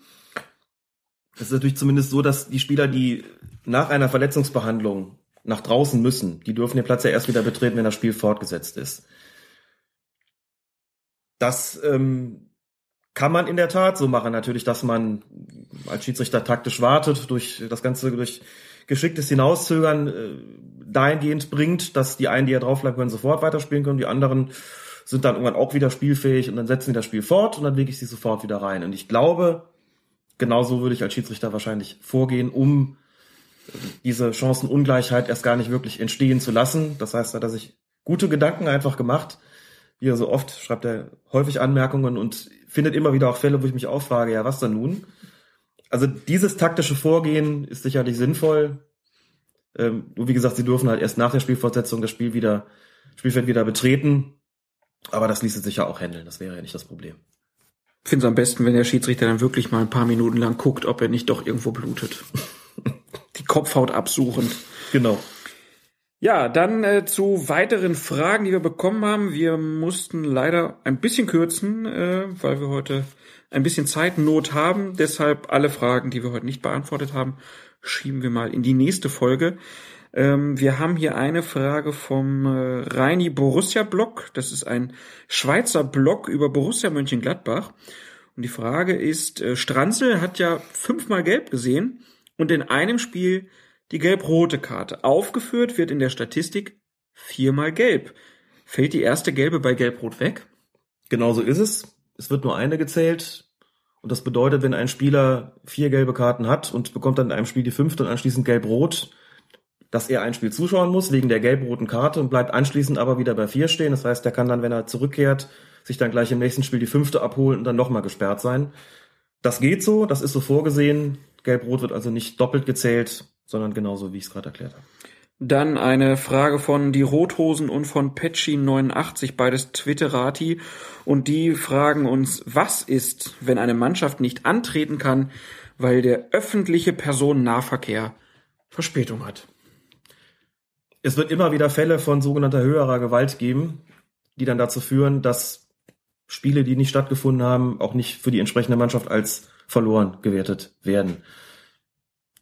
Es ist natürlich zumindest so, dass die Spieler, die nach einer Verletzungsbehandlung nach draußen müssen, die dürfen den Platz ja erst wieder betreten, wenn das Spiel fortgesetzt ist. Das ähm, kann man in der Tat so machen, natürlich, dass man als Schiedsrichter taktisch wartet, durch das Ganze durch geschicktes Hinauszögern äh, dahingehend bringt, dass die einen, die ja draufbleiben können, sofort weiterspielen können, die anderen sind dann irgendwann auch wieder spielfähig und dann setzen die das Spiel fort und dann lege ich sie sofort wieder rein. Und ich glaube, genauso würde ich als Schiedsrichter wahrscheinlich vorgehen, um diese Chancenungleichheit erst gar nicht wirklich entstehen zu lassen. Das heißt, da hat er sich gute Gedanken einfach gemacht. Wie er so oft schreibt er häufig Anmerkungen und findet immer wieder auch Fälle, wo ich mich auch frage, ja, was dann nun? Also dieses taktische Vorgehen ist sicherlich sinnvoll. Ähm, nur wie gesagt, sie dürfen halt erst nach der Spielfortsetzung das Spiel wieder, Spielfeld wieder betreten. Aber das ließe sich ja auch handeln. Das wäre ja nicht das Problem finde es am besten, wenn der Schiedsrichter dann wirklich mal ein paar Minuten lang guckt, ob er nicht doch irgendwo blutet. Die Kopfhaut absuchend. Genau. Ja, dann äh, zu weiteren Fragen, die wir bekommen haben. Wir mussten leider ein bisschen kürzen, äh, weil wir heute ein bisschen Zeitnot haben. Deshalb alle Fragen, die wir heute nicht beantwortet haben, schieben wir mal in die nächste Folge. Ähm, wir haben hier eine Frage vom äh, Reini Borussia Blog. Das ist ein Schweizer Blog über Borussia Mönchengladbach. Und die Frage ist, äh, Stranzel hat ja fünfmal gelb gesehen und in einem Spiel die gelb-rote Karte. Aufgeführt wird in der Statistik viermal gelb. Fällt die erste gelbe bei gelb-rot weg? Genauso ist es. Es wird nur eine gezählt. Und das bedeutet, wenn ein Spieler vier gelbe Karten hat und bekommt dann in einem Spiel die fünfte und anschließend gelb-rot, dass er ein Spiel zuschauen muss wegen der gelb-roten Karte und bleibt anschließend aber wieder bei vier stehen. Das heißt, er kann dann, wenn er zurückkehrt, sich dann gleich im nächsten Spiel die fünfte abholen und dann nochmal gesperrt sein. Das geht so, das ist so vorgesehen. Gelb-rot wird also nicht doppelt gezählt, sondern genauso, wie ich es gerade erklärt habe. Dann eine Frage von die Rothosen und von Petschi89, beides Twitterati. Und die fragen uns, was ist, wenn eine Mannschaft nicht antreten kann, weil der öffentliche Personennahverkehr Verspätung hat? Es wird immer wieder Fälle von sogenannter höherer Gewalt geben, die dann dazu führen, dass Spiele, die nicht stattgefunden haben, auch nicht für die entsprechende Mannschaft als verloren gewertet werden.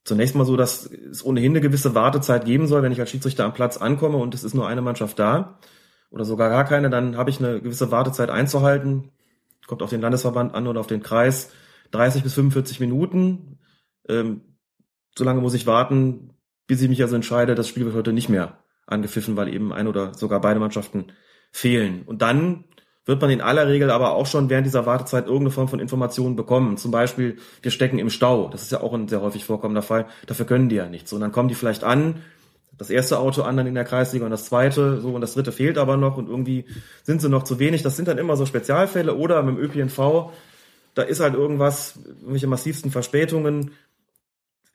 Zunächst mal so, dass es ohnehin eine gewisse Wartezeit geben soll, wenn ich als Schiedsrichter am Platz ankomme und es ist nur eine Mannschaft da oder sogar gar keine, dann habe ich eine gewisse Wartezeit einzuhalten. Kommt auf den Landesverband an oder auf den Kreis. 30 bis 45 Minuten. Ähm, so lange muss ich warten, bis ich mich also entscheide, das Spiel wird heute nicht mehr angepfiffen, weil eben ein oder sogar beide Mannschaften fehlen. Und dann wird man in aller Regel aber auch schon während dieser Wartezeit irgendeine Form von Informationen bekommen. Zum Beispiel, wir stecken im Stau. Das ist ja auch ein sehr häufig vorkommender Fall. Dafür können die ja nichts. Und dann kommen die vielleicht an, das erste Auto an dann in der Kreisliga und das zweite, so und das dritte fehlt aber noch und irgendwie sind sie noch zu wenig. Das sind dann immer so Spezialfälle oder mit dem ÖPNV, da ist halt irgendwas, irgendwelche massivsten Verspätungen.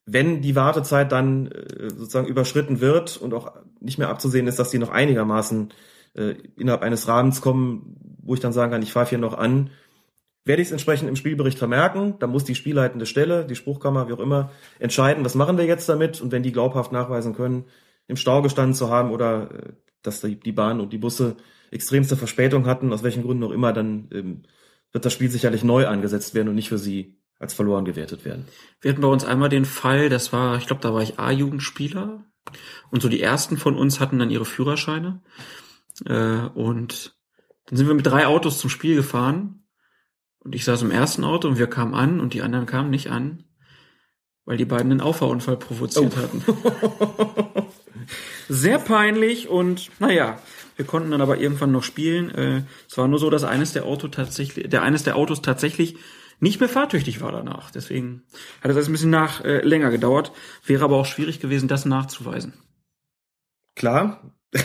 Wenn die Wartezeit dann äh, sozusagen überschritten wird und auch nicht mehr abzusehen ist, dass die noch einigermaßen äh, innerhalb eines Rahmens kommen, wo ich dann sagen kann, ich fahre hier noch an, werde ich es entsprechend im Spielbericht vermerken. Da muss die spielleitende Stelle, die Spruchkammer, wie auch immer, entscheiden, was machen wir jetzt damit. Und wenn die glaubhaft nachweisen können, im Stau gestanden zu haben oder äh, dass die, die Bahn und die Busse extremste Verspätung hatten, aus welchen Gründen auch immer, dann ähm, wird das Spiel sicherlich neu angesetzt werden und nicht für sie als verloren gewertet werden. Wir hatten bei uns einmal den Fall, das war, ich glaube, da war ich A-Jugendspieler und so die ersten von uns hatten dann ihre Führerscheine äh, und dann sind wir mit drei Autos zum Spiel gefahren und ich saß im ersten Auto und wir kamen an und die anderen kamen nicht an, weil die beiden einen Auffahrunfall provoziert oh. hatten. Sehr peinlich und naja, wir konnten dann aber irgendwann noch spielen. Äh, es war nur so, dass eines der Auto tatsächlich, der eines der Autos tatsächlich nicht mehr fahrtüchtig war danach. Deswegen hat es ein bisschen nach äh, länger gedauert. Wäre aber auch schwierig gewesen, das nachzuweisen. Klar.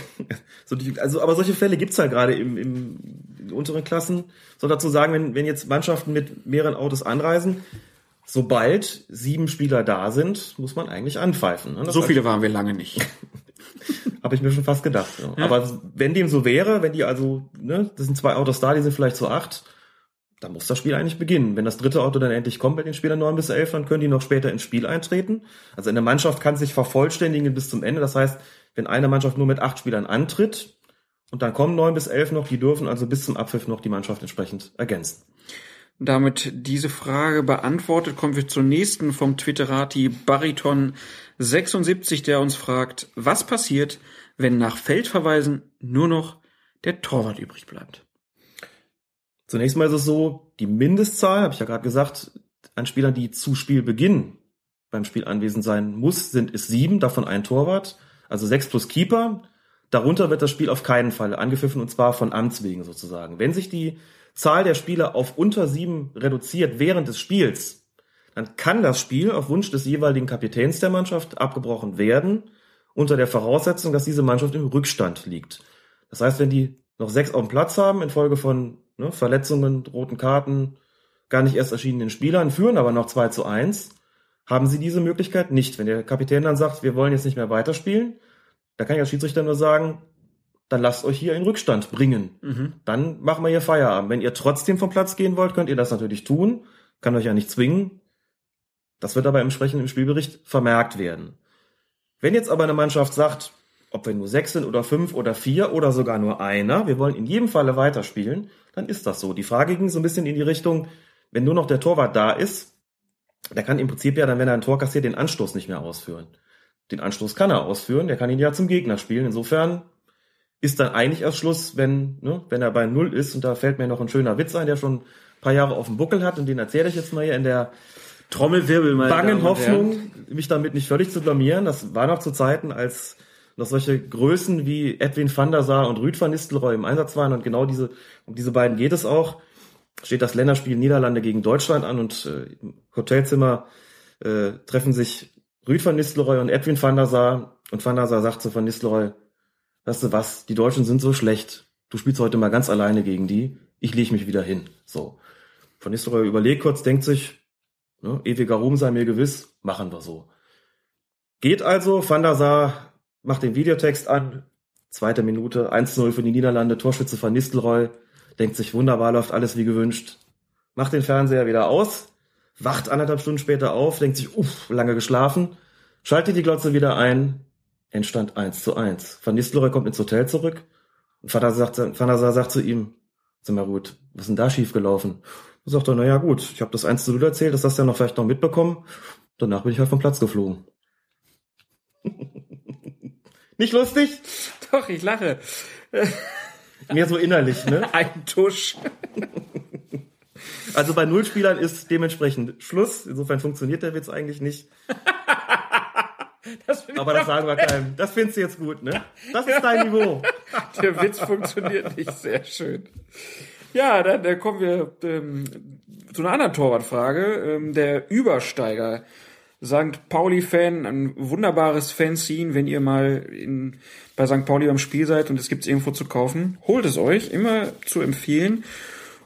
so die, also, aber solche Fälle gibt's ja gerade im, im, in unteren Klassen. Soll dazu sagen, wenn, wenn jetzt Mannschaften mit mehreren Autos anreisen, sobald sieben Spieler da sind, muss man eigentlich anpfeifen. Ne? So viele waren wir lange nicht. Habe ich mir schon fast gedacht. Ja. Ja. Aber wenn dem so wäre, wenn die also, ne, das sind zwei Autos da, die sind vielleicht zu acht, dann muss das Spiel eigentlich beginnen. Wenn das dritte Auto dann endlich kommt bei den Spielern neun bis elf, dann können die noch später ins Spiel eintreten. Also eine Mannschaft kann sich vervollständigen bis zum Ende. Das heißt, wenn eine Mannschaft nur mit acht Spielern antritt und dann kommen neun bis elf noch, die dürfen also bis zum Abpfiff noch die Mannschaft entsprechend ergänzen. Damit diese Frage beantwortet, kommen wir zur nächsten vom Twitterati Bariton 76, der uns fragt, was passiert, wenn nach Feldverweisen nur noch der Torwart übrig bleibt? Zunächst mal ist es so, die Mindestzahl, habe ich ja gerade gesagt, an Spielern, die zu Spielbeginn beim Spiel anwesend sein muss, sind es sieben, davon ein Torwart, also sechs plus Keeper. Darunter wird das Spiel auf keinen Fall angepfiffen und zwar von Amts wegen sozusagen. Wenn sich die Zahl der Spieler auf unter sieben reduziert während des Spiels, dann kann das Spiel auf Wunsch des jeweiligen Kapitäns der Mannschaft abgebrochen werden, unter der Voraussetzung, dass diese Mannschaft im Rückstand liegt. Das heißt, wenn die noch sechs auf dem Platz haben, infolge von ne, Verletzungen, roten Karten, gar nicht erst erschienenen Spielern, führen aber noch 2 zu 1, haben sie diese Möglichkeit nicht. Wenn der Kapitän dann sagt, wir wollen jetzt nicht mehr weiterspielen, da kann ich als Schiedsrichter nur sagen, dann lasst euch hier in Rückstand bringen. Mhm. Dann machen wir hier Feierabend. Wenn ihr trotzdem vom Platz gehen wollt, könnt ihr das natürlich tun. Kann euch ja nicht zwingen. Das wird aber entsprechend im Spielbericht vermerkt werden. Wenn jetzt aber eine Mannschaft sagt, ob wir nur sechs sind oder fünf oder vier oder sogar nur einer, wir wollen in jedem Falle weiterspielen, dann ist das so. Die Frage ging so ein bisschen in die Richtung, wenn nur noch der Torwart da ist, der kann im Prinzip ja dann, wenn er ein Tor kassiert, den Anstoß nicht mehr ausführen. Den Anstoß kann er ausführen, der kann ihn ja zum Gegner spielen. Insofern ist dann eigentlich erst Schluss, wenn, ne, wenn er bei Null ist. Und da fällt mir noch ein schöner Witz ein, der schon ein paar Jahre auf dem Buckel hat und den erzähle ich jetzt mal hier in der Trommelwirbel, meine bangen Hoffnung, mich damit nicht völlig zu blamieren. Das war noch zu Zeiten, als noch solche Größen wie Edwin van der Sar und Rüd van Nistelrooy im Einsatz waren und genau diese, um diese beiden geht es auch. Steht das Länderspiel Niederlande gegen Deutschland an und äh, im Hotelzimmer äh, treffen sich Rüd van Nistelrooy und Edwin van der Sar und van der Sar sagt zu van Nistelrooy, weißt du was, die Deutschen sind so schlecht. Du spielst heute mal ganz alleine gegen die. Ich lege mich wieder hin. So. Von Nistelrooy überlegt kurz, denkt sich, ne, ewiger Ruhm sei mir gewiss, machen wir so. Geht also, Van der Sar macht den Videotext an, zweite Minute, 1-0 für die Niederlande, Torschütze von Nistelrooy, denkt sich, wunderbar, läuft alles wie gewünscht, macht den Fernseher wieder aus, wacht anderthalb Stunden später auf, denkt sich, uff, lange geschlafen, schaltet die Glotze wieder ein, Endstand 1 zu 1. Van Nistelrooy kommt ins Hotel zurück und Vater sagt, Vater sagt zu ihm, sag mal gut, was ist denn da schiefgelaufen? Da sagt er, na ja gut, ich habe das 1 zu 0 erzählt, das hast du ja noch vielleicht noch mitbekommen. Danach bin ich halt vom Platz geflogen. Nicht lustig? Doch, ich lache. Mehr so innerlich, ne? Ein Tusch. Also bei Nullspielern ist dementsprechend Schluss. Insofern funktioniert der Witz eigentlich nicht. Das Aber das sagen wir keinem. Das findest du jetzt gut, ne? Das ist dein Niveau. Der Witz funktioniert nicht sehr schön. Ja, dann, dann kommen wir ähm, zu einer anderen Torwartfrage. Ähm, der Übersteiger, St. Pauli-Fan, ein wunderbares Fanzine, wenn ihr mal in, bei St. Pauli am Spiel seid und es gibt's irgendwo zu kaufen, holt es euch, immer zu empfehlen.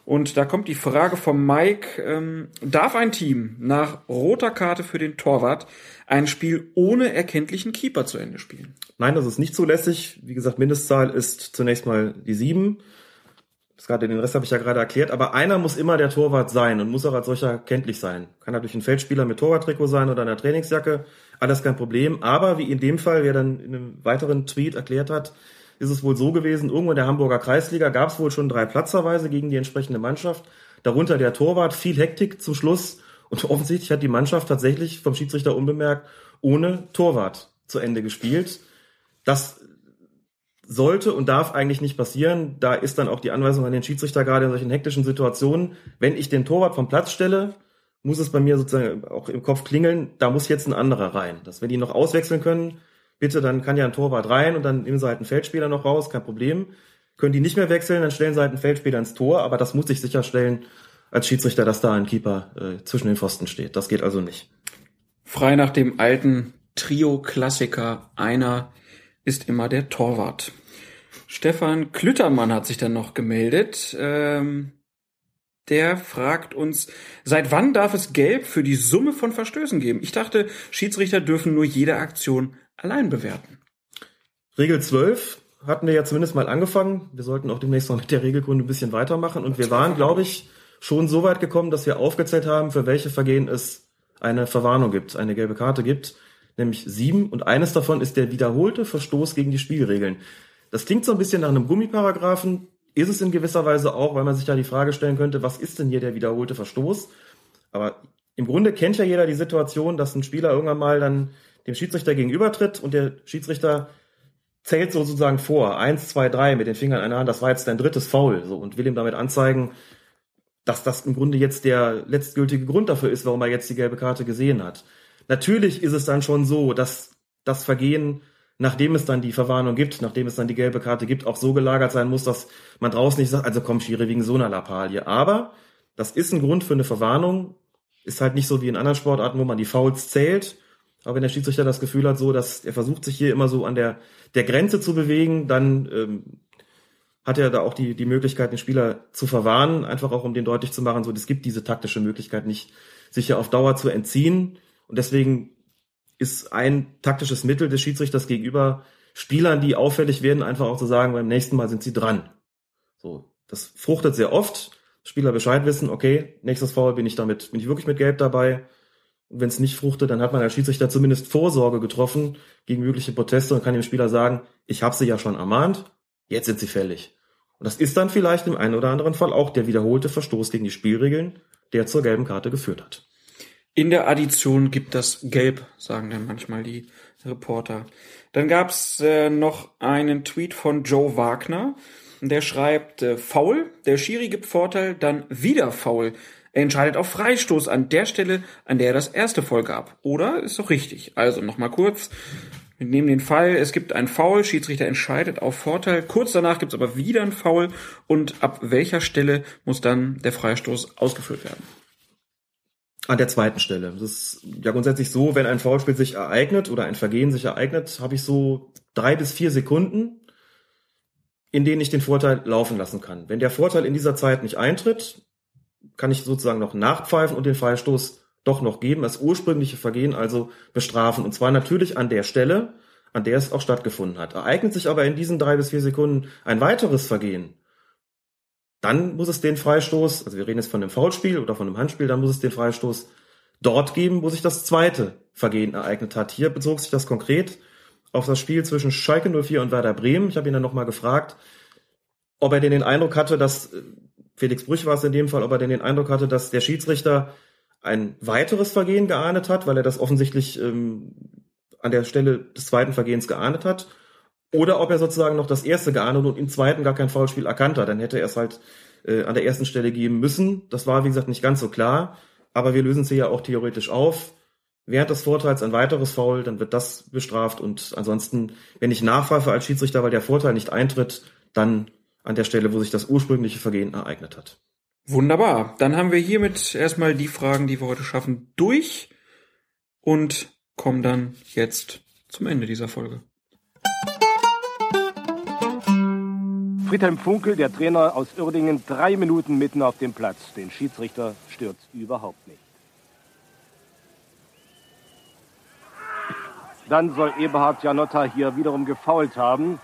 Und da kommt die Frage vom Mike, ähm, darf ein Team nach roter Karte für den Torwart ein Spiel ohne erkenntlichen Keeper zu Ende spielen? Nein, das ist nicht zulässig. Wie gesagt, Mindestzahl ist zunächst mal die sieben. Gerade den Rest habe ich ja gerade erklärt. Aber einer muss immer der Torwart sein und muss auch als solcher kenntlich sein. Kann natürlich ein Feldspieler mit Torwarttrikot sein oder einer Trainingsjacke. Alles kein Problem. Aber wie in dem Fall, wer dann in einem weiteren Tweet erklärt hat, ist es wohl so gewesen, irgendwo in der Hamburger Kreisliga gab es wohl schon drei Platzerweise gegen die entsprechende Mannschaft. Darunter der Torwart, viel Hektik zum Schluss. Und offensichtlich hat die Mannschaft tatsächlich vom Schiedsrichter unbemerkt ohne Torwart zu Ende gespielt. Das sollte und darf eigentlich nicht passieren. Da ist dann auch die Anweisung an den Schiedsrichter gerade in solchen hektischen Situationen. Wenn ich den Torwart vom Platz stelle, muss es bei mir sozusagen auch im Kopf klingeln, da muss jetzt ein anderer rein. Dass wenn die noch auswechseln können, bitte, dann kann ja ein Torwart rein und dann nehmen sie halt einen Feldspieler noch raus, kein Problem. Können die nicht mehr wechseln, dann stellen sie halt einen Feldspieler ins Tor, aber das muss ich sicherstellen als Schiedsrichter, dass da ein Keeper äh, zwischen den Pfosten steht. Das geht also nicht. Frei nach dem alten Trio-Klassiker, einer ist immer der Torwart. Stefan Klüttermann hat sich dann noch gemeldet. Ähm, der fragt uns, seit wann darf es Gelb für die Summe von Verstößen geben? Ich dachte, Schiedsrichter dürfen nur jede Aktion allein bewerten. Regel 12 hatten wir ja zumindest mal angefangen. Wir sollten auch demnächst noch mit der Regelgründe ein bisschen weitermachen. Und wir waren, glaube ich, schon so weit gekommen, dass wir aufgezählt haben, für welche Vergehen es eine Verwarnung gibt, eine gelbe Karte gibt, nämlich sieben. Und eines davon ist der wiederholte Verstoß gegen die Spielregeln. Das klingt so ein bisschen nach einem Gummiparagraphen, ist es in gewisser Weise auch, weil man sich da die Frage stellen könnte, was ist denn hier der wiederholte Verstoß? Aber im Grunde kennt ja jeder die Situation, dass ein Spieler irgendwann mal dann dem Schiedsrichter gegenübertritt und der Schiedsrichter zählt sozusagen vor, eins, zwei, drei mit den Fingern in der Hand, das war jetzt dein drittes Foul, so, und will ihm damit anzeigen, dass das im Grunde jetzt der letztgültige Grund dafür ist, warum er jetzt die gelbe Karte gesehen hat. Natürlich ist es dann schon so, dass das Vergehen, nachdem es dann die Verwarnung gibt, nachdem es dann die gelbe Karte gibt, auch so gelagert sein muss, dass man draußen nicht sagt, also komm, Schiri, wegen so einer Lappalie. Aber das ist ein Grund für eine Verwarnung, ist halt nicht so wie in anderen Sportarten, wo man die Fouls zählt aber wenn der Schiedsrichter das Gefühl hat, so, dass er versucht, sich hier immer so an der, der Grenze zu bewegen, dann ähm, hat er da auch die, die Möglichkeit, den Spieler zu verwarnen, einfach auch um den deutlich zu machen, so, es gibt diese taktische Möglichkeit nicht, sich ja auf Dauer zu entziehen. Und deswegen ist ein taktisches Mittel des Schiedsrichters gegenüber Spielern, die auffällig werden, einfach auch zu sagen, beim nächsten Mal sind sie dran. So, das fruchtet sehr oft. Spieler Bescheid wissen, okay, nächstes Foul bin ich damit, bin ich wirklich mit Gelb dabei und wenn es nicht fruchtet, dann hat man als Schiedsrichter zumindest Vorsorge getroffen gegen mögliche Proteste und kann dem Spieler sagen, ich habe sie ja schon ermahnt, jetzt sind sie fällig. Und das ist dann vielleicht im einen oder anderen Fall auch der wiederholte Verstoß gegen die Spielregeln, der zur gelben Karte geführt hat. In der Addition gibt das Gelb, sagen dann manchmal die Reporter. Dann gab's äh, noch einen Tweet von Joe Wagner. Der schreibt, äh, faul, der Schiri gibt Vorteil, dann wieder faul. Er entscheidet auf Freistoß an der Stelle, an der er das erste Foul gab. Oder? Ist doch richtig. Also nochmal kurz. Wir nehmen den Fall, es gibt ein Foul, Schiedsrichter entscheidet auf Vorteil. Kurz danach gibt es aber wieder ein Foul. Und ab welcher Stelle muss dann der Freistoß ausgeführt werden? An der zweiten Stelle. Das ist ja grundsätzlich so, wenn ein Foulspiel sich ereignet oder ein Vergehen sich ereignet, habe ich so drei bis vier Sekunden, in denen ich den Vorteil laufen lassen kann. Wenn der Vorteil in dieser Zeit nicht eintritt, kann ich sozusagen noch nachpfeifen und den Freistoß doch noch geben, das ursprüngliche Vergehen also bestrafen. Und zwar natürlich an der Stelle, an der es auch stattgefunden hat. Ereignet sich aber in diesen drei bis vier Sekunden ein weiteres Vergehen, dann muss es den Freistoß, also wir reden jetzt von einem Foulspiel oder von einem Handspiel, dann muss es den Freistoß dort geben, wo sich das zweite Vergehen ereignet hat. Hier bezog sich das konkret auf das Spiel zwischen Schalke 04 und Werder Bremen. Ich habe ihn dann nochmal gefragt, ob er denn den Eindruck hatte, dass Felix Brüch war es in dem Fall, ob er denn den Eindruck hatte, dass der Schiedsrichter ein weiteres Vergehen geahndet hat, weil er das offensichtlich ähm, an der Stelle des zweiten Vergehens geahndet hat. Oder ob er sozusagen noch das erste geahndet und im zweiten gar kein Foulspiel erkannt hat. Dann hätte er es halt äh, an der ersten Stelle geben müssen. Das war, wie gesagt, nicht ganz so klar. Aber wir lösen sie ja auch theoretisch auf. Während des Vorteils ein weiteres Foul, dann wird das bestraft. Und ansonsten, wenn ich nachpfeife als Schiedsrichter, weil der Vorteil nicht eintritt, dann an der Stelle, wo sich das ursprüngliche Vergehen ereignet hat. Wunderbar. Dann haben wir hiermit erstmal die Fragen, die wir heute schaffen, durch und kommen dann jetzt zum Ende dieser Folge. Friedhelm Funkel, der Trainer aus Uerdingen, drei Minuten mitten auf dem Platz. Den Schiedsrichter stört überhaupt nicht. Dann soll Eberhard Janotta hier wiederum gefault haben.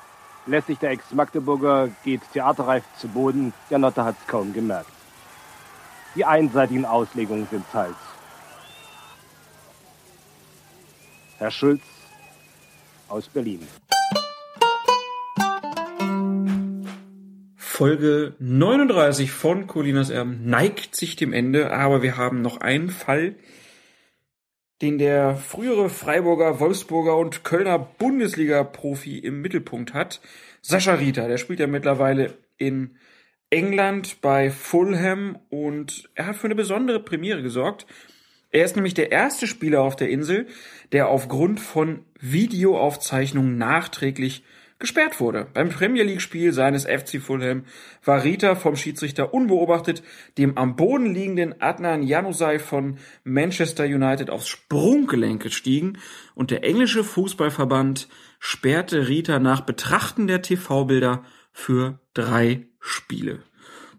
Lässig der Ex-Magdeburger geht theaterreif zu Boden. Janotta hat es kaum gemerkt. Die einseitigen Auslegungen sind teils. Herr Schulz aus Berlin. Folge 39 von Colinas Erben neigt sich dem Ende, aber wir haben noch einen Fall, den der frühere Freiburger, Wolfsburger und Kölner Bundesliga-Profi im Mittelpunkt hat. Sascha Rita, der spielt ja mittlerweile in England bei Fulham und er hat für eine besondere Premiere gesorgt. Er ist nämlich der erste Spieler auf der Insel, der aufgrund von Videoaufzeichnungen nachträglich gesperrt wurde. Beim Premier League-Spiel seines FC Fulham war Rita vom Schiedsrichter unbeobachtet dem am Boden liegenden Adnan Januzaj von Manchester United aufs Sprunggelenk gestiegen und der englische Fußballverband sperrte Rita nach Betrachten der TV-Bilder für drei Spiele.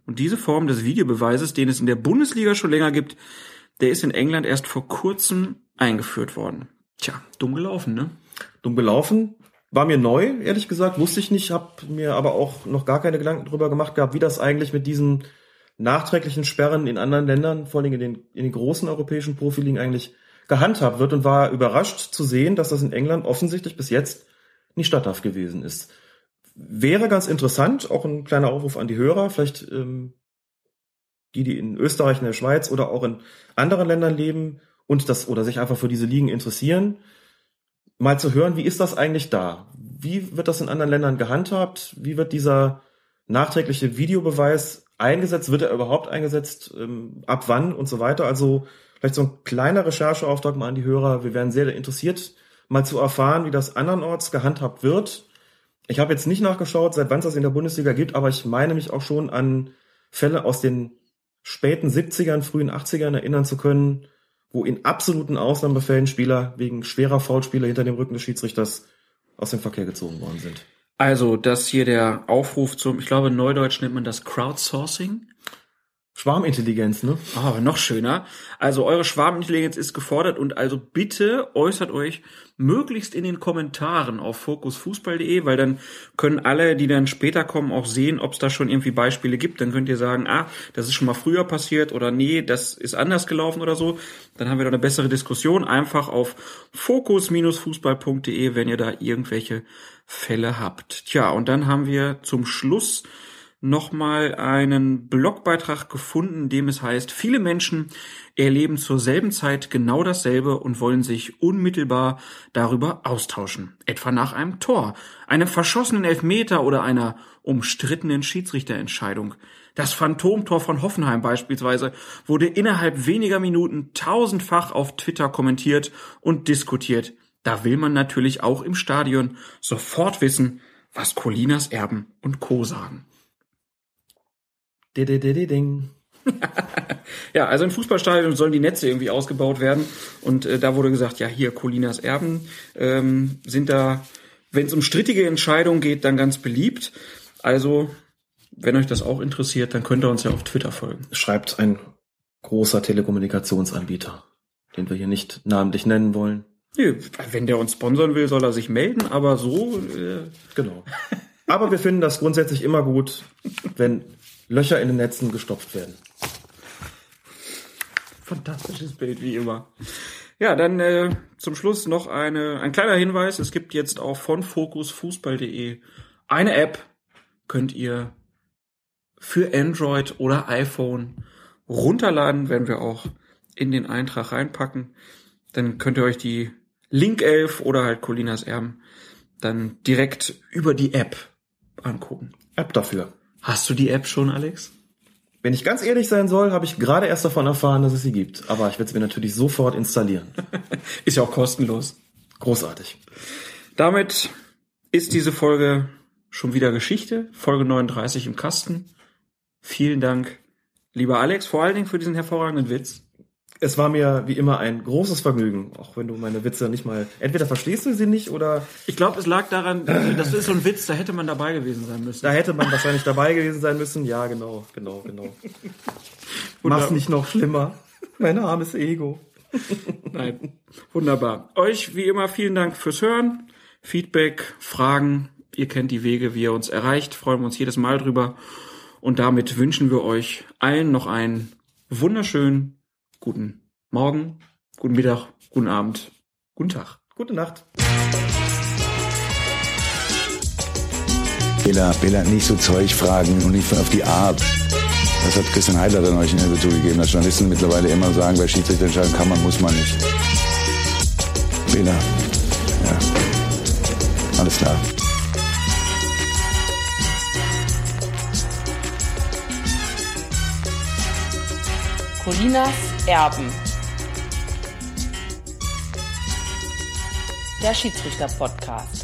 Und diese Form des Videobeweises, den es in der Bundesliga schon länger gibt, der ist in England erst vor kurzem eingeführt worden. Tja, dumm gelaufen, ne? Dumm gelaufen. War mir neu, ehrlich gesagt, wusste ich nicht, habe mir aber auch noch gar keine Gedanken drüber gemacht gehabt, wie das eigentlich mit diesen nachträglichen Sperren in anderen Ländern, vor allem in den, in den großen europäischen Profiligen eigentlich gehandhabt wird und war überrascht zu sehen, dass das in England offensichtlich bis jetzt nicht statthaft gewesen ist. Wäre ganz interessant, auch ein kleiner Aufruf an die Hörer, vielleicht ähm, die, die in Österreich, in der Schweiz oder auch in anderen Ländern leben und das oder sich einfach für diese Ligen interessieren, mal zu hören, wie ist das eigentlich da? Wie wird das in anderen Ländern gehandhabt? Wie wird dieser nachträgliche Videobeweis eingesetzt? Wird er überhaupt eingesetzt? Ähm, ab wann und so weiter? Also vielleicht so ein kleiner Rechercheauftrag mal an die Hörer. Wir wären sehr interessiert, mal zu erfahren, wie das andernorts gehandhabt wird. Ich habe jetzt nicht nachgeschaut, seit wann es das in der Bundesliga gibt, aber ich meine mich auch schon an Fälle aus den späten 70ern, frühen 80ern erinnern zu können, wo in absoluten Ausnahmefällen Spieler wegen schwerer Foulspiele hinter dem Rücken des Schiedsrichters aus dem Verkehr gezogen worden sind. Also, das hier der Aufruf zum, ich glaube, Neudeutsch nennt man das Crowdsourcing. Schwarmintelligenz, ne? Oh, noch schöner. Also eure Schwarmintelligenz ist gefordert und also bitte äußert euch möglichst in den Kommentaren auf fokusfußball.de, weil dann können alle, die dann später kommen, auch sehen, ob es da schon irgendwie Beispiele gibt. Dann könnt ihr sagen, ah, das ist schon mal früher passiert oder nee, das ist anders gelaufen oder so. Dann haben wir da eine bessere Diskussion. Einfach auf fokus-fußball.de, wenn ihr da irgendwelche Fälle habt. Tja, und dann haben wir zum Schluss nochmal einen Blogbeitrag gefunden, in dem es heißt, viele Menschen erleben zur selben Zeit genau dasselbe und wollen sich unmittelbar darüber austauschen. Etwa nach einem Tor, einem verschossenen Elfmeter oder einer umstrittenen Schiedsrichterentscheidung. Das Phantomtor von Hoffenheim beispielsweise wurde innerhalb weniger Minuten tausendfach auf Twitter kommentiert und diskutiert. Da will man natürlich auch im Stadion sofort wissen, was Colinas Erben und Co. sagen. Ding. ja, also in Fußballstadion sollen die Netze irgendwie ausgebaut werden. Und äh, da wurde gesagt, ja, hier Colinas Erben ähm, sind da, wenn es um strittige Entscheidungen geht, dann ganz beliebt. Also, wenn euch das auch interessiert, dann könnt ihr uns ja auf Twitter folgen. Schreibt ein großer Telekommunikationsanbieter, den wir hier nicht namentlich nennen wollen. Nee, wenn der uns sponsern will, soll er sich melden, aber so. Äh genau. Aber wir finden das grundsätzlich immer gut, wenn Löcher in den Netzen gestopft werden. Fantastisches Bild, wie immer. Ja, dann äh, zum Schluss noch eine, ein kleiner Hinweis. Es gibt jetzt auch von fokusfußball.de eine App, könnt ihr für Android oder iPhone runterladen, werden wir auch in den Eintrag reinpacken. Dann könnt ihr euch die Link 11 oder halt Colinas Erben dann direkt über die App angucken. App dafür. Hast du die App schon, Alex? Wenn ich ganz ehrlich sein soll, habe ich gerade erst davon erfahren, dass es sie gibt. Aber ich werde sie mir natürlich sofort installieren. ist ja auch kostenlos. Großartig. Damit ist diese Folge schon wieder Geschichte. Folge 39 im Kasten. Vielen Dank, lieber Alex, vor allen Dingen für diesen hervorragenden Witz. Es war mir wie immer ein großes Vergnügen, auch wenn du meine Witze nicht mal. Entweder verstehst du sie nicht oder. Ich glaube, es lag daran, das ist so ein Witz, da hätte man dabei gewesen sein müssen. Da hätte man wahrscheinlich dabei gewesen sein müssen. Ja, genau, genau, genau. Mach's nicht noch schlimmer. Mein armes Ego. Nein, wunderbar. Euch wie immer vielen Dank fürs Hören, Feedback, Fragen. Ihr kennt die Wege, wie ihr uns erreicht. Freuen wir uns jedes Mal drüber. Und damit wünschen wir euch allen noch einen wunderschönen guten Morgen, guten Mittag, guten Abend, guten Tag. Gute Nacht. Bela, Bela, nicht so Zeug fragen und nicht auf die Art. Das hat Christian Heidler dann euch in Interview zugegeben, dass Journalisten mittlerweile immer sagen, bei Schiedsrichter entscheiden kann man, muss man nicht. Bela, ja, alles klar. Colinas Erben. Der Schiedsrichter-Podcast.